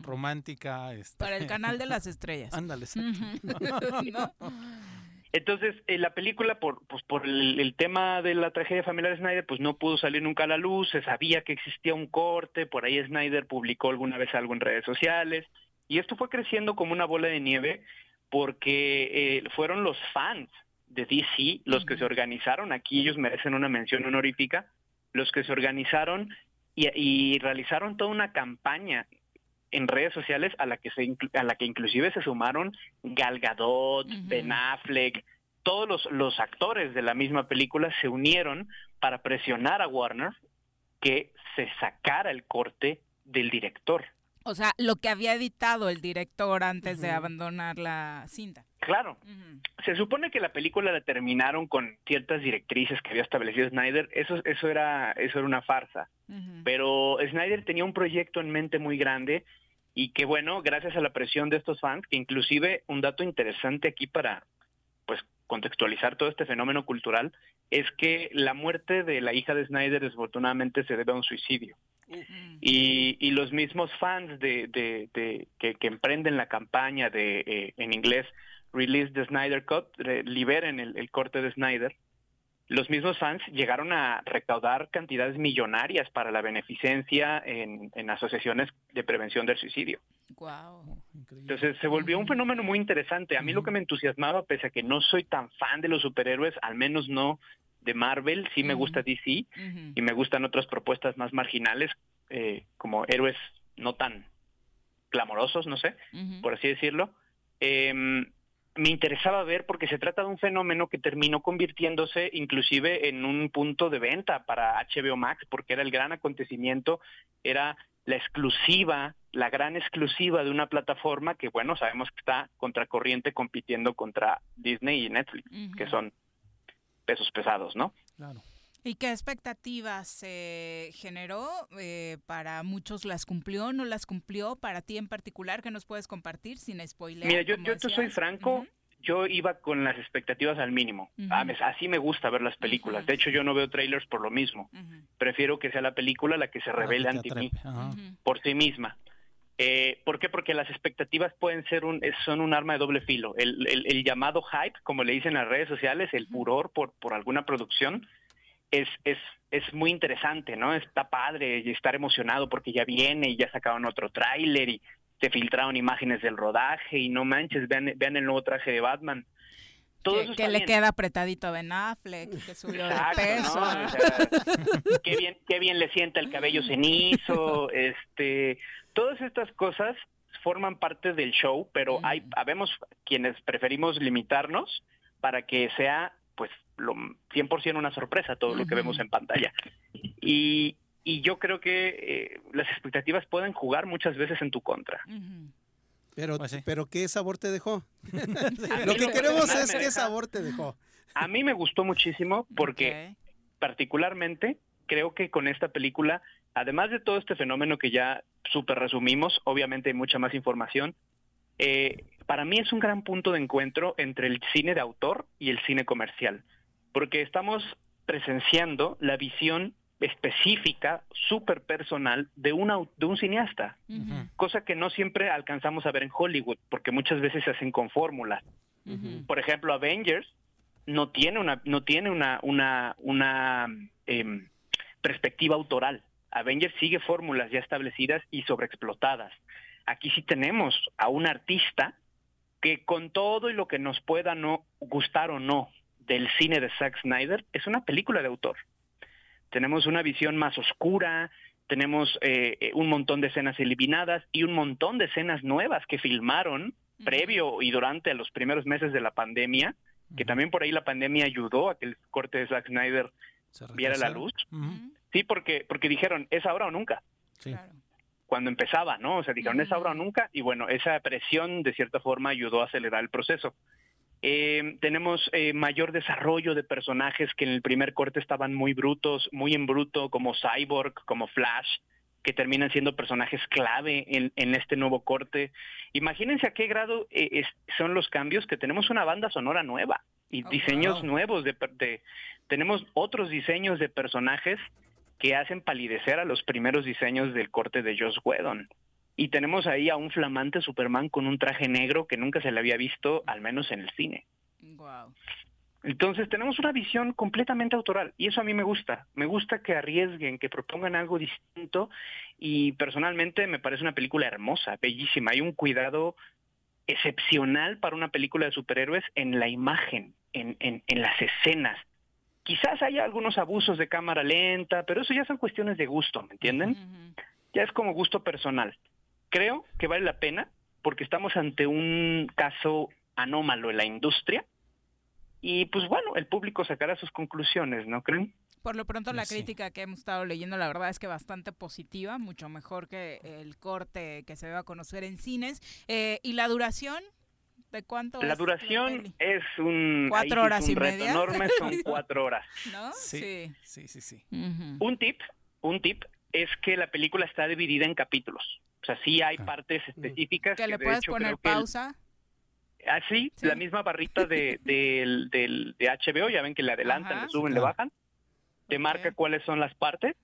Romántica. Este... Para el canal de las estrellas. [laughs] Ándale, [laughs] [laughs] Entonces, eh, la película, por, pues, por el, el, tema de la tragedia familiar de Snyder, pues no pudo salir nunca a la luz, se sabía que existía un corte, por ahí Snyder publicó alguna vez algo en redes sociales, y esto fue creciendo como una bola de nieve porque eh, fueron los fans de DC los que se organizaron, aquí ellos merecen una mención honorífica, los que se organizaron y, realizaron toda una campaña en redes sociales a la que se a la que inclusive se sumaron Gal Gadot, Ben Affleck, todos los, los actores de la misma película se unieron para presionar a Warner que se sacara el corte del director. O sea, lo que había editado el director antes de abandonar la cinta. Claro. Se supone que la película la terminaron con ciertas directrices que había establecido Snyder. Eso, eso, era, eso era una farsa. Pero Snyder tenía un proyecto en mente muy grande y que bueno, gracias a la presión de estos fans, que inclusive un dato interesante aquí para contextualizar todo este fenómeno cultural, es que la muerte de la hija de Snyder desafortunadamente se debe a un suicidio. Y, los mismos fans de, de, que, emprenden la campaña de, eh, en inglés, Release the Snyder Cut, liberen el, corte de Snyder, los mismos fans llegaron a recaudar cantidades millonarias para la beneficencia en, asociaciones de prevención del suicidio. Entonces se volvió un fenómeno muy interesante. A mí lo que me entusiasmaba, pese a que no soy tan fan de los superhéroes, al menos no de Marvel, sí me gusta DC y me gustan otras propuestas más marginales, eh, como héroes no tan clamorosos, no sé, por así decirlo. Eh, me interesaba ver porque se trata de un fenómeno que terminó convirtiéndose inclusive en un punto de venta para HBO Max, porque era el gran acontecimiento, era la exclusiva, la gran exclusiva de una plataforma que, bueno, sabemos que está contracorriente compitiendo contra Disney y Netflix, que son pesos pesados, ¿no? Claro. ¿Y qué expectativas se generó? Eh, ¿Para muchos las cumplió, no las cumplió? ¿Para ti en particular qué nos puedes compartir sin spoiler? Mira, yo, yo te soy franco, yo iba con las expectativas al mínimo. Ah, así me gusta ver las películas. De hecho, yo no veo trailers por lo mismo. Prefiero que sea la película la que se revele ante mí por sí misma. Eh, ¿Por qué? Porque las expectativas pueden ser un, son un arma de doble filo. El, el, llamado hype, como le dicen en las redes sociales, el furor por, por alguna producción, es, es, es muy interesante, ¿no? Está padre y estar emocionado porque ya viene y ya sacaron otro tráiler y se filtraron imágenes del rodaje y no manches, vean, vean el nuevo traje de Batman. Todo que, le queda apretadito a Ben Affleck, que subió de peso. qué bien, qué bien le sienta el cabello cenizo, [laughs] este, todas estas cosas forman parte del show, pero hay, habemos quienes preferimos limitarnos para que sea pues lo 100% una sorpresa todo lo que vemos en pantalla. Y, y yo creo que eh, las expectativas pueden jugar muchas veces en tu contra. Pero, pues pero ¿qué sabor te dejó? [laughs] [laughs] lo que queremos es qué sabor te dejó. A mí me gustó muchísimo porque particularmente creo que con esta película, además de todo este fenómeno que ya súper resumimos, obviamente hay mucha más información, eh, para mí es un gran punto de encuentro entre el cine de autor y el cine comercial, porque estamos presenciando la visión específica, súper personal de, una, de un cineasta, cosa que no siempre alcanzamos a ver en Hollywood, porque muchas veces se hacen con fórmulas. Por ejemplo, Avengers no tiene una, no tiene una, una, una em, perspectiva autoral. Avengers sigue fórmulas ya establecidas y sobreexplotadas. Aquí sí tenemos a un artista que con todo y lo que nos pueda no gustar o no del cine de Zack Snyder, es una película de autor. Tenemos una visión más oscura, tenemos eh, eh, un montón de escenas eliminadas y un montón de escenas nuevas que filmaron previo y durante los primeros meses de la pandemia, que también por ahí la pandemia ayudó a que el corte de Zack Snyder viera la luz. Sí, porque, porque dijeron, es ahora o nunca. Sí cuando empezaba, ¿no? O sea, dijeron, es ahora o nunca, y bueno, esa presión de cierta forma ayudó a acelerar el proceso. Eh, tenemos eh, mayor desarrollo de personajes que en el primer corte estaban muy brutos, muy en bruto, como Cyborg, como Flash, que terminan siendo personajes clave en, en este nuevo corte. Imagínense a qué grado eh, son los cambios que tenemos una banda sonora nueva y oh, diseños nuevos de, de, tenemos otros diseños de personajes que hacen palidecer a los primeros diseños del corte de Joss Whedon. Y tenemos ahí a un flamante Superman con un traje negro que nunca se le había visto, al menos en el cine. Entonces tenemos una visión completamente autoral y eso a mí me gusta. Me gusta que arriesguen, que propongan algo distinto y personalmente me parece una película hermosa, bellísima. Hay un cuidado excepcional para una película de superhéroes en la imagen, en, en, en las escenas. Quizás haya algunos abusos de cámara lenta, pero eso ya son cuestiones de gusto, ¿me entienden? Ya es como gusto personal. Creo que vale la pena porque estamos ante un caso anómalo en la industria y pues bueno, el público sacará sus conclusiones, ¿no creen? Por lo pronto la crítica que hemos estado leyendo la verdad es que bastante positiva, mucho mejor que el corte que se va a conocer en cines. Eh, ¿Y la duración? ¿De cuánto La duración es un, ¿Cuatro horas y reto media? enorme, son [laughs] cuatro horas. ¿No? Sí, sí, sí. sí, Un tip, un tip es que la película está dividida en capítulos. O sea, sí hay partes específicas. Que le de puedes hecho, poner creo que el- pausa. Ah, sí, la misma barrita de, [laughs] del- del- de HBO, ya ven que le adelantan, Ajá. le suben, le bajan. Te marca cuáles son las partes.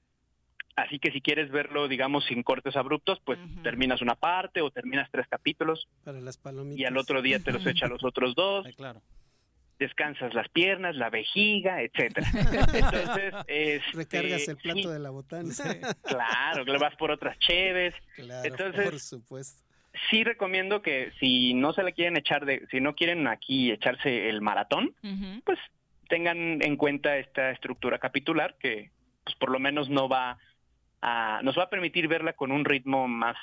Así que si quieres verlo, digamos, sin cortes abruptos, pues terminas una parte o terminas tres capítulos Para las palomitas. y al otro día te los echa los [laughs] otros dos. claro. Descansas las piernas, la vejiga, etcétera. [laughs] Entonces, este, Recargas el plato sí, de la botana. Claro, le vas por otras cheves. Claro, Entonces, por supuesto. sí recomiendo que si no se le quieren echar de, si no quieren aquí echarse el maratón, pues tengan en cuenta esta estructura capitular que pues por lo menos no va a, nos va a permitir verla con un ritmo más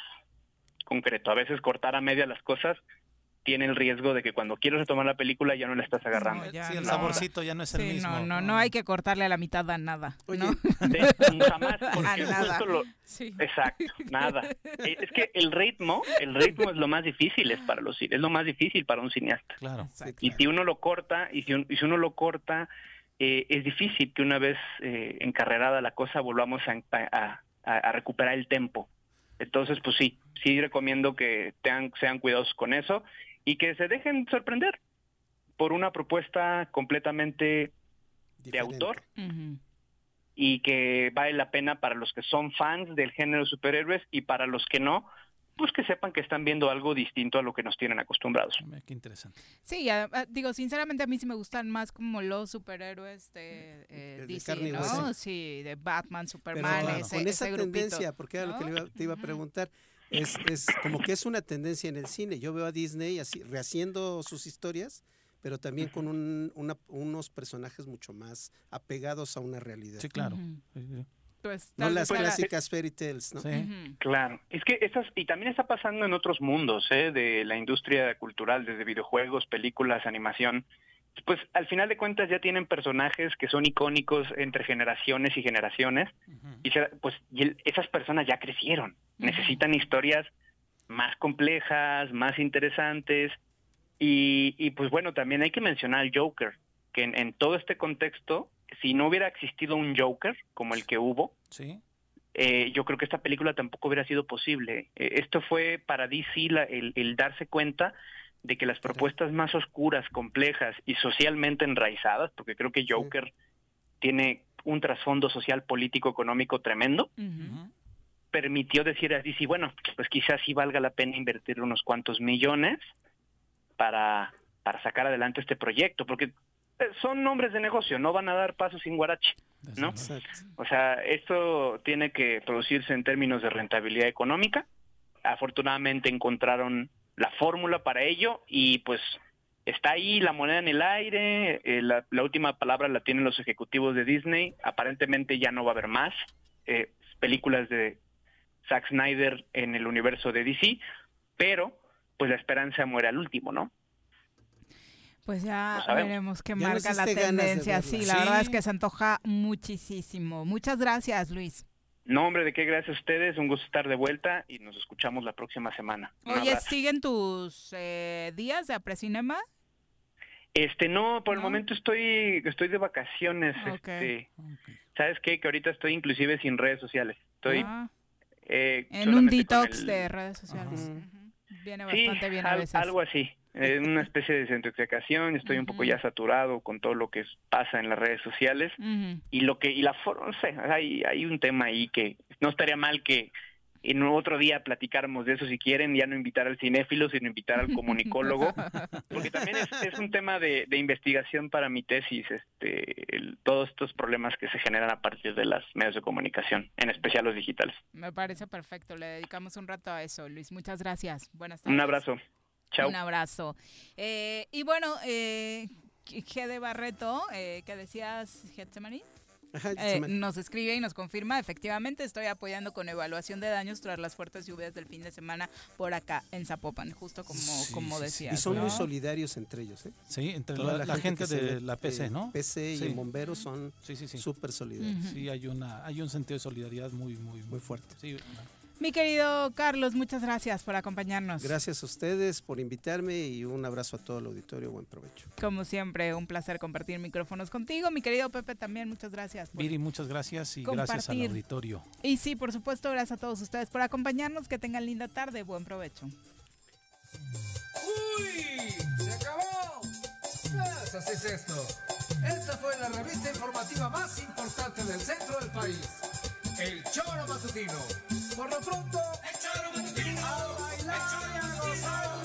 concreto. A veces cortar a media las cosas tiene el riesgo de que cuando quieres retomar la película ya no la estás agarrando. ya Sí, el no. saborcito ya no es el mismo. no, no, no hay que cortarle a la mitad a nada. ¿no? De- [laughs] jamás, A nada. lo- Sí. Exacto, nada. [laughs] Es que el ritmo, el ritmo es lo más difícil es para los cine- es lo más difícil para un cineasta. Claro. Y si uno lo corta, y si, un- y si uno lo corta, eh, es difícil que una vez eh, encarrerada la cosa volvamos a, a- a- a recuperar el tempo. Entonces, pues sí, sí recomiendo que tengan, sean cuidadosos con eso y que se dejen sorprender por una propuesta completamente de autor y que vale la pena para los que son fans del género superhéroes y para los que no, pues que sepan que están viendo algo distinto a lo que nos tienen acostumbrados. Qué interesante. Sí, a- a- digo, sinceramente a mí sí me gustan más como los superhéroes de, eh, de DC, ¿no? Sí, de Batman, Pero Superman, ese, con esa ese grupito, tendencia, porque era lo que iba- te iba a preguntar, es, es como que es una tendencia en el cine. Yo veo a Disney así rehaciendo sus historias, pero también con un- una- unos personajes mucho más apegados a una realidad. Sí, claro. Pues, No las clásicas fairy tales, ¿no? Claro, es que esas, y también está pasando en otros mundos, ¿eh? de la industria cultural, desde videojuegos, películas, animación. Pues al final de cuentas ya tienen personajes que son icónicos entre generaciones y generaciones, y se- pues y el- esas personas ya crecieron, necesitan historias más complejas, más interesantes, y, y, pues bueno, también hay que mencionar al Joker, que en, en todo este contexto, si no hubiera existido un Joker como el que hubo, Sí. eh, yo creo que esta película tampoco hubiera sido posible. Eh, esto fue para DC la- el, el darse cuenta de que las propuestas más oscuras, complejas y socialmente enraizadas, porque creo que Joker tiene un trasfondo social, político, económico tremendo, permitió decir a DC, bueno, pues quizás sí valga la pena invertir unos cuantos millones para, para sacar adelante este proyecto, porque eh, son nombres de negocio, no van a dar paso sin guarache, ¿no? O sea, esto tiene que producirse en términos de rentabilidad económica. Afortunadamente encontraron la fórmula para ello y pues está ahí la moneda en el aire. eh, la, la última palabra la tienen los ejecutivos de Disney. Aparentemente ya no va a haber más eh, películas de Zack Snyder en el universo de DC, pero pues la esperanza muere al último, ¿no? Pues ya veremos qué marca la tendencia. Sí, la Sí. verdad es que se antoja muchísimo. Muchas gracias, Luis. No, hombre, de qué gracias a ustedes, un gusto estar de vuelta y nos escuchamos la próxima semana. Un Oye, abrazo. ¿siguen tus eh, días de Aprecinema? Este, no, por el momento estoy estoy de vacaciones, este. ¿Sabes qué? Que ahorita estoy inclusive sin redes sociales. Estoy Ah, eh, en un detox el- de redes sociales. Viene Sí, bastante bien a al- veces. algo así. eh, una especie de desintoxicación, estoy un poco ya saturado con todo lo que pasa en las redes sociales y lo que y la forma, no sé, hay hay un tema ahí que no estaría mal que en otro día platicáramos de eso si quieren, ya no invitar al cinéfilo, sino invitar al comunicólogo, [laughs] porque también es, es un tema de, de investigación para mi tesis, este, el- todos estos problemas que se generan a partir de los medios de comunicación, en especial los digitales. Me parece perfecto. Le dedicamos un rato a eso, Luis. Muchas gracias. Buenas tardes. Un abrazo. Chao. Un abrazo. Eh, y bueno, eh, G de Barreto, eh, ¿qué decías, Getsemaní? Eh, nos escribe y nos confirma, efectivamente estoy apoyando con evaluación de daños tras las fuertes lluvias del fin de semana por acá en Zapopan, justo como, como decía. Y son muy solidarios entre ellos, ¿eh? Sí, entre la, gente, de la PC, ¿no? PC y bomberos son súper solidarios. Sí, hay, una, hay un sentido de solidaridad muy, muy, muy fuerte. Sí, mi querido Carlos, muchas gracias por acompañarnos. Gracias a ustedes por invitarme y un abrazo a todo el auditorio. Buen provecho. Como siempre, un placer compartir micrófonos contigo. Mi querido Pepe, también muchas gracias. Viri, muchas gracias y gracias al auditorio. Y sí, por supuesto, gracias a todos ustedes por acompañarnos. Que tengan linda tarde. Buen provecho. ¡Uy! ¡Se acabó! Pues así es esto. Esta fue la revista informativa más importante del centro del país. El Choro Matutino. Por lo pronto, el Choro Matutino. A bailar y a gozar,